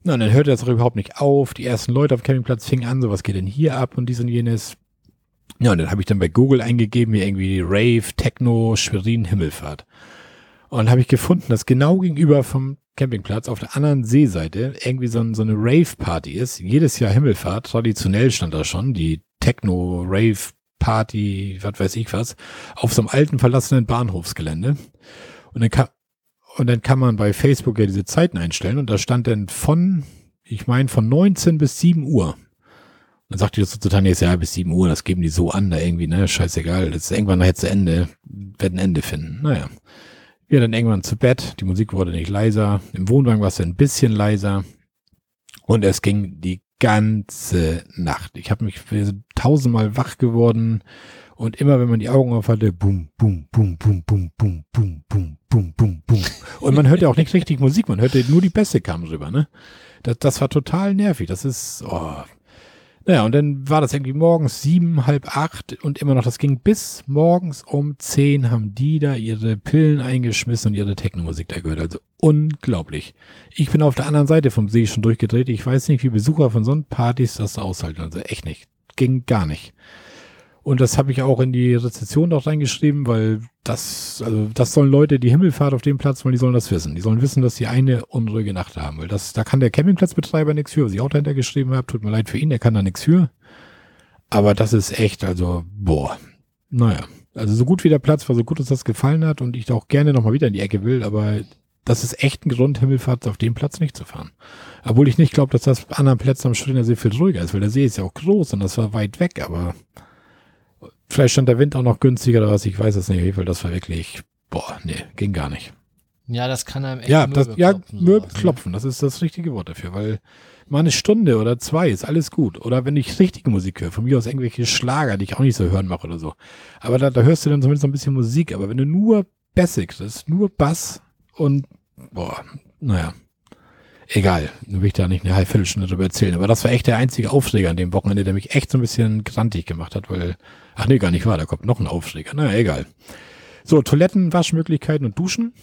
[SPEAKER 2] Na, und dann hörte das auch überhaupt nicht auf. Die ersten Leute auf dem Campingplatz fingen an, so was geht denn hier ab und dies und jenes. Ja, und dann habe ich dann bei Google eingegeben, hier irgendwie Rave, Techno, Schwerin, Himmelfahrt. Und habe ich gefunden, dass genau gegenüber vom Campingplatz auf der anderen Seeseite irgendwie so, ein, so eine Rave-Party ist. Jedes Jahr Himmelfahrt, traditionell stand da schon, die Techno-Rave-Party, was weiß ich was, auf so einem alten verlassenen Bahnhofsgelände. Und dann kam, und dann kann man bei Facebook ja diese Zeiten einstellen und da stand dann von, ich meine, von 19 bis 7 Uhr. Dann sagt die das so zu Tanja, ja, bis 7 Uhr, das geben die so an, da irgendwie, ne, scheißegal, das ist irgendwann nachher zu Ende, werden Ende finden. Naja. Wir dann irgendwann zu Bett, die Musik wurde nicht leiser, im Wohnwagen war es ein bisschen leiser und es ging die ganze Nacht. Ich habe mich tausendmal wach geworden und immer wenn man die Augen auf hatte, bum, bum, bum, bum, bum, bum, bum, bum, bum, bum, bum. Und man hörte auch nicht richtig Musik, man hörte nur die Bässe kamen rüber, ne? Das, das war total nervig. Das ist, oh. Naja, und dann war das irgendwie morgens sieben, halb acht und immer noch, das ging bis morgens um zehn haben die da ihre Pillen eingeschmissen und ihre Technomusik da gehört. Also unglaublich. Ich bin auf der anderen Seite vom See schon durchgedreht. Ich weiß nicht, wie Besucher von so Partys das aushalten. Also echt nicht. Ging gar nicht. Und das habe ich auch in die Rezession noch reingeschrieben, weil das, also das sollen Leute, die Himmelfahrt auf dem Platz wollen, die sollen das wissen. Die sollen wissen, dass sie eine unruhige Nacht haben. Weil das, da kann der Campingplatzbetreiber nichts für, was ich auch dahinter geschrieben habe. Tut mir leid für ihn, der kann da nichts für. Aber das ist echt, also, boah. Naja. Also so gut wie der Platz war, so gut uns das gefallen hat und ich da auch gerne nochmal wieder in die Ecke will, aber das ist echt ein Grund, Himmelfahrt auf dem Platz nicht zu fahren. Obwohl ich nicht glaube, dass das an anderen Plätzen am Schreiner See viel ruhiger ist, weil der See ist ja auch groß und das war weit weg, aber vielleicht stand der Wind auch noch günstiger oder was, ich weiß es nicht, weil das war wirklich, boah, nee, ging gar nicht.
[SPEAKER 1] Ja, das kann einem echt
[SPEAKER 2] Ja, das, ja,
[SPEAKER 1] klopfen,
[SPEAKER 2] Möbel
[SPEAKER 1] ne?
[SPEAKER 2] klopfen, das ist das richtige Wort dafür, weil mal eine Stunde oder zwei ist alles gut. Oder wenn ich richtige Musik höre, von mir aus irgendwelche Schlager, die ich auch nicht so hören mache oder so. Aber da, da hörst du dann zumindest noch ein bisschen Musik. Aber wenn du nur Basic, das ist nur Bass und, boah, naja. Egal, nur will ich da nicht eine halbe Viertelstunde drüber erzählen. Aber das war echt der einzige Aufschläger an dem Wochenende, der mich echt so ein bisschen grantig gemacht hat, weil, ach nee, gar nicht wahr, da kommt noch ein Aufschläger. Naja, egal. So, Toiletten, Waschmöglichkeiten und Duschen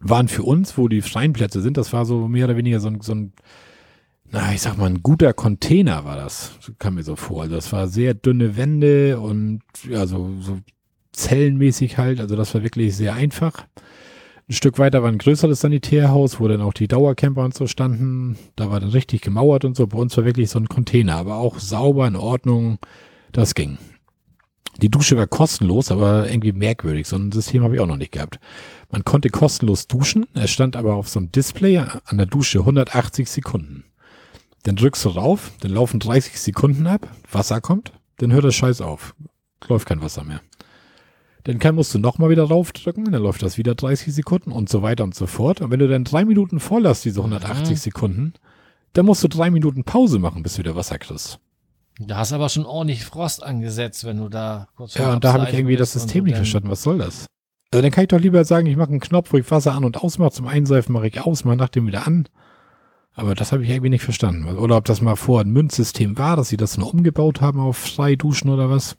[SPEAKER 2] waren für uns, wo die freien Plätze sind, das war so mehr oder weniger so ein, so ein na, ich sag mal, ein guter Container war das, kam mir so vor. Also das war sehr dünne Wände und ja, so, so zellenmäßig halt, also das war wirklich sehr einfach. Ein Stück weiter war ein größeres Sanitärhaus, wo dann auch die Dauercamper und so standen. Da war dann richtig gemauert und so. Bei uns war wirklich so ein Container, aber auch sauber, in Ordnung. Das ging. Die Dusche war kostenlos, aber irgendwie merkwürdig. So ein System habe ich auch noch nicht gehabt. Man konnte kostenlos duschen. Es stand aber auf so einem Display an der Dusche 180 Sekunden. Dann drückst du rauf, dann laufen 30 Sekunden ab, Wasser kommt, dann hört das Scheiß auf. Läuft kein Wasser mehr. Dann kann, musst du nochmal wieder raufdrücken, dann läuft das wieder 30 Sekunden und so weiter und so fort. Und wenn du dann drei Minuten voll hast, diese 180
[SPEAKER 1] Mhm.
[SPEAKER 2] Sekunden, dann musst du drei Minuten Pause machen, bis du wieder Wasser kriegst.
[SPEAKER 1] Da hast aber schon ordentlich Frost angesetzt, wenn du da kurz
[SPEAKER 2] Ja, und da habe ich irgendwie das System nicht verstanden. Was soll das? Also dann kann ich doch lieber sagen, ich mache einen Knopf, wo ich Wasser an und ausmache. Zum Einseifen mache ich aus, mache nachdem wieder an. Aber das habe ich irgendwie nicht verstanden. Oder ob das mal vorher ein Münzsystem war, dass sie das nur umgebaut haben auf Freiduschen oder was.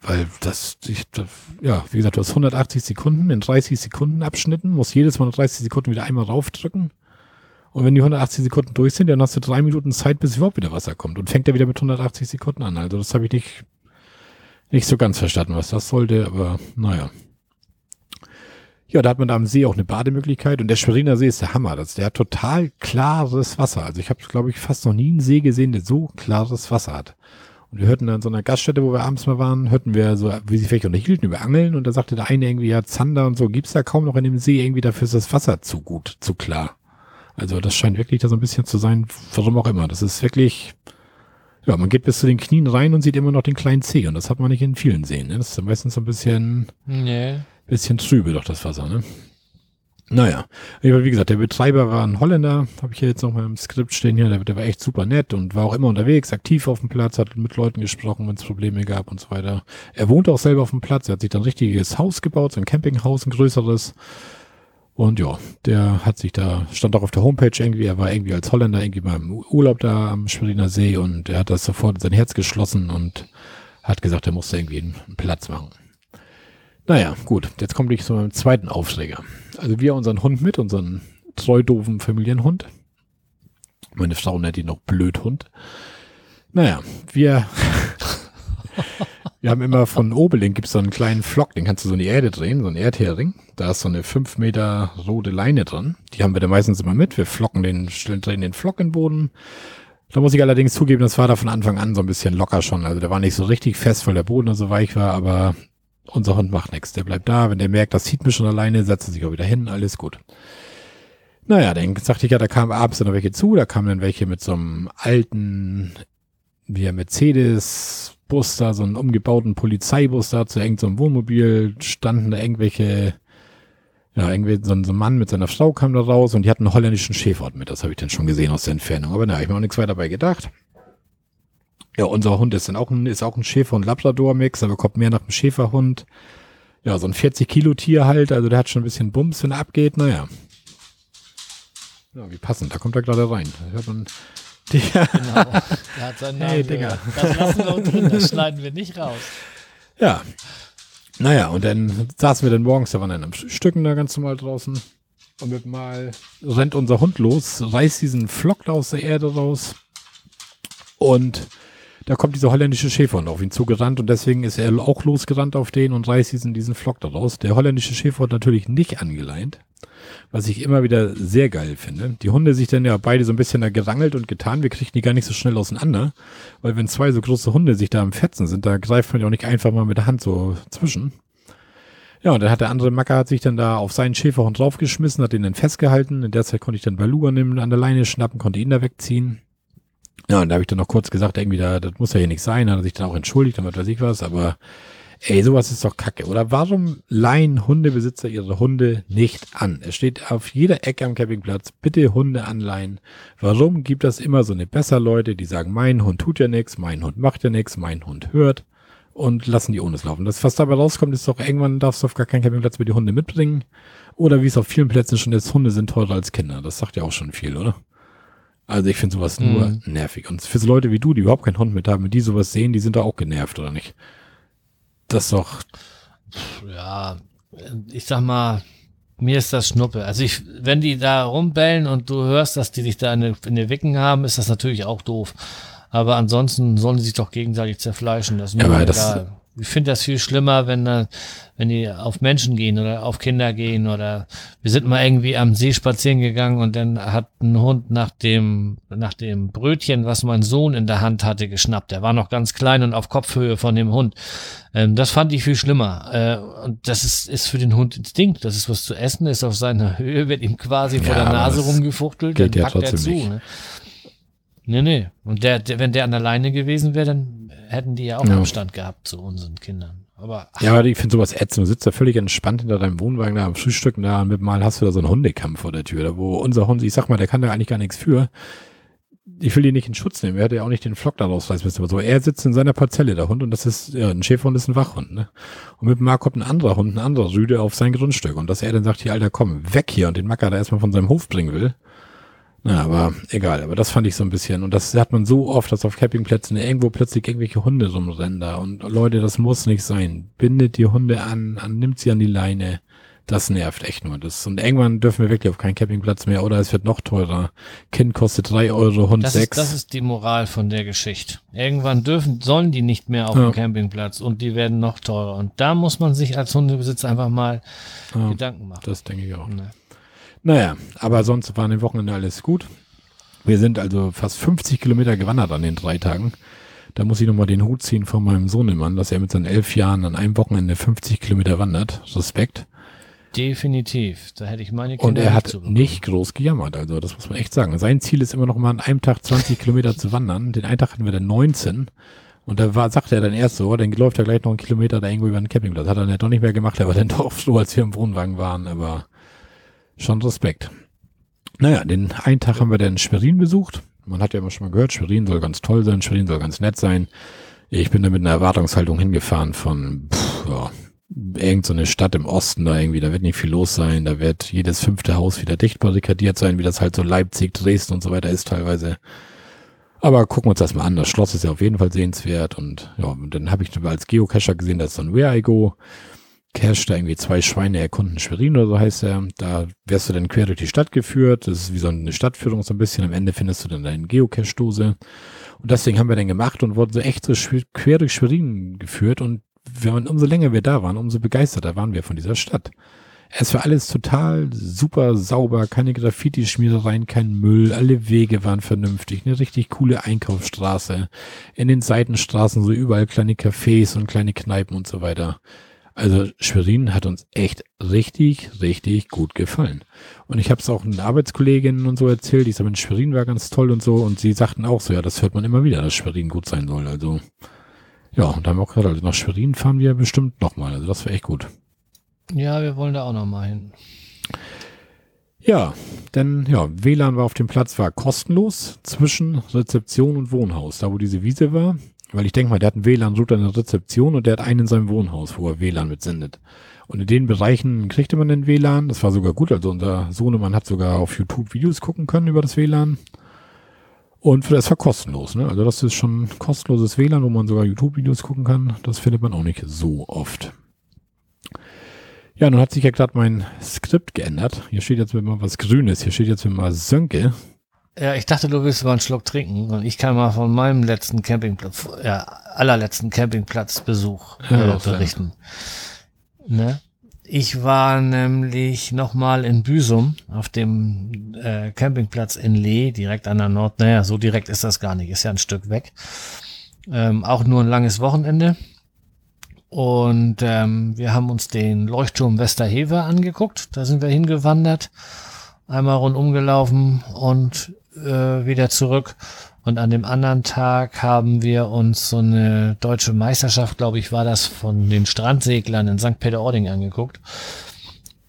[SPEAKER 2] Weil das, ich, das, ja, wie gesagt, du hast 180 Sekunden in 30 Sekunden Abschnitten, musst jedes Mal 30 Sekunden wieder einmal raufdrücken. Und wenn die 180 Sekunden durch sind, dann hast du drei Minuten Zeit, bis überhaupt wieder Wasser kommt. Und fängt er wieder mit 180 Sekunden an. Also das habe ich nicht, nicht so ganz verstanden, was das sollte, aber naja. Ja, da hat man da am See auch eine Bademöglichkeit und der Schweriner See ist der Hammer. Das, der hat total klares Wasser. Also ich habe, glaube ich, fast noch nie einen See gesehen, der so klares Wasser hat. Und wir hörten dann in so einer Gaststätte, wo wir abends mal waren, hörten wir so, wie sie vielleicht unterhielten über Angeln und da sagte der eine irgendwie, ja, Zander und so gibt's da kaum noch in dem See, irgendwie dafür ist das Wasser zu gut, zu klar. Also das scheint wirklich da so ein bisschen zu sein, warum auch immer. Das ist wirklich, ja, man geht bis zu den Knien rein und sieht immer noch den kleinen See und das hat man nicht in vielen Seen. Ne? Das ist meistens so ein bisschen,
[SPEAKER 1] Nee.
[SPEAKER 2] bisschen trübe doch das Wasser, ne? Naja, wie gesagt, der Betreiber war ein Holländer, habe ich hier jetzt noch mal im Skript stehen hier, der, der war echt super nett und war auch immer unterwegs, aktiv auf dem Platz, hat mit Leuten gesprochen, wenn es Probleme gab und so weiter. Er wohnt auch selber auf dem Platz, er hat sich dann ein richtiges Haus gebaut, so ein Campinghaus, ein größeres. Und ja, der hat sich da, stand auch auf der Homepage irgendwie, er war irgendwie als Holländer irgendwie mal im Urlaub da am Schweriner See und er hat das sofort in sein Herz geschlossen und hat gesagt, er musste irgendwie einen Platz machen. Naja, gut, jetzt komme ich zu meinem zweiten Aufschläger. Also wir unseren Hund mit, unseren treu doofen Familienhund. Meine Frau nennt ihn noch Blödhund. Naja, wir, *laughs* wir haben immer von Obeling gibt's so einen kleinen Flock, den kannst du so in die Erde drehen, so einen Erdhering. Da ist so eine fünf Meter rote Leine dran. Die haben wir dann meistens immer mit. Wir flocken den, drehen den Flock in den Boden. Da muss ich allerdings zugeben, das war da von Anfang an so ein bisschen locker schon. Also der war nicht so richtig fest, weil der Boden so weich war, aber unser Hund macht nichts. Der bleibt da. Wenn der merkt, das zieht mich schon alleine, setzt er sich auch wieder hin. Alles gut. Naja, dann sagte ich ja, da kamen abends noch welche zu. Da kamen dann welche mit so einem alten, wie ein Mercedes-Bus da, so einen umgebauten Polizeibus da zu irgendeinem so Wohnmobil. Standen da irgendwelche, ja, irgendwie so ein, Mann mit seiner Frau kam da raus und die hatten einen holländischen Schäferhund mit. Das habe ich dann schon gesehen aus der Entfernung. Aber na, ich mir auch nichts weiter dabei gedacht. Ja, unser Hund ist dann auch ein, ist auch ein Schäfer- und Labrador-Mix, aber kommt mehr nach dem Schäferhund. Ja, so ein 40 Kilo Tier halt, also der hat schon ein bisschen Bums, wenn er abgeht, naja. Ja, wie passend, da kommt er gerade rein. Da hört man, die,
[SPEAKER 1] Genau. Der hat seinen Namen
[SPEAKER 2] Hey. Digga.
[SPEAKER 1] Das lassen wir drin, das schneiden wir nicht raus.
[SPEAKER 2] ja. Naja, und dann saßen wir dann morgens, da waren dann am Stücken da ganz normal draußen. Und mit mal rennt unser Hund los, reißt diesen Flock da aus der Erde raus. Und da kommt dieser holländische Schäferhund auf ihn zugerannt und deswegen ist er auch losgerannt auf den und reißt diesen, diesen Flock da raus. Der holländische Schäferhund natürlich nicht angeleint, was ich immer wieder sehr geil finde. Die Hunde sich dann ja beide so ein bisschen da gerangelt und getan. Wir kriegen die gar nicht so schnell auseinander, weil wenn zwei so große Hunde sich da am Fetzen sind, da greift man ja auch nicht einfach mal mit der Hand so zwischen. Ja, und dann hat der andere Macker hat sich dann da auf seinen Schäferhund draufgeschmissen, hat ihn dann festgehalten. In der Zeit konnte ich dann Baluga nehmen, an der Leine schnappen, konnte ihn da wegziehen. Ja, und da habe ich dann noch kurz gesagt, irgendwie, da, das muss ja hier nicht sein, hat er sich dann auch entschuldigt, damit weiß ich was, aber ey, sowas ist doch kacke. Oder warum leihen Hundebesitzer ihre Hunde nicht an? Es steht auf jeder Ecke am Campingplatz, bitte Hunde anleihen. Warum gibt das immer so eine besser Leute, die sagen, mein Hund tut ja nichts, mein Hund macht ja nichts, mein Hund hört und lassen die ohne laufen. Das, was dabei rauskommt, ist doch, irgendwann darfst du auf gar keinen Campingplatz mehr die Hunde mitbringen. Oder wie es auf vielen Plätzen schon ist, Hunde sind teurer als Kinder. Das sagt ja auch schon viel, oder? Also ich finde sowas mhm. nur nervig. Und für so Leute wie du, die überhaupt keinen Hund mit haben, die sowas sehen, die sind da auch genervt, oder nicht? Das doch.
[SPEAKER 1] Ja, ich sag mal, mir ist das Schnuppe. Also ich, wenn die da rumbellen und du hörst, dass die sich da in, in den Wicken haben, ist das natürlich auch doof. Aber ansonsten sollen sie sich doch gegenseitig zerfleischen. Das ist mir ja, egal. Ich finde das viel schlimmer, wenn, wenn die auf Menschen gehen oder auf Kinder gehen oder wir sind mal irgendwie am See spazieren gegangen und dann hat ein Hund nach dem, nach dem Brötchen, was mein Sohn in der Hand hatte, geschnappt. Der war noch ganz klein und auf Kopfhöhe von dem Hund. Ähm, das fand ich viel schlimmer. Äh, und das ist, ist für den Hund Instinkt. Das ist was zu essen, ist auf seiner *laughs* Höhe, wird ihm quasi ja, vor der Nase rumgefuchtelt,
[SPEAKER 2] den packt er zu.
[SPEAKER 1] Ne? Nee, nee. Und der, der, wenn der an der Leine gewesen wäre, dann hätten die ja auch ja. Abstand gehabt zu unseren Kindern. Aber,
[SPEAKER 2] ach. Ja, aber ich finde sowas ätzend. Du sitzt da völlig entspannt hinter deinem Wohnwagen da am Frühstück und da mit mal hast du da so einen Hundekampf vor der Tür, da wo unser Hund, ich sag mal, der kann da eigentlich gar nichts für. Ich will ihn nicht in Schutz nehmen. Er hat ja auch nicht den Flock daraus, weiß müssen. So, er sitzt in seiner Parzelle, der Hund, und das ist, ja, ein Schäferhund ist ein Wachhund, ne? Und mit Mark kommt ein anderer Hund, ein anderer Rüde auf sein Grundstück. Und dass er dann sagt, hier, Alter, komm, weg hier und den Macker da erstmal von seinem Hof bringen will. Ja, aber egal, aber das fand ich so ein bisschen. Und das hat man so oft, dass auf Campingplätzen irgendwo plötzlich irgendwelche Hunde rumrennen da. Und Leute, das muss nicht sein. Bindet die Hunde an, an nimmt sie an die Leine. Das nervt echt nur. Das, und irgendwann dürfen wir wirklich auf keinen Campingplatz mehr oder es wird noch teurer. Kind kostet drei Euro, Hund
[SPEAKER 1] das
[SPEAKER 2] sechs.
[SPEAKER 1] Ist, das ist die Moral von der Geschichte. Irgendwann dürfen, sollen die nicht mehr auf ja. dem Campingplatz und die werden noch teurer. Und da muss man sich als Hundebesitzer einfach mal ja, Gedanken machen.
[SPEAKER 2] Das denke ich auch. Ne. Naja, aber sonst war an dem Wochenende alles gut. Wir sind also fast 50 Kilometer gewandert an den drei Tagen. Da muss ich nochmal den Hut ziehen von meinem Sohnemann, dass er mit seinen elf Jahren an einem Wochenende 50 Kilometer wandert. Respekt.
[SPEAKER 1] Definitiv. Da hätte ich meine
[SPEAKER 2] Kinder Und er hat nicht groß gejammert. Also das muss man echt sagen. Sein Ziel ist immer noch mal an einem Tag 20 Kilometer zu wandern. Den einen Tag hatten wir dann 19. Und da war, sagte er dann erst so, dann läuft er gleich noch einen Kilometer da irgendwo über den Campingplatz. Hat er dann doch nicht mehr gemacht. Er war dann doch so, als wir im Wohnwagen waren. Aber schon Respekt. Naja, den einen Tag haben wir dann Schwerin besucht. Man hat ja immer schon mal gehört, Schwerin soll ganz toll sein, Schwerin soll ganz nett sein. Ich bin da mit einer Erwartungshaltung hingefahren von, pff, ja, irgend so eine Stadt im Osten da irgendwie, da wird nicht viel los sein, da wird jedes fünfte Haus wieder dicht barrikadiert sein, wie das halt so Leipzig, Dresden und so weiter ist teilweise. Aber gucken wir uns das mal an. Das Schloss ist ja auf jeden Fall sehenswert und ja, und dann habe ich als Geocacher gesehen, das ist so ein Where I Go. Cache, da irgendwie zwei Schweine erkunden Schwerin oder so heißt er. Da wirst du dann quer durch die Stadt geführt. Das ist wie so eine Stadtführung so ein bisschen. Am Ende findest du dann deine Geocache-Dose. Und deswegen haben wir dann gemacht und wurden so echt so quer durch Schwerin geführt. Und wenn, umso länger wir da waren, umso begeisterter waren wir von dieser Stadt. Es war alles total super sauber, keine Graffiti-Schmierereien, kein Müll, alle Wege waren vernünftig, eine richtig coole Einkaufsstraße. In den Seitenstraßen so überall kleine Cafés und kleine Kneipen und so weiter. Also Schwerin hat uns echt richtig, richtig gut gefallen. Und ich habe es auch einen Arbeitskolleginnen und so erzählt, die sagen, Schwerin war ganz toll und so. Und sie sagten auch so, ja, das hört man immer wieder, dass Schwerin gut sein soll. Also ja, und da haben wir auch gesagt, also nach Schwerin fahren wir bestimmt nochmal. Also das wäre echt gut.
[SPEAKER 1] Ja, wir wollen da auch nochmal hin.
[SPEAKER 2] Ja, denn ja, WLAN war auf dem Platz, war kostenlos zwischen Rezeption und Wohnhaus. Da wo diese Wiese war, weil ich denke mal, der hat einen WLAN-Router in der Rezeption und der hat einen in seinem Wohnhaus, wo er WLAN mitsendet. Und in den Bereichen kriegte man den WLAN. Das war sogar gut. Also unser Sohnemann hat sogar auf YouTube Videos gucken können über das WLAN. Und das war kostenlos. Ne? Also das ist schon kostenloses WLAN, wo man sogar YouTube-Videos gucken kann. Das findet man auch nicht so oft. Ja, nun hat sich ja gerade mein Skript geändert. Hier steht jetzt immer was Grünes. Hier steht jetzt immer Sönke.
[SPEAKER 1] Ja, ich dachte, du willst mal einen Schluck trinken und ich kann mal von meinem letzten Campingplatz, ja, allerletzten Campingplatzbesuch äh, berichten. Ne? Ich war nämlich nochmal in Büsum auf dem äh, Campingplatz in Lee, direkt an der Nord. Naja, so direkt ist das gar nicht, ist ja ein Stück weg. Ähm, auch nur ein langes Wochenende. Und ähm, wir haben uns den Leuchtturm Westerhever angeguckt. Da sind wir hingewandert, einmal rundum gelaufen und äh, wieder zurück. Und an dem anderen Tag haben wir uns so eine deutsche Meisterschaft, glaube ich, war das von den Strandseglern in St. Peter-Ording angeguckt.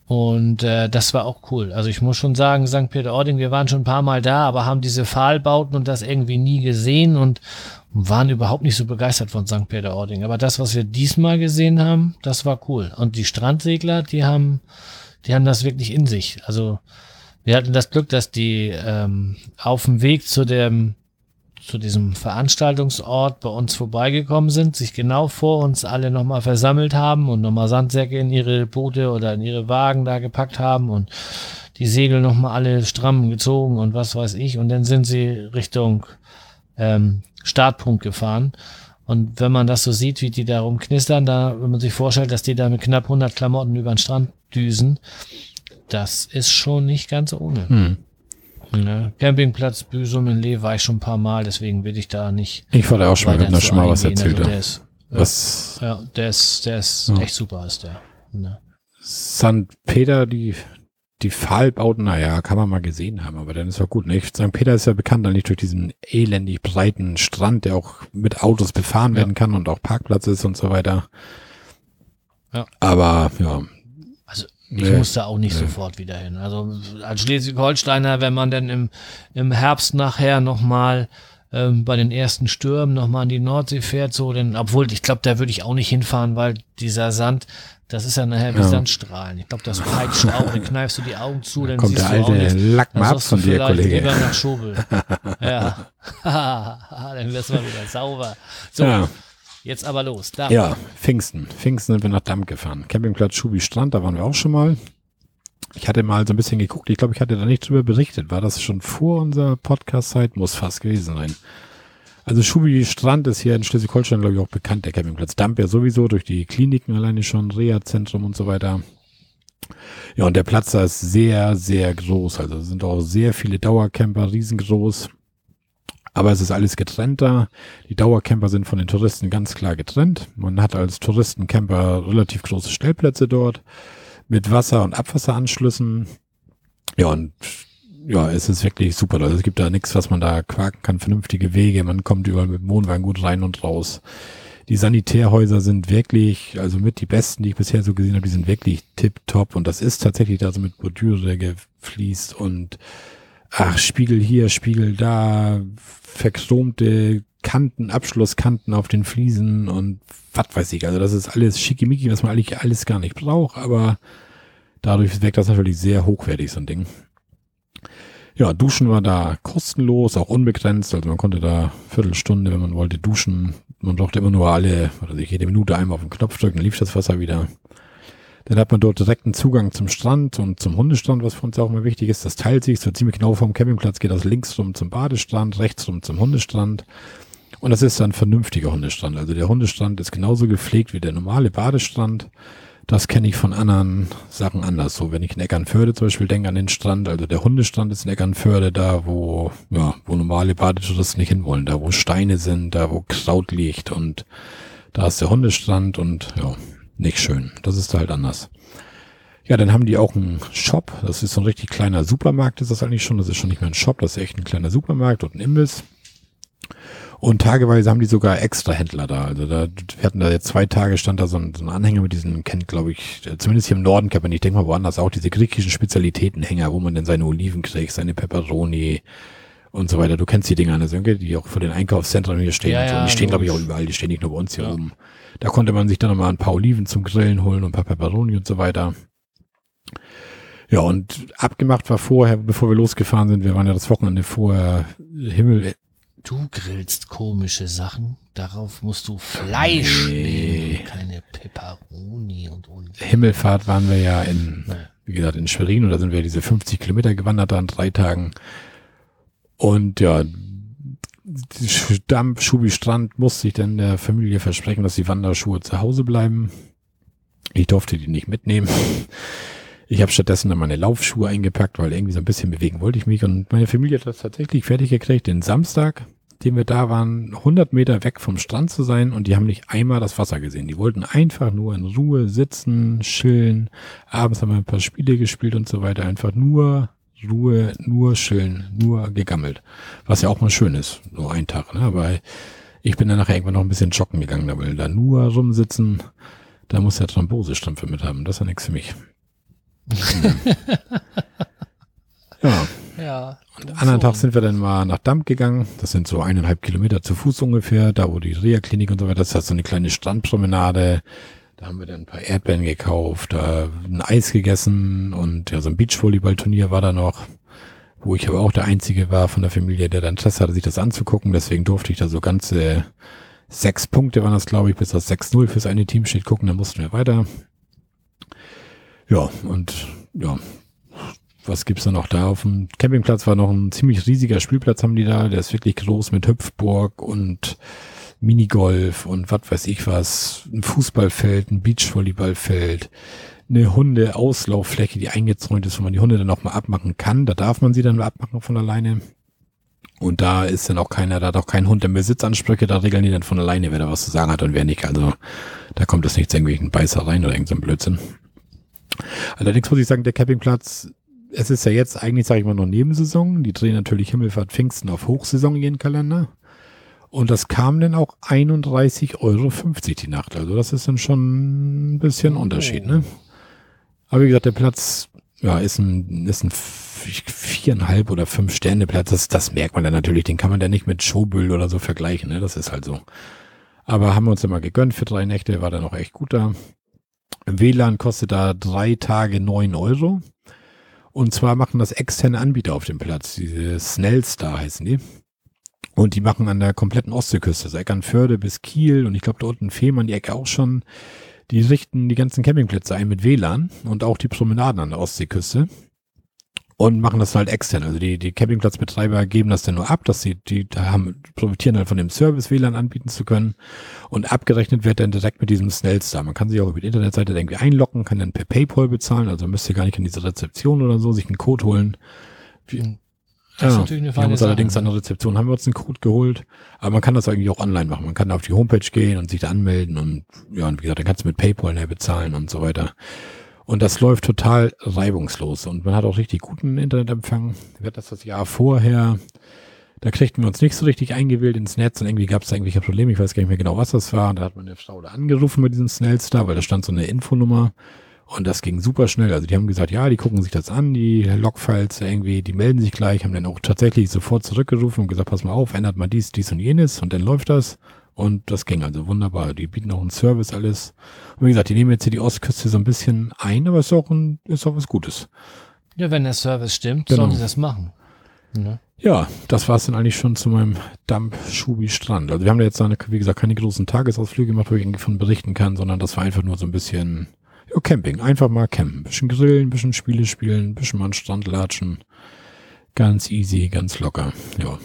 [SPEAKER 1] Und äh, das war auch cool. Also ich muss schon sagen, St. Peter-Ording, wir waren schon ein paar Mal da, aber haben diese Pfahlbauten und das irgendwie nie gesehen und waren überhaupt nicht so begeistert von St. Peter-Ording. Aber das, was wir diesmal gesehen haben, das war cool. Und die Strandsegler, die haben, die haben das wirklich in sich. Also wir hatten das Glück, dass die ähm, auf dem Weg zu dem zu diesem Veranstaltungsort bei uns vorbeigekommen sind, sich genau vor uns alle nochmal versammelt haben und nochmal Sandsäcke in ihre Boote oder in ihre Wagen da gepackt haben und die Segel nochmal alle stramm gezogen und was weiß ich. Und dann sind sie Richtung ähm, Startpunkt gefahren. Und wenn man das so sieht, wie die da rumknistern, da, wenn man sich vorstellt, dass die da mit knapp 100 Klamotten über den Strand düsen, das ist schon nicht ganz ohne. Hm. Ne? Campingplatz Büsum in Lee war ich schon ein paar Mal, deswegen will ich da nicht.
[SPEAKER 2] Ich war da auch schon mal, wenn schon mal was erzählt.
[SPEAKER 1] Also der ist, was? Ja, der ist, der ist ja. echt super, ist der. Ne?
[SPEAKER 2] St. Peter, die, die Pfahlbauten, naja, kann man mal gesehen haben, aber dann ist auch gut. Ne? St. Peter ist ja bekannt eigentlich durch diesen elendig breiten Strand, der auch mit Autos befahren ja. werden kann und auch Parkplatz ist und so weiter. Ja. Aber ja,
[SPEAKER 1] ich nee, musste auch nicht nee. sofort wieder hin. Also als Schleswig-Holsteiner, wenn man dann im, im Herbst nachher nochmal ähm, bei den ersten Stürmen nochmal an die Nordsee fährt, so, denn, obwohl ich glaube, da würde ich auch nicht hinfahren, weil dieser Sand, das ist ja nachher wie ja. Sandstrahlen. Ich glaube, das peitscht auch, dann kneifst du die Augen zu, dann
[SPEAKER 2] Kommt
[SPEAKER 1] siehst
[SPEAKER 2] der
[SPEAKER 1] du
[SPEAKER 2] alte Lack mal ab von dir, Kollege.
[SPEAKER 1] Lieber nach Schobel. ja. *laughs* dann wirst du mal wieder sauber. So. Ja. Jetzt aber los.
[SPEAKER 2] Da. Ja, Pfingsten. Pfingsten sind wir nach Damm gefahren. Campingplatz Schubi Strand, da waren wir auch schon mal. Ich hatte mal so ein bisschen geguckt. Ich glaube, ich hatte da nicht drüber berichtet. War das schon vor unserer Podcast-Zeit? Muss fast gewesen sein. Also Schubi Strand ist hier in Schleswig-Holstein, glaube ich, auch bekannt, der Campingplatz. Damp ja sowieso durch die Kliniken alleine schon, Reha-Zentrum und so weiter. Ja, und der Platz da ist sehr, sehr groß. Also sind auch sehr viele Dauercamper, riesengroß. Aber es ist alles getrennt da. Die Dauercamper sind von den Touristen ganz klar getrennt. Man hat als Touristencamper relativ große Stellplätze dort mit Wasser- und Abwasseranschlüssen. Ja, und ja, es ist wirklich super. Also es gibt da nichts, was man da quaken kann, vernünftige Wege. Man kommt überall mit dem Wohnwagen gut rein und raus. Die Sanitärhäuser sind wirklich, also mit die besten, die ich bisher so gesehen habe, die sind wirklich tipptopp. Und das ist tatsächlich da so mit Bordüre gefliest und ach, Spiegel hier, Spiegel da, verchromte Kanten, Abschlusskanten auf den Fliesen und was weiß ich. Also das ist alles schickimicki, was man eigentlich alles gar nicht braucht, aber dadurch wirkt das natürlich sehr hochwertig, so ein Ding. Ja, Duschen war da kostenlos, auch unbegrenzt. Also man konnte da Viertelstunde, wenn man wollte, duschen. Man brauchte immer nur alle, oder sich jede Minute einmal auf den Knopf drücken, lief das Wasser wieder. Dann hat man dort direkten Zugang zum Strand und zum Hundestrand, was für uns auch immer wichtig ist. Das teilt sich so ziemlich genau vom Campingplatz, geht das links rum zum Badestrand, rechts rum zum Hundestrand. Und das ist dann ein vernünftiger Hundestrand. Also der Hundestrand ist genauso gepflegt wie der normale Badestrand. Das kenne ich von anderen Sachen anders. So, wenn ich in Eckernförde zum Beispiel denke an den Strand, also der Hundestrand ist in Eckernförde da, wo, ja, wo normale Badetouristen nicht hinwollen, da wo Steine sind, da wo Kraut liegt und da ist der Hundestrand und ja, nicht schön. Das ist halt anders. Ja, dann haben die auch einen Shop. Das ist so ein richtig kleiner Supermarkt, ist das eigentlich schon. Das ist schon nicht mehr ein Shop, das ist echt ein kleiner Supermarkt und ein Imbiss. Und tageweise haben die sogar extra Händler da. Also da, wir hatten da jetzt zwei Tage, stand da so ein, so ein Anhänger mit diesen, kennt glaube ich, zumindest hier im Norden kennt man, ich denke mal woanders auch, diese griechischen Spezialitätenhänger, wo man dann seine Oliven kriegt, seine Peperoni und so weiter. Du kennst die Dinger, also, die auch vor den Einkaufszentren hier stehen. Ja, und, so. und die stehen, glaube ich, auch überall. Die stehen nicht nur bei uns hier ja. oben. Da konnte man sich dann nochmal ein paar Oliven zum Grillen holen und ein paar Peperoni und so weiter. Ja, und abgemacht war vorher, bevor wir losgefahren sind, wir waren ja das Wochenende vorher, Himmel.
[SPEAKER 1] Du grillst komische Sachen, darauf musst du Fleisch nee. nehmen, keine Peperoni und und.
[SPEAKER 2] Himmelfahrt waren wir ja in, wie gesagt, in Schwerin und da sind wir diese 50 Kilometer gewandert an drei Tagen. Und ja, Dampf, Schubi Strand musste ich dann der Familie versprechen, dass die Wanderschuhe zu Hause bleiben. Ich durfte die nicht mitnehmen. Ich habe stattdessen dann meine Laufschuhe eingepackt, weil irgendwie so ein bisschen bewegen wollte ich mich. Und meine Familie hat das tatsächlich fertig gekriegt den Samstag. den wir da waren, 100 Meter weg vom Strand zu sein und die haben nicht einmal das Wasser gesehen. Die wollten einfach nur in Ruhe sitzen, chillen. Abends haben wir ein paar Spiele gespielt und so weiter. Einfach nur Ruhe, nur chillen, nur gegammelt. Was ja auch mal schön ist, so ein Tag. Ne? Aber ich bin dann nachher irgendwann noch ein bisschen joggen gegangen, da will da nur rumsitzen. Da muss der Thrombosestümpfe mit haben. Das ist ja nichts für mich. *laughs* ja.
[SPEAKER 1] Ja.
[SPEAKER 2] Und anderen Tag sind wir dann mal nach Damp gegangen. Das sind so eineinhalb Kilometer zu Fuß ungefähr, da wo die Reha-Klinik und so weiter ist. Das ist so eine kleine Strandpromenade. Da haben wir dann ein paar Erdbeeren gekauft, da ein Eis gegessen und ja, so ein Beachvolleyball-Turnier war da noch, wo ich aber auch der Einzige war von der Familie, der da Interesse hatte, sich das anzugucken. Deswegen durfte ich da so ganze sechs Punkte waren das, glaube ich, bis das 6-0 fürs eine Team steht, gucken, dann mussten wir weiter. Ja, und ja, was gibt's da noch da? Auf dem Campingplatz war noch ein ziemlich riesiger Spielplatz haben die da. Der ist wirklich groß mit Hüpfburg und Minigolf und was weiß ich was. Ein Fußballfeld, ein Beachvolleyballfeld, eine Hundeauslauffläche, die eingezäunt ist, wo man die Hunde dann auch mal abmachen kann. Da darf man sie dann abmachen von alleine. Und da ist dann auch keiner, da hat auch kein Hund der Besitzansprüche, da regeln die dann von alleine, wer da was zu sagen hat und wer nicht. Also da kommt es nicht zu irgendwelchen Beißereien oder irgendeinem so Blödsinn. Allerdings muss ich sagen, der Campingplatz es ist ja jetzt eigentlich, sage ich mal, noch Nebensaison. Die drehen natürlich Himmelfahrt Pfingsten auf Hochsaison ihren Kalender. Und das kam dann auch 31,50 Euro die Nacht. Also das ist dann schon ein bisschen oh. Unterschied, ne? Aber wie gesagt, der Platz, ja, ist ein, ist ein viereinhalb oder fünf Sterne Platz. Das, das merkt man dann natürlich. Den kann man dann nicht mit Showbill oder so vergleichen, ne? Das ist halt so. Aber haben wir uns immer gegönnt für drei Nächte, war dann auch echt gut da. WLAN kostet da drei Tage neun Euro. Und zwar machen das externe Anbieter auf dem Platz. Diese Snellstar heißen die. Und die machen an der kompletten Ostseeküste, also Eckernförde bis Kiel und ich glaube da unten Fehmarn die Ecke auch schon. Die richten die ganzen Campingplätze ein mit WLAN und auch die Promenaden an der Ostseeküste und machen das halt extern. Also die, die Campingplatzbetreiber geben das dann nur ab, dass sie, die da haben, profitieren dann von dem Service WLAN anbieten zu können. Und abgerechnet wird dann direkt mit diesem Snellstar. Man kann sich auch über die Internetseite irgendwie einloggen, kann dann per PayPal bezahlen, also müsst ihr gar nicht in diese Rezeption oder so sich einen Code holen. Das ist natürlich eine wir haben uns allerdings an der Rezeption haben wir uns einen Code geholt, aber man kann das eigentlich auch online machen. Man kann auf die Homepage gehen und sich da anmelden und ja, und wie gesagt, dann kannst du mit PayPal näher bezahlen und so weiter. Und das läuft total reibungslos. Und man hat auch richtig guten Internetempfang. Wir hatten das das Jahr vorher. Da kriegten wir uns nicht so richtig eingewählt ins Netz und irgendwie gab es da irgendwelche Probleme. Ich weiß gar nicht mehr genau, was das war. Und da hat man eine Frau da angerufen mit diesem Snellstar, weil da stand so eine Infonummer. Und das ging super schnell. Also die haben gesagt, ja, die gucken sich das an, die Logfiles irgendwie, die melden sich gleich, haben dann auch tatsächlich sofort zurückgerufen und gesagt, pass mal auf, ändert mal dies, dies und jenes und dann läuft das. Und das ging also wunderbar. Die bieten auch einen Service, alles. Und wie gesagt, die nehmen jetzt hier die Ostküste so ein bisschen ein, aber ist auch, ein, ist auch was Gutes.
[SPEAKER 1] Ja, wenn der Service stimmt, genau. sollen sie das machen.
[SPEAKER 2] Ja, ja das war es dann eigentlich schon zu meinem Dump-Schubi-Strand. Also wir haben da jetzt, eine, wie gesagt, keine großen Tagesausflüge gemacht, wo ich irgendwie von berichten kann, sondern das war einfach nur so ein bisschen ja, Camping. Einfach mal campen. Bisschen grillen, ein bisschen Spiele spielen, ein bisschen mal an den Strand latschen. Ganz easy, ganz locker. Ja.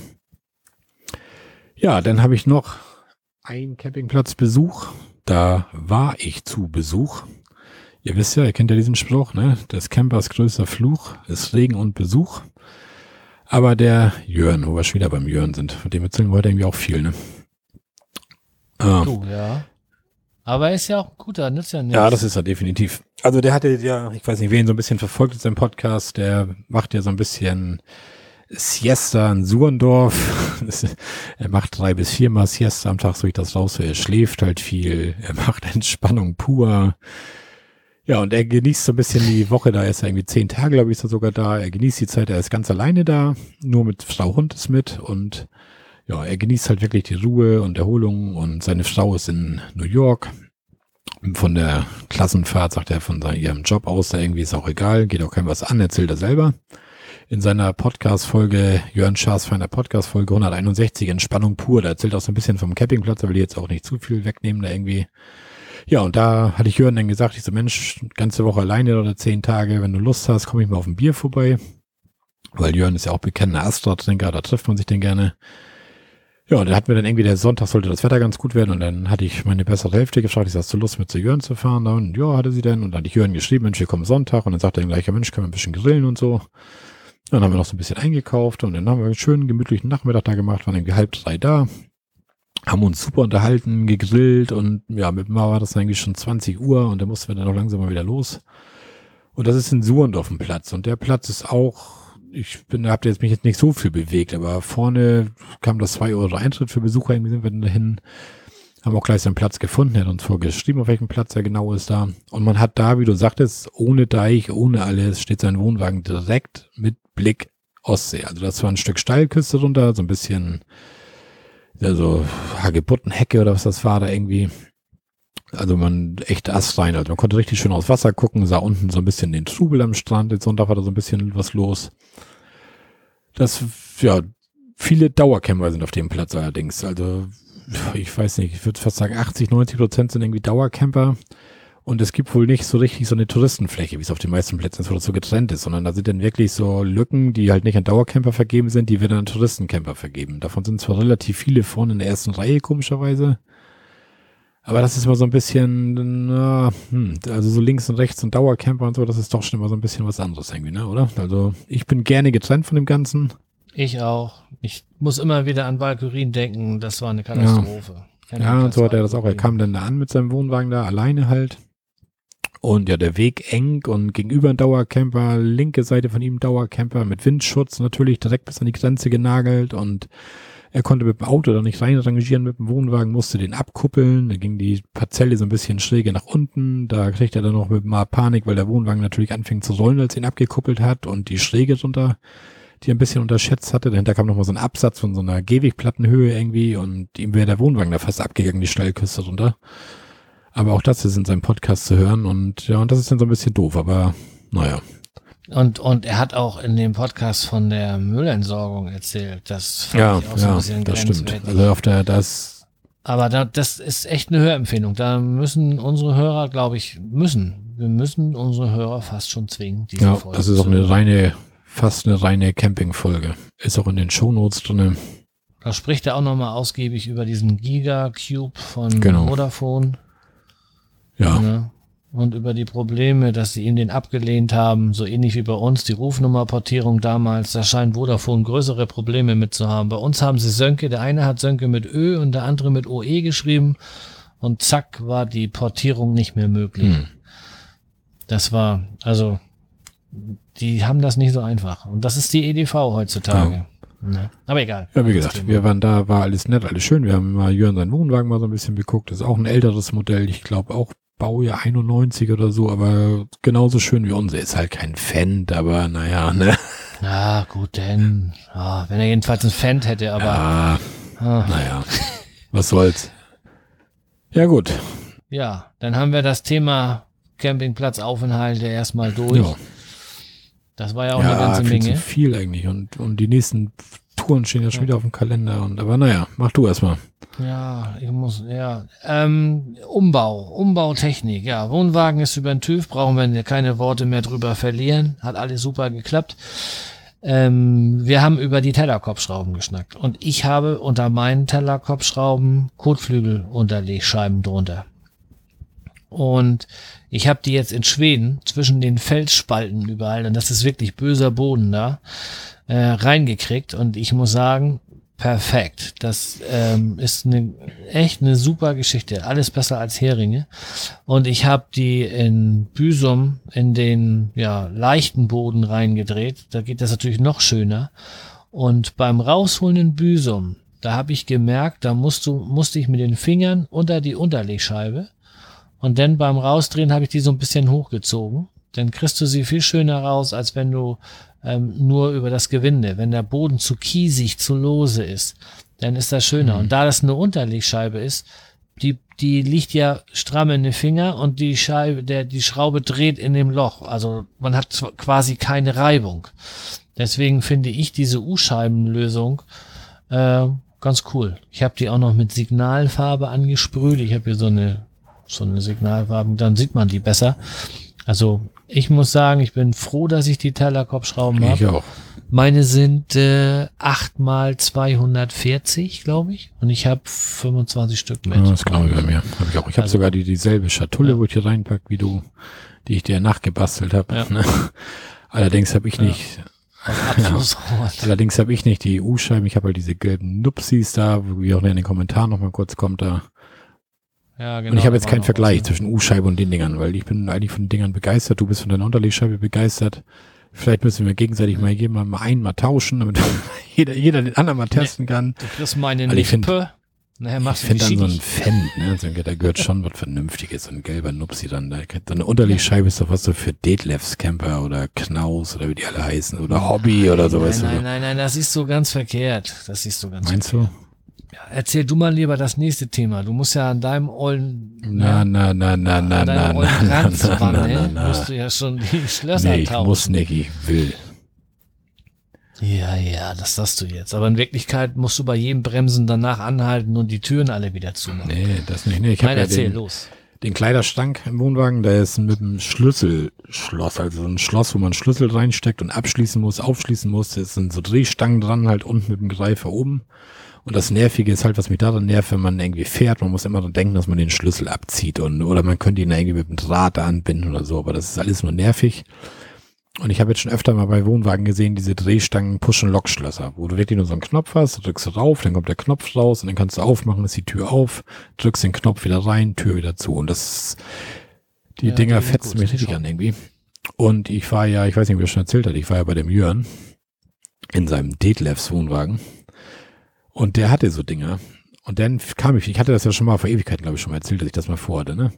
[SPEAKER 2] Ja, dann habe ich noch ein Campingplatzbesuch. Da war ich zu Besuch. Ihr wisst ja, ihr kennt ja diesen Spruch, ne? Des Campers größter Fluch ist Regen und Besuch. Aber der Jörn, wo wir schon wieder beim Jörn sind, von dem erzählen heute irgendwie auch viel, ne?
[SPEAKER 1] Ah. Oh, ja. Aber er ist ja auch ein guter, nützt ja
[SPEAKER 2] nichts. Ja, das ist er definitiv. Also der hatte ja, ich weiß nicht, wen so ein bisschen verfolgt in seinem Podcast, der macht ja so ein bisschen Siesta in Surendorf. *laughs* er macht drei bis viermal Siesta am Tag, so ich das raus. Er schläft halt viel. Er macht *laughs* Entspannung pur. Ja, und er genießt so ein bisschen die Woche, da ist er irgendwie zehn Tage, glaube ich, ist er sogar da. Er genießt die Zeit, er ist ganz alleine da, nur mit Frau Hund ist mit und ja, er genießt halt wirklich die Ruhe und Erholung und seine Frau ist in New York. Von der Klassenfahrt sagt er von ihrem Job aus, da irgendwie ist auch egal, geht auch kein was an, erzählt er selber in seiner Podcast-Folge, Jörn Schaas für eine Podcast-Folge 161, Entspannung pur. Da erzählt auch so ein bisschen vom Campingplatz, da will ich jetzt auch nicht zu viel wegnehmen, da irgendwie. Ja, und da hatte ich Jörn dann gesagt, ich so, Mensch, ganze Woche alleine oder zehn Tage, wenn du Lust hast, komme ich mal auf ein Bier vorbei. Weil Jörn ist ja auch bekennender Astra-Trinker, da trifft man sich denn gerne. Ja, und dann hatten wir dann irgendwie der Sonntag sollte das Wetter ganz gut werden und dann hatte ich meine bessere Hälfte gefragt, ich hast du Lust mit zu Jörn zu fahren? Und ja, hatte sie denn und dann hatte ich Jörn geschrieben, Mensch, wir kommen Sonntag und dann sagte er gleich, ja Mensch, können wir ein bisschen grillen und so. Dann haben wir noch so ein bisschen eingekauft und dann haben wir einen schönen gemütlichen Nachmittag da gemacht, waren irgendwie halb drei da, haben uns super unterhalten, gegrillt und ja, mit mir war das eigentlich schon 20 Uhr und da mussten wir dann auch langsam mal wieder los. Und das ist in Surendorf ein Platz und der Platz ist auch, ich bin, habt jetzt mich jetzt nicht so viel bewegt, aber vorne kam das zwei Euro Eintritt für Besucher, irgendwie sind wir dann dahin haben auch gleich seinen Platz gefunden, er hat uns vorgeschrieben, auf welchem Platz er genau ist da. Und man hat da, wie du sagtest, ohne Deich, ohne alles, steht sein Wohnwagen direkt mit Blick Ostsee. Also das war ein Stück Steilküste runter, so ein bisschen, ja, so Hagebuttenhecke oder was das war da irgendwie. Also man echt astrein, also man konnte richtig schön aufs Wasser gucken, sah unten so ein bisschen den Trubel am Strand, jetzt Sonntag war da so ein bisschen was los. Das, ja, viele Dauercamper sind auf dem Platz allerdings. Also ich weiß nicht, ich würde fast sagen, 80, 90 Prozent sind irgendwie Dauercamper. Und es gibt wohl nicht so richtig so eine Touristenfläche, wie es auf den meisten Plätzen ist, wo das so getrennt ist, sondern da sind dann wirklich so Lücken, die halt nicht an Dauercamper vergeben sind, die werden an Touristencamper vergeben. Davon sind zwar relativ viele vorne in der ersten Reihe, komischerweise. Aber das ist immer so ein bisschen, na, hm, also so links und rechts und Dauercamper und so, das ist doch schon immer so ein bisschen was anderes irgendwie, ne, oder? Also ich bin gerne getrennt von dem Ganzen.
[SPEAKER 1] Ich auch. Ich muss immer wieder an Valkyrin denken. Das war eine Katastrophe.
[SPEAKER 2] Ja, ja und so hat er das auch. Er kam dann da an mit seinem Wohnwagen da, alleine halt. Und ja, der Weg eng und gegenüber ein Dauercamper, linke Seite von ihm Dauercamper mit Windschutz natürlich direkt bis an die Grenze genagelt und er konnte mit dem Auto da nicht reinrangieren mit dem Wohnwagen, musste den abkuppeln, da ging die Parzelle so ein bisschen schräge nach unten, da kriegt er dann noch mit mal Panik, weil der Wohnwagen natürlich anfing zu rollen, als ihn abgekuppelt hat und die Schräge drunter die er ein bisschen unterschätzt hatte. Dahinter kam nochmal so ein Absatz von so einer Gehwegplattenhöhe irgendwie und ihm wäre der Wohnwagen da fast abgegangen, die Steilküste runter. Aber auch das ist in seinem Podcast zu hören und ja, und das ist dann so ein bisschen doof, aber naja.
[SPEAKER 1] Und, und er hat auch in dem Podcast von der Müllentsorgung erzählt. Das
[SPEAKER 2] fand ja, ich auch so ein bisschen das stimmt. Also auf der, das.
[SPEAKER 1] Aber da, das ist echt eine Hörempfehlung. Da müssen unsere Hörer, glaube ich, müssen. Wir müssen unsere Hörer fast schon zwingen.
[SPEAKER 2] Diese ja, Folge das ist auch eine reine fast eine reine Camping-Folge. Ist auch in den Shownotes drin.
[SPEAKER 1] Da spricht er auch nochmal ausgiebig über diesen Giga-Cube von genau. Vodafone.
[SPEAKER 2] Ja. ja.
[SPEAKER 1] Und über die Probleme, dass sie ihm den abgelehnt haben, so ähnlich wie bei uns die Rufnummerportierung damals. Da scheint Vodafone größere Probleme mit zu haben. Bei uns haben sie Sönke, der eine hat Sönke mit Ö und der andere mit OE geschrieben. Und zack war die Portierung nicht mehr möglich. Hm. Das war, also die haben das nicht so einfach. Und das ist die EDV heutzutage. Ja. Ne? Aber egal.
[SPEAKER 2] Ja, wie gesagt, wir waren da, war alles nett, alles schön. Wir haben mal Jörn seinen Wohnwagen mal so ein bisschen geguckt. Das ist auch ein älteres Modell. Ich glaube auch Baujahr 91 oder so, aber genauso schön wie unser. Ist halt kein Fendt, aber naja, ne?
[SPEAKER 1] Ja, gut, denn, oh, wenn er jedenfalls ein Fendt hätte, aber. Ja,
[SPEAKER 2] ah. naja, was soll's. Ja, gut.
[SPEAKER 1] Ja, dann haben wir das Thema Campingplatzaufenthalte erstmal durch. Ja. Das war ja auch ja, eine ganze viel Menge.
[SPEAKER 2] Zu viel eigentlich. Und, und die nächsten Touren stehen ja schon wieder auf dem Kalender. Und aber naja, mach du erstmal.
[SPEAKER 1] Ja, ich muss, ja. Ähm, Umbau, Umbautechnik, ja. Wohnwagen ist über den TÜV, brauchen wir keine Worte mehr drüber verlieren. Hat alles super geklappt. Ähm, wir haben über die Tellerkopfschrauben geschnackt. Und ich habe unter meinen Tellerkopfschrauben Kotflügelunterlegscheiben drunter. Und ich habe die jetzt in Schweden zwischen den Felsspalten überall, und das ist wirklich böser Boden da, äh, reingekriegt. Und ich muss sagen, perfekt. Das ähm, ist eine echt eine super Geschichte. Alles besser als Heringe. Und ich habe die in Büsum in den ja, leichten Boden reingedreht. Da geht das natürlich noch schöner. Und beim Rausholen in Büsum, da habe ich gemerkt, da musst du, musste ich mit den Fingern unter die Unterlegscheibe und dann beim Rausdrehen habe ich die so ein bisschen hochgezogen. Dann kriegst du sie viel schöner raus, als wenn du ähm, nur über das Gewinde, wenn der Boden zu kiesig, zu lose ist, dann ist das schöner. Mhm. Und da das eine Unterlegscheibe ist, die, die liegt ja stramm in den Finger und die Scheibe, der, die Schraube dreht in dem Loch. Also man hat quasi keine Reibung. Deswegen finde ich diese U-Scheibenlösung äh, ganz cool. Ich habe die auch noch mit Signalfarbe angesprüht. Ich habe hier so eine so eine Signalfarben, dann sieht man die besser. Also ich muss sagen, ich bin froh, dass ich die Tellerkopfschrauben habe. Ich auch. Meine sind äh, 8 mal 240, glaube ich. Und ich habe 25 Stück mit.
[SPEAKER 2] Ja, das glaube ich bei mir. Hab ich auch. Ich habe also, sogar die dieselbe Schatulle, ja. wo ich hier reinpack, wie du, die ich dir nachgebastelt habe. Ja. Ne? Allerdings habe ich nicht
[SPEAKER 1] Abflussrohr. *laughs*
[SPEAKER 2] Allerdings habe ich nicht die EU-Scheiben, ich habe halt diese gelben Nupsis da, wie auch in den Kommentaren nochmal kurz kommt da.
[SPEAKER 1] Ja, genau.
[SPEAKER 2] und ich habe jetzt keinen Vergleich
[SPEAKER 1] was, ne?
[SPEAKER 2] zwischen U-Scheibe und den Dingern, weil ich bin eigentlich von den Dingern begeistert, du bist von deiner Unterlegscheibe begeistert. Vielleicht müssen wir gegenseitig mal jemand mal einen mal tauschen, damit *laughs* jeder, jeder den anderen mal testen kann.
[SPEAKER 1] Du kriegst meine
[SPEAKER 2] Also ich
[SPEAKER 1] Nippe.
[SPEAKER 2] Ich
[SPEAKER 1] machst du die
[SPEAKER 2] finde dann so ein. Fendt, ne, so, da gehört schon was Vernünftiges, so ein gelber Nupsi dann. Da, so eine Unterlegscheibe ist doch was so für Detlefs Camper oder Knaus oder wie die alle heißen oder Hobby oder so,
[SPEAKER 1] Nein, nein, nein, nein, das ist so ganz verkehrt. Das ist so ganz
[SPEAKER 2] Meinst
[SPEAKER 1] verkehrt.
[SPEAKER 2] du?
[SPEAKER 1] Ja, erzähl du mal lieber das nächste Thema. Du musst ja an deinem ollen,
[SPEAKER 2] Na, na, na, na, na, na,
[SPEAKER 1] deinem
[SPEAKER 2] na,
[SPEAKER 1] ollen
[SPEAKER 2] na, na,
[SPEAKER 1] Ranzwanne
[SPEAKER 2] na, na.
[SPEAKER 1] musst du ja schon die Schlösser
[SPEAKER 2] Nee, ich
[SPEAKER 1] tauschen.
[SPEAKER 2] muss nicht, ich will.
[SPEAKER 1] Ja, ja, das sagst du jetzt. Aber in Wirklichkeit musst du bei jedem Bremsen danach anhalten und die Türen alle wieder zumachen.
[SPEAKER 2] Nee, das nicht. Nee, ich
[SPEAKER 1] Nein,
[SPEAKER 2] ja
[SPEAKER 1] erzähl,
[SPEAKER 2] den,
[SPEAKER 1] los.
[SPEAKER 2] den Kleiderstank im Wohnwagen, der ist mit einem Schlüsselschloss, also ein Schloss, wo man Schlüssel reinsteckt und abschließen muss, aufschließen muss. Da sind so Drehstangen dran, halt unten mit dem Greifer oben. Und das Nervige ist halt, was mich daran nervt, wenn man irgendwie fährt, man muss immer dran denken, dass man den Schlüssel abzieht und, oder man könnte ihn irgendwie mit dem Draht anbinden oder so, aber das ist alles nur nervig. Und ich habe jetzt schon öfter mal bei Wohnwagen gesehen, diese Drehstangen Push-and-Lock-Schlösser, wo du wirklich nur so einen Knopf hast, drückst du drauf, dann kommt der Knopf raus und dann kannst du aufmachen, ist die Tür auf, drückst den Knopf wieder rein, Tür wieder zu. Und das, die
[SPEAKER 1] Ja,
[SPEAKER 2] Dinger fetzen mich richtig an irgendwie. Und ich war ja, ich weiß nicht, wie er schon erzählt hat, ich war ja bei dem Jörn in seinem Detlefs Wohnwagen. Und der hatte so Dinger. Und dann kam ich, ich hatte das ja schon mal vor Ewigkeiten, glaube ich, schon mal erzählt, dass ich das mal vorhatte, ne?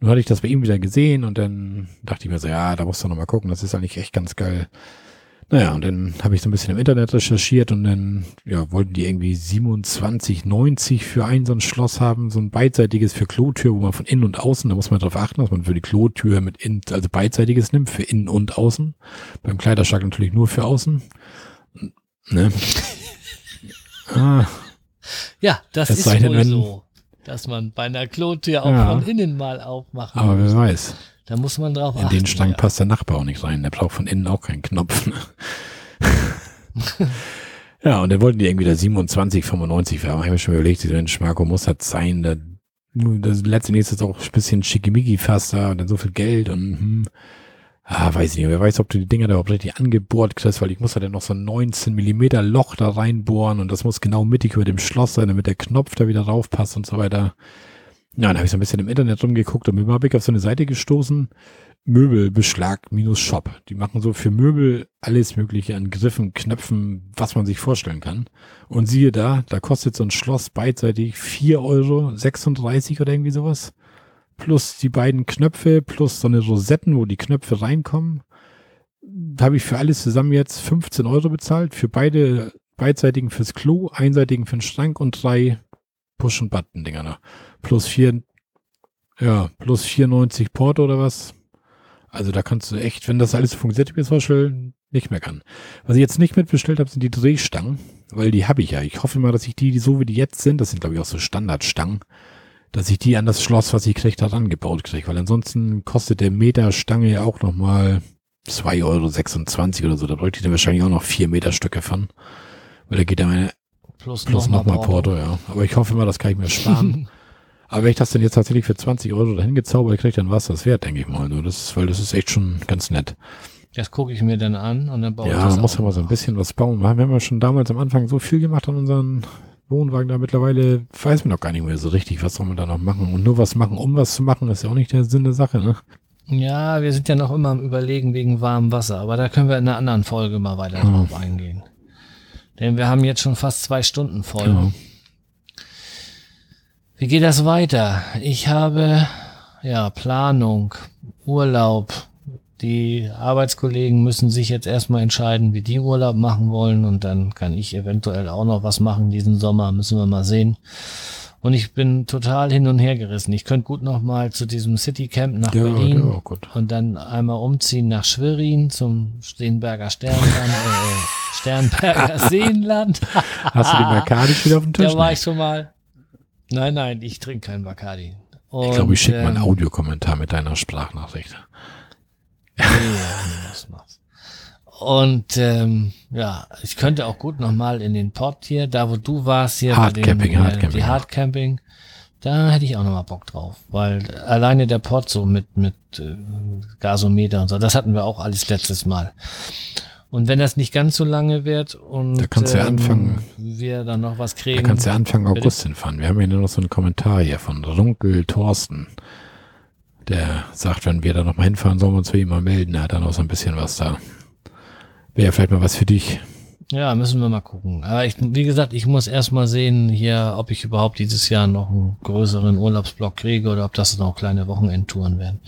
[SPEAKER 2] Nun hatte ich das bei ihm wieder gesehen und dann dachte ich mir so, ja, da musst du noch mal gucken, das ist eigentlich echt ganz geil. Naja, und dann habe ich so ein bisschen im Internet recherchiert und dann, ja, wollten die irgendwie 27,90 für ein so ein Schloss haben, so ein beidseitiges für Klotür, wo man von innen und außen, da muss man darauf achten, dass man für die Klotür mit innen, also beidseitiges nimmt, für innen und außen. Beim Kleiderschrank natürlich nur für außen. Ne? Ah,
[SPEAKER 1] Ja, das
[SPEAKER 2] Es
[SPEAKER 1] ist
[SPEAKER 2] denn,
[SPEAKER 1] wohl
[SPEAKER 2] wenn-
[SPEAKER 1] so, dass man bei einer Klotür auch
[SPEAKER 2] Ja.
[SPEAKER 1] von innen mal aufmachen
[SPEAKER 2] aber
[SPEAKER 1] muss.
[SPEAKER 2] ster weiß.
[SPEAKER 1] Da muss man drauf
[SPEAKER 2] In
[SPEAKER 1] achten.
[SPEAKER 2] den Strang
[SPEAKER 1] ja.
[SPEAKER 2] passt der Nachbar auch nicht rein. Der braucht von innen auch keinen Knopf. Ne? *laughs* ja, und dann wollten die irgendwie da 27, 95 für. Aber ich habe mir schon überlegt, dieser Mensch, Marco muss das sein. Da, das letztendlich ist das auch ein bisschen schickimicki fast da und dann so viel Geld und hm, ah, weiß ich nicht. Wer weiß, ob du die Dinger da überhaupt richtig angebohrt kriegst, weil ich muss da dann noch so ein 19 Millimeter Loch da reinbohren und das muss genau mittig über dem Schloss sein, damit der Knopf da wieder raufpasst und so weiter. Ja, dann habe ich so ein bisschen im Internet rumgeguckt und mir habe ich auf so eine Seite gestoßen. Möbelbeschlag minus Shop. Die machen so für Möbel alles mögliche an Griffen, Knöpfen, was man sich vorstellen kann. Und siehe da, da kostet so ein Schloss beidseitig 4,36 Euro oder irgendwie sowas. Plus die beiden Knöpfe, plus so eine Rosetten, wo die Knöpfe reinkommen. Da habe ich für alles zusammen jetzt 15 Euro bezahlt. Für beide beidseitigen fürs Klo, einseitigen für den Schrank und drei Push-and-Button-Dinger noch. Plus vier, ja, plus 94 Port oder was. Also da kannst du echt, wenn das alles funktioniert, wie es vorstelle, nicht meckern. Was ich jetzt nicht mitbestellt habe, sind die Drehstangen, weil die habe ich ja. Ich hoffe mal, dass ich die, die so wie die jetzt sind, das sind glaube ich auch so Standardstangen, dass ich die an das Schloss, was ich kriege, da rangebaut kriege. Weil ansonsten kostet der Meter Stange ja auch nochmal 2,26 Euro oder so. Da bräuchte ich dann wahrscheinlich auch noch 4 Meter Stücke von. Weil da geht ja meine
[SPEAKER 1] Plus,
[SPEAKER 2] plus
[SPEAKER 1] nochmal
[SPEAKER 2] nochmal Porto, ja. Aber ich hoffe mal, das kann ich mir sparen. *laughs* Aber wenn ich das denn jetzt tatsächlich für 20 Euro dahin gezaubert kriege, dann war es das wert, denke ich mal. So, das ist, weil das ist echt schon ganz nett.
[SPEAKER 1] Das gucke ich mir dann an und dann baue ich
[SPEAKER 2] ja,
[SPEAKER 1] das
[SPEAKER 2] man muss ja mal so ein bisschen was bauen. Wir haben ja schon damals am Anfang so viel gemacht an unseren Wohnwagen. Da mittlerweile weiß man doch gar nicht mehr so richtig, was soll man da noch machen. Und nur was machen, um was zu machen, ist ja auch nicht der Sinn der Sache, ne?
[SPEAKER 1] Ja, wir sind ja noch immer am Überlegen wegen warmem Wasser, aber da können wir in einer anderen Folge mal weiter
[SPEAKER 2] Ja.
[SPEAKER 1] drauf eingehen. Denn wir haben jetzt schon fast zwei Stunden voll.
[SPEAKER 2] Ja.
[SPEAKER 1] Wie geht das weiter? Ich habe ja Planung, Urlaub. Die Arbeitskollegen müssen sich jetzt erstmal entscheiden, wie die Urlaub machen wollen und dann kann ich eventuell auch noch was machen diesen Sommer, müssen wir mal sehen. Und ich bin total hin und her gerissen. Ich könnte gut noch mal zu diesem Citycamp nach
[SPEAKER 2] Ja,
[SPEAKER 1] Berlin
[SPEAKER 2] ja, gut.
[SPEAKER 1] und dann einmal umziehen nach Schwerin zum Steenberger Sternland, äh, Sternberger *laughs* Seenland.
[SPEAKER 2] Hast du die Mercadis wieder auf dem Tisch?
[SPEAKER 1] Da war ich schon mal. Nein, nein, ich trinke keinen Bacardi.
[SPEAKER 2] ich glaube, ich schicke mal einen
[SPEAKER 1] ähm,
[SPEAKER 2] Audiokommentar mit deiner Sprachnachricht.
[SPEAKER 1] nee, nee, das mach's. Und ähm, ja, ich könnte auch gut nochmal in den Port hier, da wo du warst hier, bei dem,
[SPEAKER 2] Hardcamping,
[SPEAKER 1] äh,
[SPEAKER 2] Hardcamping,
[SPEAKER 1] die
[SPEAKER 2] ja.
[SPEAKER 1] Hardcamping, da hätte ich auch nochmal Bock drauf, weil alleine der Port so mit mit äh, Gasometer und so, das hatten wir auch alles letztes Mal. Und wenn das nicht ganz so lange wird und
[SPEAKER 2] Da kannst du ja anfangen.
[SPEAKER 1] wir dann noch was
[SPEAKER 2] Da
[SPEAKER 1] kriegen.
[SPEAKER 2] kannst du ja Anfang
[SPEAKER 1] Bitte?
[SPEAKER 2] August hinfahren. Wir haben hier nur noch so einen Kommentar hier von Runkel Thorsten. Der sagt, wenn wir da noch mal hinfahren, sollen wir uns für ihn mal melden. Er hat dann auch so ein bisschen was da. Wäre vielleicht mal was für dich.
[SPEAKER 1] Ja, müssen wir mal gucken. Aber ich, wie gesagt, ich muss erst mal sehen hier, ob ich überhaupt dieses Jahr noch einen größeren Urlaubsblock kriege oder ob das noch kleine Wochenendtouren werden.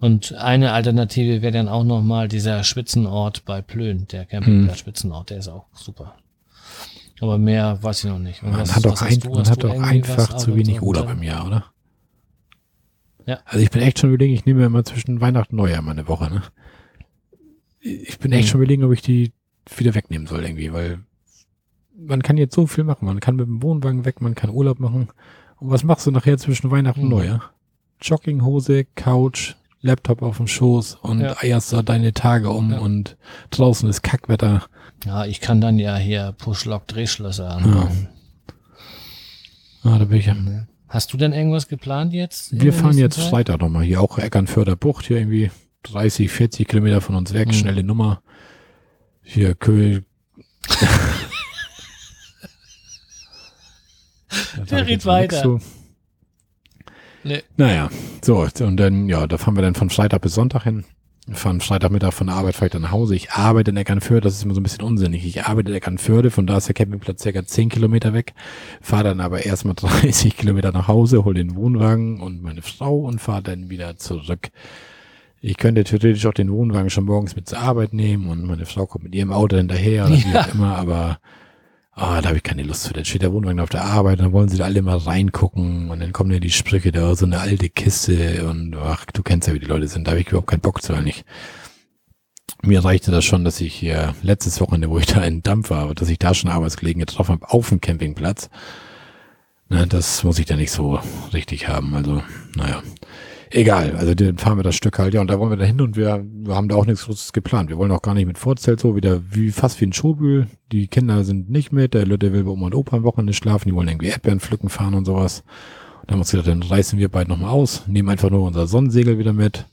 [SPEAKER 1] Und eine Alternative wäre dann auch noch mal dieser Spitzenort bei Plön, der Campingplatz Spitzenort, der ist auch super. Aber mehr weiß ich noch nicht. Und
[SPEAKER 2] Man
[SPEAKER 1] was-
[SPEAKER 2] hat doch, ein, man hat doch
[SPEAKER 1] was
[SPEAKER 2] einfach zu wenig Urlaub im Jahr, oder?
[SPEAKER 1] Ja.
[SPEAKER 2] Also ich bin echt schon überlegen, ich nehme mir immer zwischen Weihnachten und Neujahr mal eine Woche, ne? Ich bin echt
[SPEAKER 1] Hm.
[SPEAKER 2] schon überlegen, ob ich die wieder wegnehmen soll irgendwie, weil man kann jetzt so viel machen. Man kann mit dem Wohnwagen weg, man kann Urlaub machen. Und was machst du nachher zwischen Weihnachten und
[SPEAKER 1] Hm.
[SPEAKER 2] Neujahr? Jogginghose, Couch, Laptop auf dem Schoß und
[SPEAKER 1] Ja.
[SPEAKER 2] eierst da deine Tage um
[SPEAKER 1] Ja.
[SPEAKER 2] und draußen ist Kackwetter.
[SPEAKER 1] Ja, ich kann dann ja hier Push-Lock-Drehschlösser anbauen.
[SPEAKER 2] Ah, da bin ich ja.
[SPEAKER 1] Hast du denn irgendwas geplant jetzt?
[SPEAKER 2] Wir
[SPEAKER 1] der
[SPEAKER 2] fahren jetzt
[SPEAKER 1] Zeit?
[SPEAKER 2] Freitag nochmal hier, auch Eckernförder Bucht, hier irgendwie 30, 40 Kilometer von uns weg,
[SPEAKER 1] Mhm.
[SPEAKER 2] schnelle Nummer. Hier Köhl. *laughs* Sag ich
[SPEAKER 1] redet weiter. Nee.
[SPEAKER 2] Naja, so, und dann, ja, da fahren wir dann von Freitag bis Sonntag hin. Fahren Freitagmittag von der Arbeit vielleicht dann nach Hause. Ich arbeite in Eckernförde, das ist immer so ein bisschen unsinnig. Ich arbeite in Eckernförde, von da ist der Campingplatz circa 10 Kilometer weg. Fahre dann aber erstmal *laughs* 30 Kilometer nach Hause, hole den Wohnwagen und meine Frau und fahre dann wieder zurück. Ich könnte theoretisch auch den Wohnwagen schon morgens mit zur Arbeit nehmen und meine Frau kommt mit ihrem Auto hinterher oder wie *laughs*
[SPEAKER 1] Ja.
[SPEAKER 2] auch immer, aber ah, da habe ich keine Lust zu. Dann steht der Wohnwagen auf der Arbeit, dann wollen sie da alle mal reingucken und dann kommen ja die Sprüche da, so eine alte Kiste und ach, du kennst ja, wie die Leute sind, da habe ich überhaupt keinen Bock zu, eigentlich. Mir reichte das schon, dass ich hier letztes Wochenende, wo ich da in Dampf war, dass ich da schon Arbeitskollegen getroffen habe auf dem Campingplatz. Na, das muss ich da nicht so richtig haben. Also, naja. Egal, also dann fahren wir das Stück halt, ja, und da wollen wir da hin und wir, wir haben da auch nichts Großes geplant. Wir wollen auch gar nicht mit Vorzelt so, wieder wie fast wie ein Schobühl. Die Kinder sind nicht mit, der Leute will bei Oma und Opa am Wochenende schlafen, die wollen irgendwie Erdbeeren pflücken fahren und sowas. Und dann haben wir uns gedacht, dann reißen wir beide nochmal aus, nehmen einfach nur unser Sonnensegel wieder mit.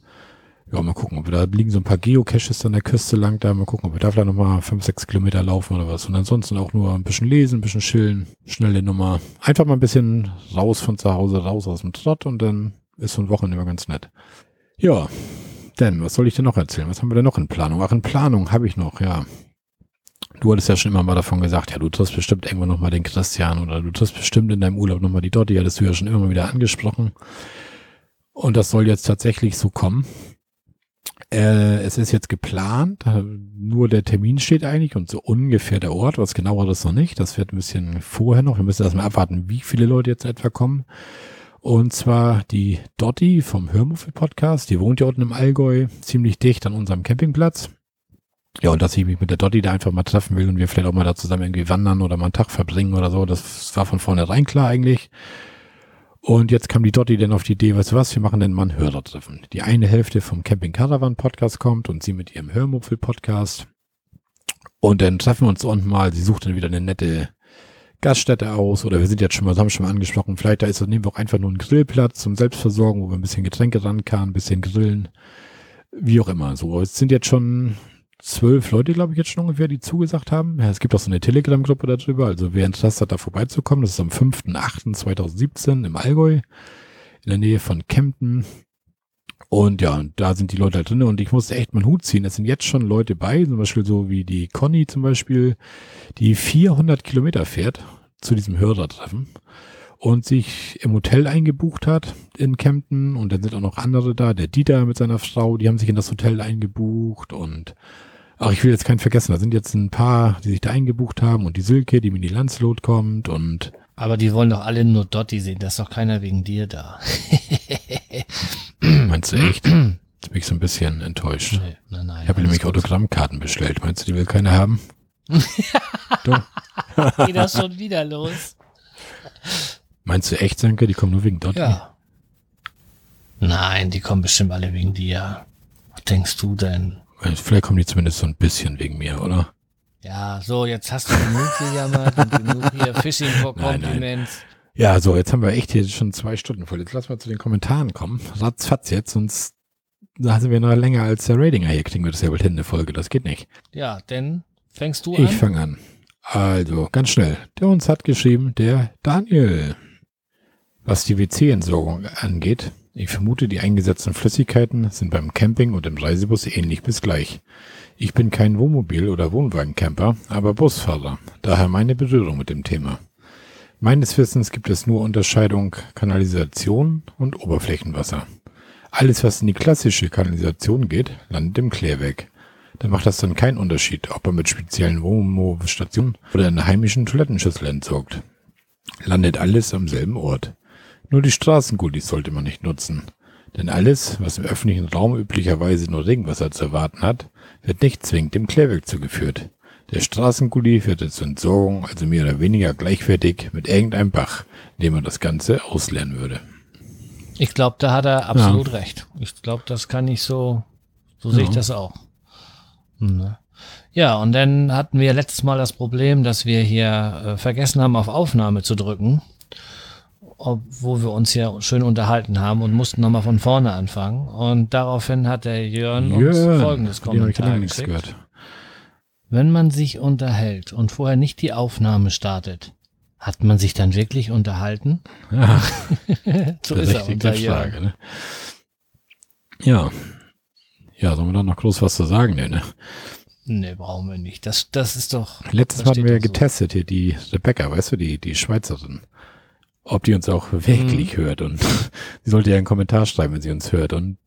[SPEAKER 2] Ja, mal gucken, ob wir da liegen so ein paar Geocaches an der Küste lang da, mal gucken, ob wir da vielleicht nochmal fünf, sechs Kilometer laufen oder was. Und ansonsten auch nur ein bisschen lesen, ein bisschen chillen, schnelle Nummer. Einfach mal ein bisschen raus von zu Hause, raus aus dem Trott und dann ist so ein Wochenende immer ganz nett. Ja, denn, was soll ich denn noch erzählen? Was haben wir denn noch in Planung? Ach, in Planung habe ich noch, ja. Du hattest ja schon immer mal davon gesagt, ja, du triffst bestimmt irgendwann nochmal den Christian oder du triffst bestimmt in deinem Urlaub nochmal die Dotti, hattest du ja schon immer wieder angesprochen. Und das soll jetzt tatsächlich so kommen. Äh, es ist jetzt geplant, äh, nur der Termin steht eigentlich und so ungefähr der Ort, was genauer ist noch nicht. Das wird ein bisschen vorher noch. Wir müssen erstmal abwarten, wie viele Leute jetzt etwa kommen. Und zwar die Dotti vom Hörmuffel Podcast, die wohnt ja unten im Allgäu, ziemlich dicht an unserem Campingplatz. Ja, und dass ich mich mit der Dotti da einfach mal treffen will und wir vielleicht auch mal da zusammen irgendwie wandern oder mal einen Tag verbringen oder so, das war von vornherein klar eigentlich. Und jetzt kam die Dotti dann auf die Idee, weißt du was, wir machen dann mal ein Hörertreffen. Die eine Hälfte vom Camping Caravan Podcast kommt und sie mit ihrem Hörmupfel Podcast. Und dann treffen wir uns unten mal, sie sucht dann wieder eine nette Gaststätte aus oder wir sind jetzt schon mal, das haben wir schon mal angesprochen, vielleicht da ist, nehmen wir auch einfach nur einen Grillplatz zum Selbstversorgen, wo wir ein bisschen Getränke ran kann, ein bisschen grillen, wie auch immer. So, es sind jetzt schon zwölf Leute, glaube ich, jetzt schon ungefähr, die zugesagt haben. Ja, es gibt auch so eine Telegram-Gruppe darüber, also wer Interesse hat, da vorbeizukommen, das ist am 5.8.2017 im Allgäu, in der Nähe von Kempten. Und ja, da sind die Leute halt drin und ich musste echt meinen Hut ziehen. Es sind jetzt schon Leute bei, zum Beispiel so wie die Conny zum Beispiel, die 400 Kilometer fährt zu diesem Hörertreffen und sich im Hotel eingebucht hat in Kempten. Und dann sind auch noch andere da, der Dieter mit seiner Frau, die haben sich in das Hotel eingebucht. Und ach, ich will jetzt keinen vergessen, da sind jetzt ein paar, die sich da eingebucht haben. Und die Silke, die mit die Landslot kommt. Und
[SPEAKER 1] Aber die wollen doch alle nur Dotti sehen. Da ist doch keiner wegen dir da. *laughs*
[SPEAKER 2] meinst du echt? Jetzt bin ich so ein bisschen enttäuscht.
[SPEAKER 1] Nee, nein, nein.
[SPEAKER 2] Ich habe nämlich Autogrammkarten bestellt. Meinst du, die will keiner haben? *laughs* *laughs*
[SPEAKER 1] Geht das schon wieder los?
[SPEAKER 2] Meinst du echt, Senke, die kommen nur wegen Dotti?
[SPEAKER 1] Ja. Nein, die kommen bestimmt alle wegen dir. Was denkst du denn?
[SPEAKER 2] Vielleicht kommen die zumindest so ein bisschen wegen mir, oder?
[SPEAKER 1] Ja, so, jetzt hast du genug gejammert und genug hier Fishing for
[SPEAKER 2] Nein, nein. Ja, so, jetzt haben wir echt hier schon zwei Stunden voll. Jetzt lass mal zu den Kommentaren kommen. Ratzfatz jetzt, sonst da sind wir noch länger als der Ratinger hier, kriegen wir das ja wohl hin, eine Folge. Das geht nicht.
[SPEAKER 1] Ja, denn fängst du an?
[SPEAKER 2] Ich fange an. Also, ganz schnell. Der uns hat geschrieben, der Daniel. Was die WC-Entsorgung angeht, ich vermute, die eingesetzten Flüssigkeiten sind beim Camping und im Reisebus ähnlich bis gleich. Ich bin kein Wohnmobil- oder Wohnwagencamper, aber Busfahrer, daher meine Berührung mit dem Thema. Meines Wissens gibt es nur Unterscheidung Kanalisation und Oberflächenwasser. Alles, was in die klassische Kanalisation geht, landet im Klärwerk. Da macht das dann keinen Unterschied, ob er mit speziellen Wohnmobilstationen oder in heimischen Toilettenschüssel entsorgt. Landet alles am selben Ort. Nur die Straßengullis sollte man nicht nutzen. Denn alles, was im öffentlichen Raum üblicherweise nur Regenwasser zu erwarten hat, wird nicht zwingend dem Klärwerk zugeführt. Der Straßengully wird zur Entsorgung also mehr oder weniger gleichwertig mit irgendeinem Bach, in dem man das Ganze ausleeren würde.
[SPEAKER 1] Ich glaube, da hat er absolut ja. recht. Ich glaube, das kann ich so, so ja. sehe ich das auch. Hm, ja, und dann hatten wir letztes Mal das Problem, dass wir hier äh, vergessen haben, auf Aufnahme zu drücken wo wir uns ja schön unterhalten haben und mussten nochmal von vorne anfangen. Und daraufhin hat der Jörn, Jörn uns folgendes Kommentar geschickt. Wenn man sich unterhält und vorher nicht die Aufnahme startet, hat man sich dann wirklich unterhalten?
[SPEAKER 2] Ja, *laughs* so ist er Frage, ne? Ja. Ja, sollen wir da noch groß was zu sagen, denn, ne?
[SPEAKER 1] Nee, brauchen wir nicht. Das, das ist doch.
[SPEAKER 2] Letztes Mal hatten wir ja getestet hier die Rebecca, weißt du, die, die Schweizerin ob die uns auch wirklich mhm. hört. Und *laughs* sie sollte ja einen Kommentar schreiben, wenn sie uns hört. Und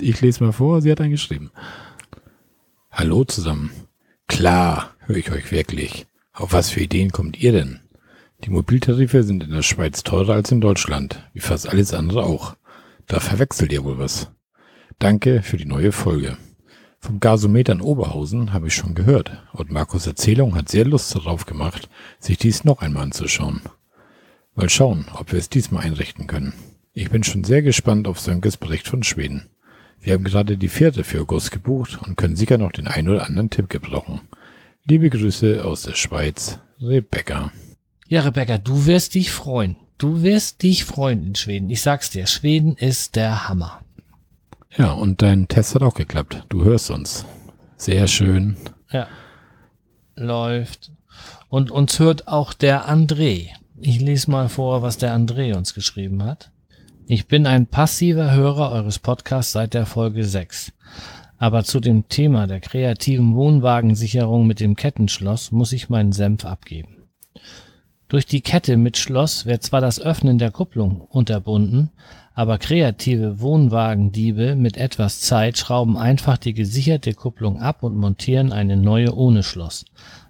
[SPEAKER 2] ich lese mal vor, sie hat einen geschrieben. Hallo zusammen. Klar, höre ich euch wirklich. Auf was für Ideen kommt ihr denn? Die Mobiltarife sind in der Schweiz teurer als in Deutschland, wie fast alles andere auch. Da verwechselt ihr wohl was. Danke für die neue Folge. Vom Gasometer in Oberhausen habe ich schon gehört und Markus Erzählung hat sehr Lust darauf gemacht, sich dies noch einmal anzuschauen. Mal schauen, ob wir es diesmal einrichten können. Ich bin schon sehr gespannt auf Sönkes Bericht von Schweden. Wir haben gerade die vierte für August gebucht und können sicher noch den einen oder anderen Tipp gebrauchen. Liebe Grüße aus der Schweiz, Rebecca.
[SPEAKER 1] Ja, Rebecca, du wirst dich freuen. Du wirst dich freuen in Schweden. Ich sag's dir, Schweden ist der Hammer.
[SPEAKER 2] Ja, und dein Test hat auch geklappt. Du hörst uns. Sehr schön.
[SPEAKER 1] Ja. Läuft. Und uns hört auch der André. Ich lese mal vor, was der André uns geschrieben hat. Ich bin ein passiver Hörer eures Podcasts seit der Folge 6. Aber zu dem Thema der kreativen Wohnwagensicherung mit dem Kettenschloss muss ich meinen Senf abgeben. Durch die Kette mit Schloss wird zwar das Öffnen der Kupplung unterbunden, aber kreative Wohnwagendiebe mit etwas Zeit schrauben einfach die gesicherte Kupplung ab und montieren eine neue ohne Schloss.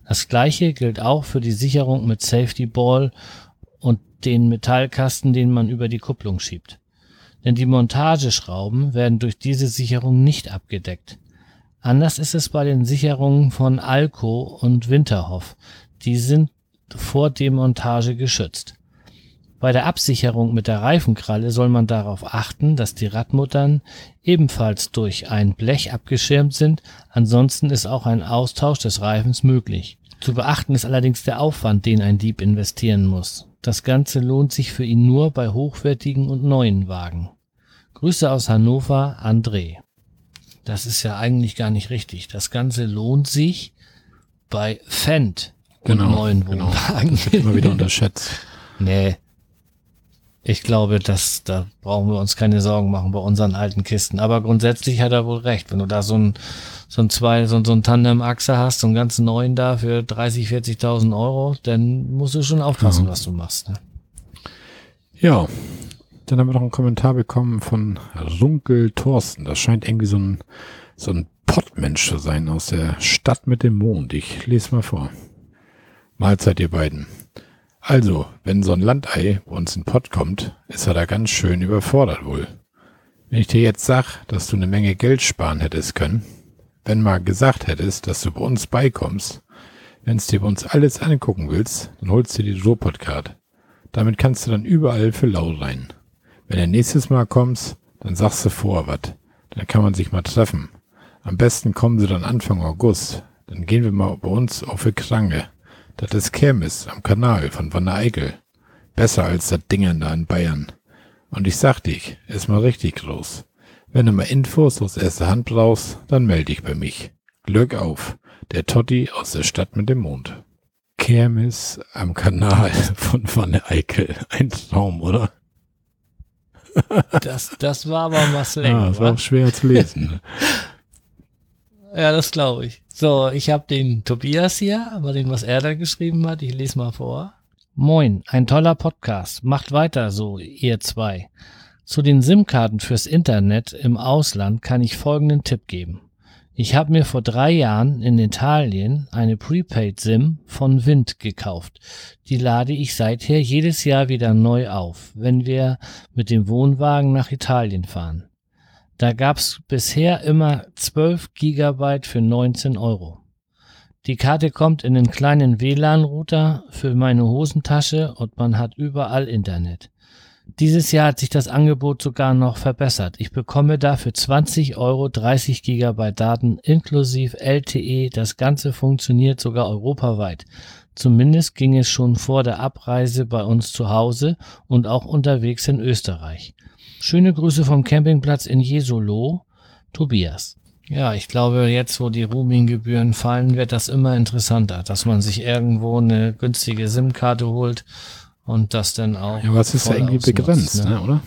[SPEAKER 1] Das gleiche gilt auch für die Sicherung mit Safety Ball und den Metallkasten, den man über die Kupplung schiebt. Denn die Montageschrauben werden durch diese Sicherung nicht abgedeckt. Anders ist es bei den Sicherungen von Alco und Winterhoff. Die sind vor Demontage geschützt. Bei der Absicherung mit der Reifenkralle soll man darauf achten, dass die Radmuttern ebenfalls durch ein Blech abgeschirmt sind, ansonsten ist auch ein Austausch des Reifens möglich. Zu beachten ist allerdings der Aufwand, den ein Dieb investieren muss. Das Ganze lohnt sich für ihn nur bei hochwertigen und neuen Wagen. Grüße aus Hannover, André. Das ist ja eigentlich gar nicht richtig. Das Ganze lohnt sich bei Fendt und genau, neuen genau. Wohnwagen. Genau.
[SPEAKER 2] Das wird immer wieder unterschätzt. *laughs*
[SPEAKER 1] nee, ich glaube, dass da brauchen wir uns keine Sorgen machen bei unseren alten Kisten. Aber grundsätzlich hat er wohl recht. Wenn du da so ein, so ein zwei, so, so ein Tandem-Achse hast, so einen ganz neuen da für 30, 40.000 Euro, dann musst du schon aufpassen, ja. was du machst. Ne?
[SPEAKER 2] Ja. Dann haben wir noch einen Kommentar bekommen von Runkel Thorsten. Das scheint irgendwie so ein, so ein Pottmensch zu sein aus der Stadt mit dem Mond. Ich lese mal vor. Mahlzeit, ihr beiden. Also, wenn so ein Landei bei uns in Pott kommt, ist er da ganz schön überfordert wohl. Wenn ich dir jetzt sag, dass du eine Menge Geld sparen hättest können, wenn mal gesagt hättest, dass du bei uns beikommst, wenn's dir bei uns alles angucken willst, dann holst du dir die Robotcard. Damit kannst du dann überall für lau rein. Wenn du nächstes Mal kommst, dann sagst du vor wat. Dann kann man sich mal treffen. Am besten kommen sie dann Anfang August. Dann gehen wir mal bei uns auf für Kranke. Das ist Kirmes am Kanal von Wanne Eickel. Besser als das Dingern da in Bayern. Und ich sag dich, ist mal richtig groß. Wenn du mal Infos aus erster Hand brauchst, dann melde dich bei mich. Glück auf, der Totti aus der Stadt mit dem Mond. Kermis am Kanal *laughs* von Wanne Eickel. Ein Traum, oder?
[SPEAKER 1] Das, das war aber was *laughs* länger.
[SPEAKER 2] Ah, das war auch schwer zu lesen. *laughs*
[SPEAKER 1] ja, das glaube ich. So, ich habe den Tobias hier, aber den, was er da geschrieben hat, ich lese mal vor. Moin, ein toller Podcast. Macht weiter so, ihr zwei. Zu den SIM-Karten fürs Internet im Ausland kann ich folgenden Tipp geben. Ich habe mir vor drei Jahren in Italien eine Prepaid-SIM von Wind gekauft. Die lade ich seither jedes Jahr wieder neu auf, wenn wir mit dem Wohnwagen nach Italien fahren. Da gab's bisher immer 12 Gigabyte für 19 Euro. Die Karte kommt in den kleinen WLAN-Router für meine Hosentasche und man hat überall Internet. Dieses Jahr hat sich das Angebot sogar noch verbessert. Ich bekomme dafür 20 Euro 30 Gigabyte Daten inklusive LTE. Das Ganze funktioniert sogar europaweit. Zumindest ging es schon vor der Abreise bei uns zu Hause und auch unterwegs in Österreich. Schöne Grüße vom Campingplatz in Jesolo, Tobias. Ja, ich glaube, jetzt, wo die Roaming-Gebühren fallen, wird das immer interessanter, dass man sich irgendwo eine günstige SIM-Karte holt und das dann auch.
[SPEAKER 2] Ja, was ist ja irgendwie begrenzt, ne? ne? oder?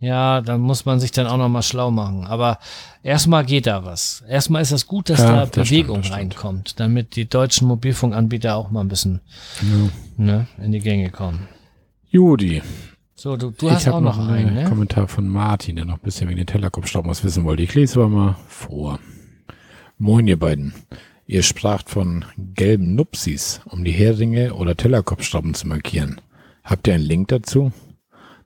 [SPEAKER 1] Ja, dann muss man sich dann auch nochmal schlau machen. Aber erstmal geht da was. Erstmal ist das gut, dass ja, da das Bewegung stimmt, reinkommt, damit die deutschen Mobilfunkanbieter auch mal ein bisschen ja. ne, in die Gänge kommen.
[SPEAKER 2] Judy.
[SPEAKER 1] So, du, du hast auch noch, noch einen, ne?
[SPEAKER 2] Kommentar von Martin, der noch ein bisschen wegen den Tellerkopfstaub was wissen wollte. Ich lese aber mal vor. Moin, ihr beiden. Ihr spracht von gelben Nupsis, um die Heringe oder Tellerkopfstauben zu markieren. Habt ihr einen Link dazu?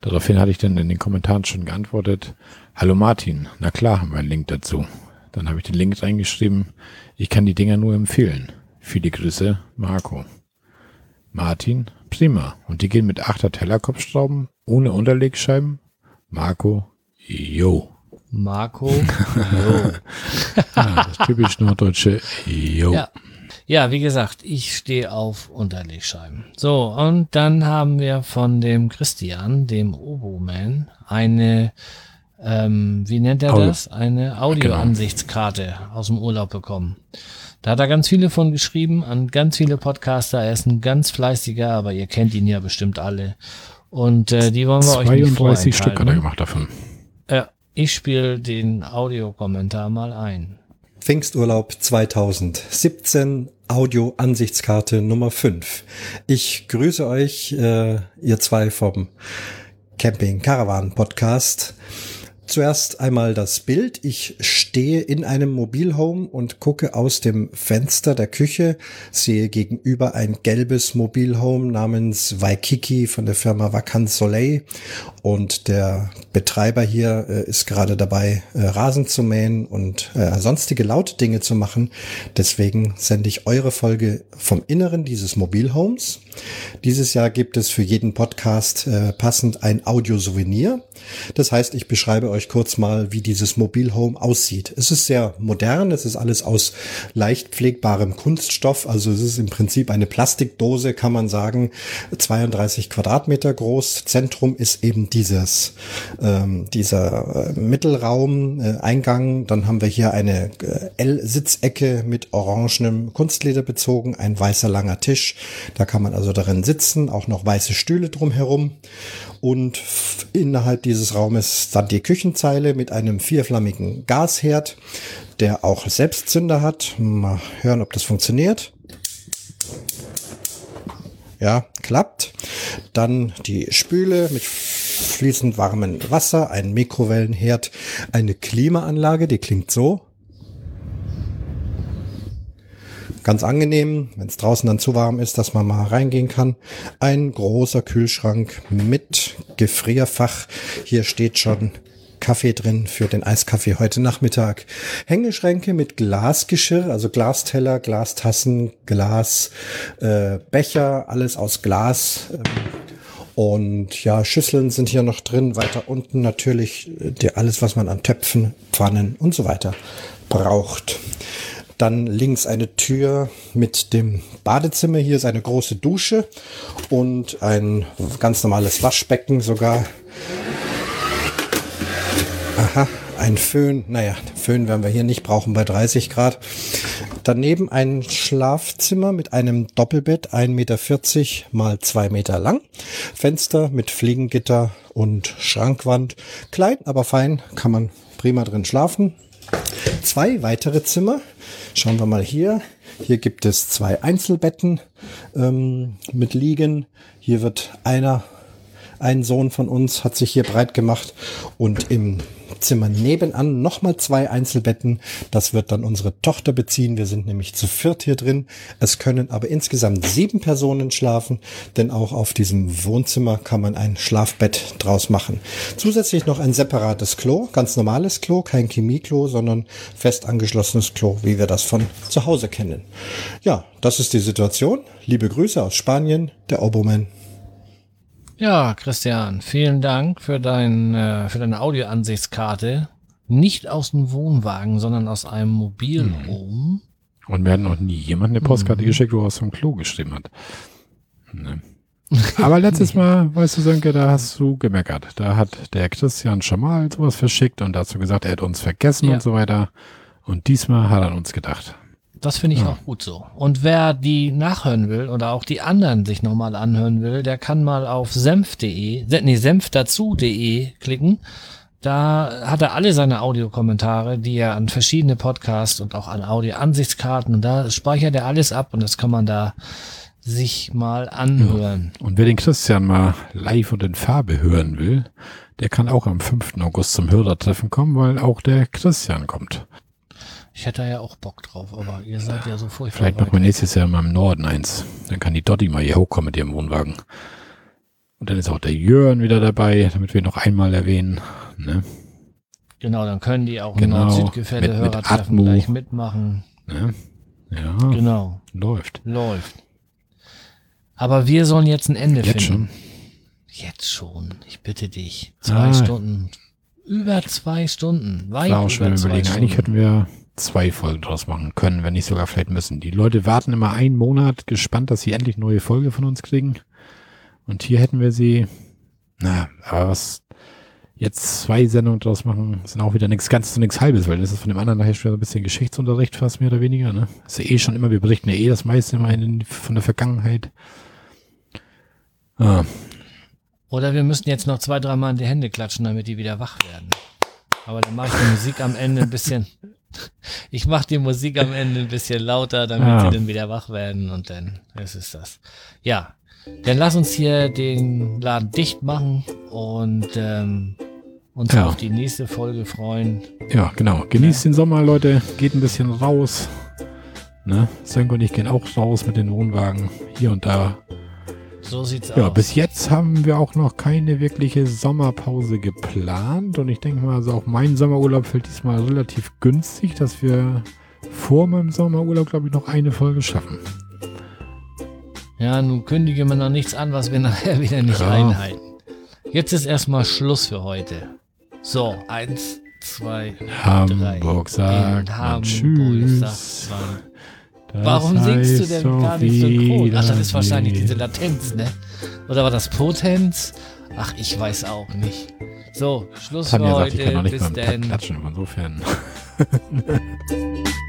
[SPEAKER 2] Daraufhin hatte ich dann in den Kommentaren schon geantwortet, Hallo Martin, na klar haben wir einen Link dazu. Dann habe ich den Link reingeschrieben, ich kann die Dinger nur empfehlen. Viele Grüße, Marco. Martin, prima. Und die gehen mit achter Tellerkopfstauben, ohne Unterlegscheiben? Marco, yo.
[SPEAKER 1] Marco, *laughs* yo.
[SPEAKER 2] ja, das typisch norddeutsche yo.
[SPEAKER 1] Ja. Ja, wie gesagt, ich stehe auf Unterlegscheiben. So, und dann haben wir von dem Christian, dem Oboman, eine, ähm, wie nennt er Audio. das? Eine Audioansichtskarte genau. aus dem Urlaub bekommen. Da hat er ganz viele von geschrieben, an ganz viele Podcaster. Er ist ein ganz fleißiger, aber ihr kennt ihn ja bestimmt alle. Und äh, die wollen wir 32 euch nicht 32
[SPEAKER 2] Stück hat er gemacht davon.
[SPEAKER 1] Ja, ich spiele den Audiokommentar mal ein.
[SPEAKER 3] Pfingsturlaub 2017, Audio-Ansichtskarte Nummer 5. Ich grüße euch, äh, ihr zwei vom Camping Caravan Podcast. Zuerst einmal das Bild. Ich stehe in einem Mobilhome und gucke aus dem Fenster der Küche, sehe gegenüber ein gelbes Mobilhome namens Waikiki von der Firma Vacant Soleil und der Betreiber hier äh, ist gerade dabei, äh, Rasen zu mähen und äh, sonstige laute Dinge zu machen. Deswegen sende ich eure Folge vom Inneren dieses Mobilhomes. Dieses Jahr gibt es für jeden Podcast äh, passend ein Audiosouvenir. Das heißt, ich beschreibe euch kurz mal, wie dieses Mobilhome aussieht. Es ist sehr modern, es ist alles aus leicht pflegbarem Kunststoff, also es ist im Prinzip eine Plastikdose, kann man sagen, 32 Quadratmeter groß. Zentrum ist eben dieses, ähm, dieser äh, Mittelraum, äh, Eingang. Dann haben wir hier eine äh, L-Sitzecke mit orangenem Kunstleder bezogen, ein weißer langer Tisch. Da kann man also darin sitzen, auch noch weiße Stühle drumherum. Und innerhalb dieses Raumes dann die Küchenzeile mit einem vierflammigen Gasherd, der auch Selbstzünder hat. Mal hören, ob das funktioniert. Ja, klappt. Dann die Spüle mit fließend warmem Wasser, ein Mikrowellenherd, eine Klimaanlage, die klingt so. Ganz angenehm, wenn es draußen dann zu warm ist, dass man mal reingehen kann. Ein großer Kühlschrank mit Gefrierfach. Hier steht schon Kaffee drin für den Eiskaffee heute Nachmittag. Hängeschränke mit Glasgeschirr, also Glasteller, Glastassen, Glasbecher, äh, alles aus Glas. Ähm, und ja, Schüsseln sind hier noch drin. Weiter unten natürlich äh, die, alles, was man an Töpfen, Pfannen und so weiter braucht. Dann links eine Tür mit dem Badezimmer. Hier ist eine große Dusche und ein ganz normales Waschbecken sogar. Aha, ein Föhn. Naja, Föhn werden wir hier nicht brauchen bei 30 Grad. Daneben ein Schlafzimmer mit einem Doppelbett, 1,40 Meter mal 2 Meter lang. Fenster mit Fliegengitter und Schrankwand. Klein, aber fein, kann man prima drin schlafen. Zwei weitere Zimmer. Schauen wir mal hier. Hier gibt es zwei Einzelbetten ähm, mit Liegen. Hier wird einer, ein Sohn von uns hat sich hier breit gemacht und im Zimmer nebenan nochmal zwei Einzelbetten. Das wird dann unsere Tochter beziehen. Wir sind nämlich zu viert hier drin. Es können aber insgesamt sieben Personen schlafen, denn auch auf diesem Wohnzimmer kann man ein Schlafbett draus machen. Zusätzlich noch ein separates Klo, ganz normales Klo, kein Chemieklo, sondern fest angeschlossenes Klo, wie wir das von zu Hause kennen. Ja, das ist die Situation. Liebe Grüße aus Spanien, der Oboman.
[SPEAKER 1] Ja, Christian, vielen Dank für, dein, äh, für deine Audioansichtskarte. Nicht aus dem Wohnwagen, sondern aus einem Mobilhome.
[SPEAKER 2] Und mir hat noch nie jemand eine Postkarte mhm. geschickt, wo er aus dem Klo geschrieben hat. Ne. *laughs* Aber letztes Mal, weißt du, Sönke, da hast du gemeckert. Da hat der Christian schon mal sowas verschickt und dazu gesagt, er hat uns vergessen ja. und so weiter. Und diesmal hat er an uns gedacht.
[SPEAKER 1] Das finde ich ja. auch gut so. Und wer die nachhören will oder auch die anderen sich nochmal anhören will, der kann mal auf senf.de, nee, senfdazu.de klicken. Da hat er alle seine Audiokommentare, die er an verschiedene Podcasts und auch an Audio-Ansichtskarten und da speichert er alles ab und das kann man da sich mal anhören.
[SPEAKER 2] Ja. Und wer den Christian mal live und in Farbe hören will, der kann auch am 5. August zum Hörertreffen kommen, weil auch der Christian kommt.
[SPEAKER 1] Ich hätte ja auch Bock drauf, aber ihr seid ja so furchtbar.
[SPEAKER 2] Vielleicht machen wir nächstes Jahr mal im Norden eins. Dann kann die Dotti mal hier hochkommen mit ihrem Wohnwagen. Und dann ist auch der Jörn wieder dabei, damit wir noch einmal erwähnen. Ne?
[SPEAKER 1] Genau, dann können die auch genau, Nord-Süd-Gefälle Hörertreffen gleich mitmachen.
[SPEAKER 2] Ne? Ja.
[SPEAKER 1] Genau.
[SPEAKER 2] Läuft.
[SPEAKER 1] Läuft. Aber wir sollen jetzt ein Ende
[SPEAKER 2] jetzt
[SPEAKER 1] finden.
[SPEAKER 2] Schon?
[SPEAKER 1] Jetzt schon. Ich bitte dich. Zwei ah. Stunden. Über zwei Stunden.
[SPEAKER 2] Weit war auch schon überlegen. Stunden. Eigentlich hätten wir zwei Folgen draus machen können, wenn nicht sogar vielleicht müssen. Die Leute warten immer einen Monat gespannt, dass sie endlich neue Folge von uns kriegen. Und hier hätten wir sie, na, aber was jetzt zwei Sendungen draus machen, sind auch wieder nichts ganz zu nichts halbes, weil das ist von dem anderen nachher schon ein bisschen Geschichtsunterricht fast mehr oder weniger, ne? Ist ja eh schon immer, wir berichten ja eh das meiste immer in, von der Vergangenheit.
[SPEAKER 1] Ah. Oder wir müssen jetzt noch zwei, dreimal in die Hände klatschen, damit die wieder wach werden. Aber dann mache ich die Musik am Ende ein bisschen, ich mache die Musik am Ende ein bisschen lauter, damit ja. sie dann wieder wach werden und dann ist es das. Ja, dann lass uns hier den Laden dicht machen und ähm, uns ja. auf die nächste Folge freuen.
[SPEAKER 2] Ja, genau. Genießt ja. den Sommer, Leute. Geht ein bisschen raus. Ne? Sönke und ich gehen auch raus mit den Wohnwagen hier und da
[SPEAKER 1] so sieht's
[SPEAKER 2] ja,
[SPEAKER 1] aus.
[SPEAKER 2] bis jetzt haben wir auch noch keine wirkliche Sommerpause geplant. Und ich denke mal, also auch mein Sommerurlaub fällt diesmal relativ günstig, dass wir vor meinem Sommerurlaub, glaube ich, noch eine Folge schaffen.
[SPEAKER 1] Ja, nun kündige man noch nichts an, was wir *laughs* nachher wieder nicht ja. einhalten. Jetzt ist erstmal Schluss für heute. So, eins, zwei,
[SPEAKER 2] Hamburg
[SPEAKER 1] drei.
[SPEAKER 2] sagt In Hamburg tschüss. sagt man
[SPEAKER 1] das Warum singst du denn so gar nicht synchron? Ach, das ist wahrscheinlich diese Latenz, ne? Oder war das Potenz? Ach, ich weiß auch nicht. So, Schluss
[SPEAKER 2] Tanja
[SPEAKER 1] für
[SPEAKER 2] sagt,
[SPEAKER 1] heute.
[SPEAKER 2] Ich kann noch nicht
[SPEAKER 1] Bis
[SPEAKER 2] mal klatschen, insofern. *laughs*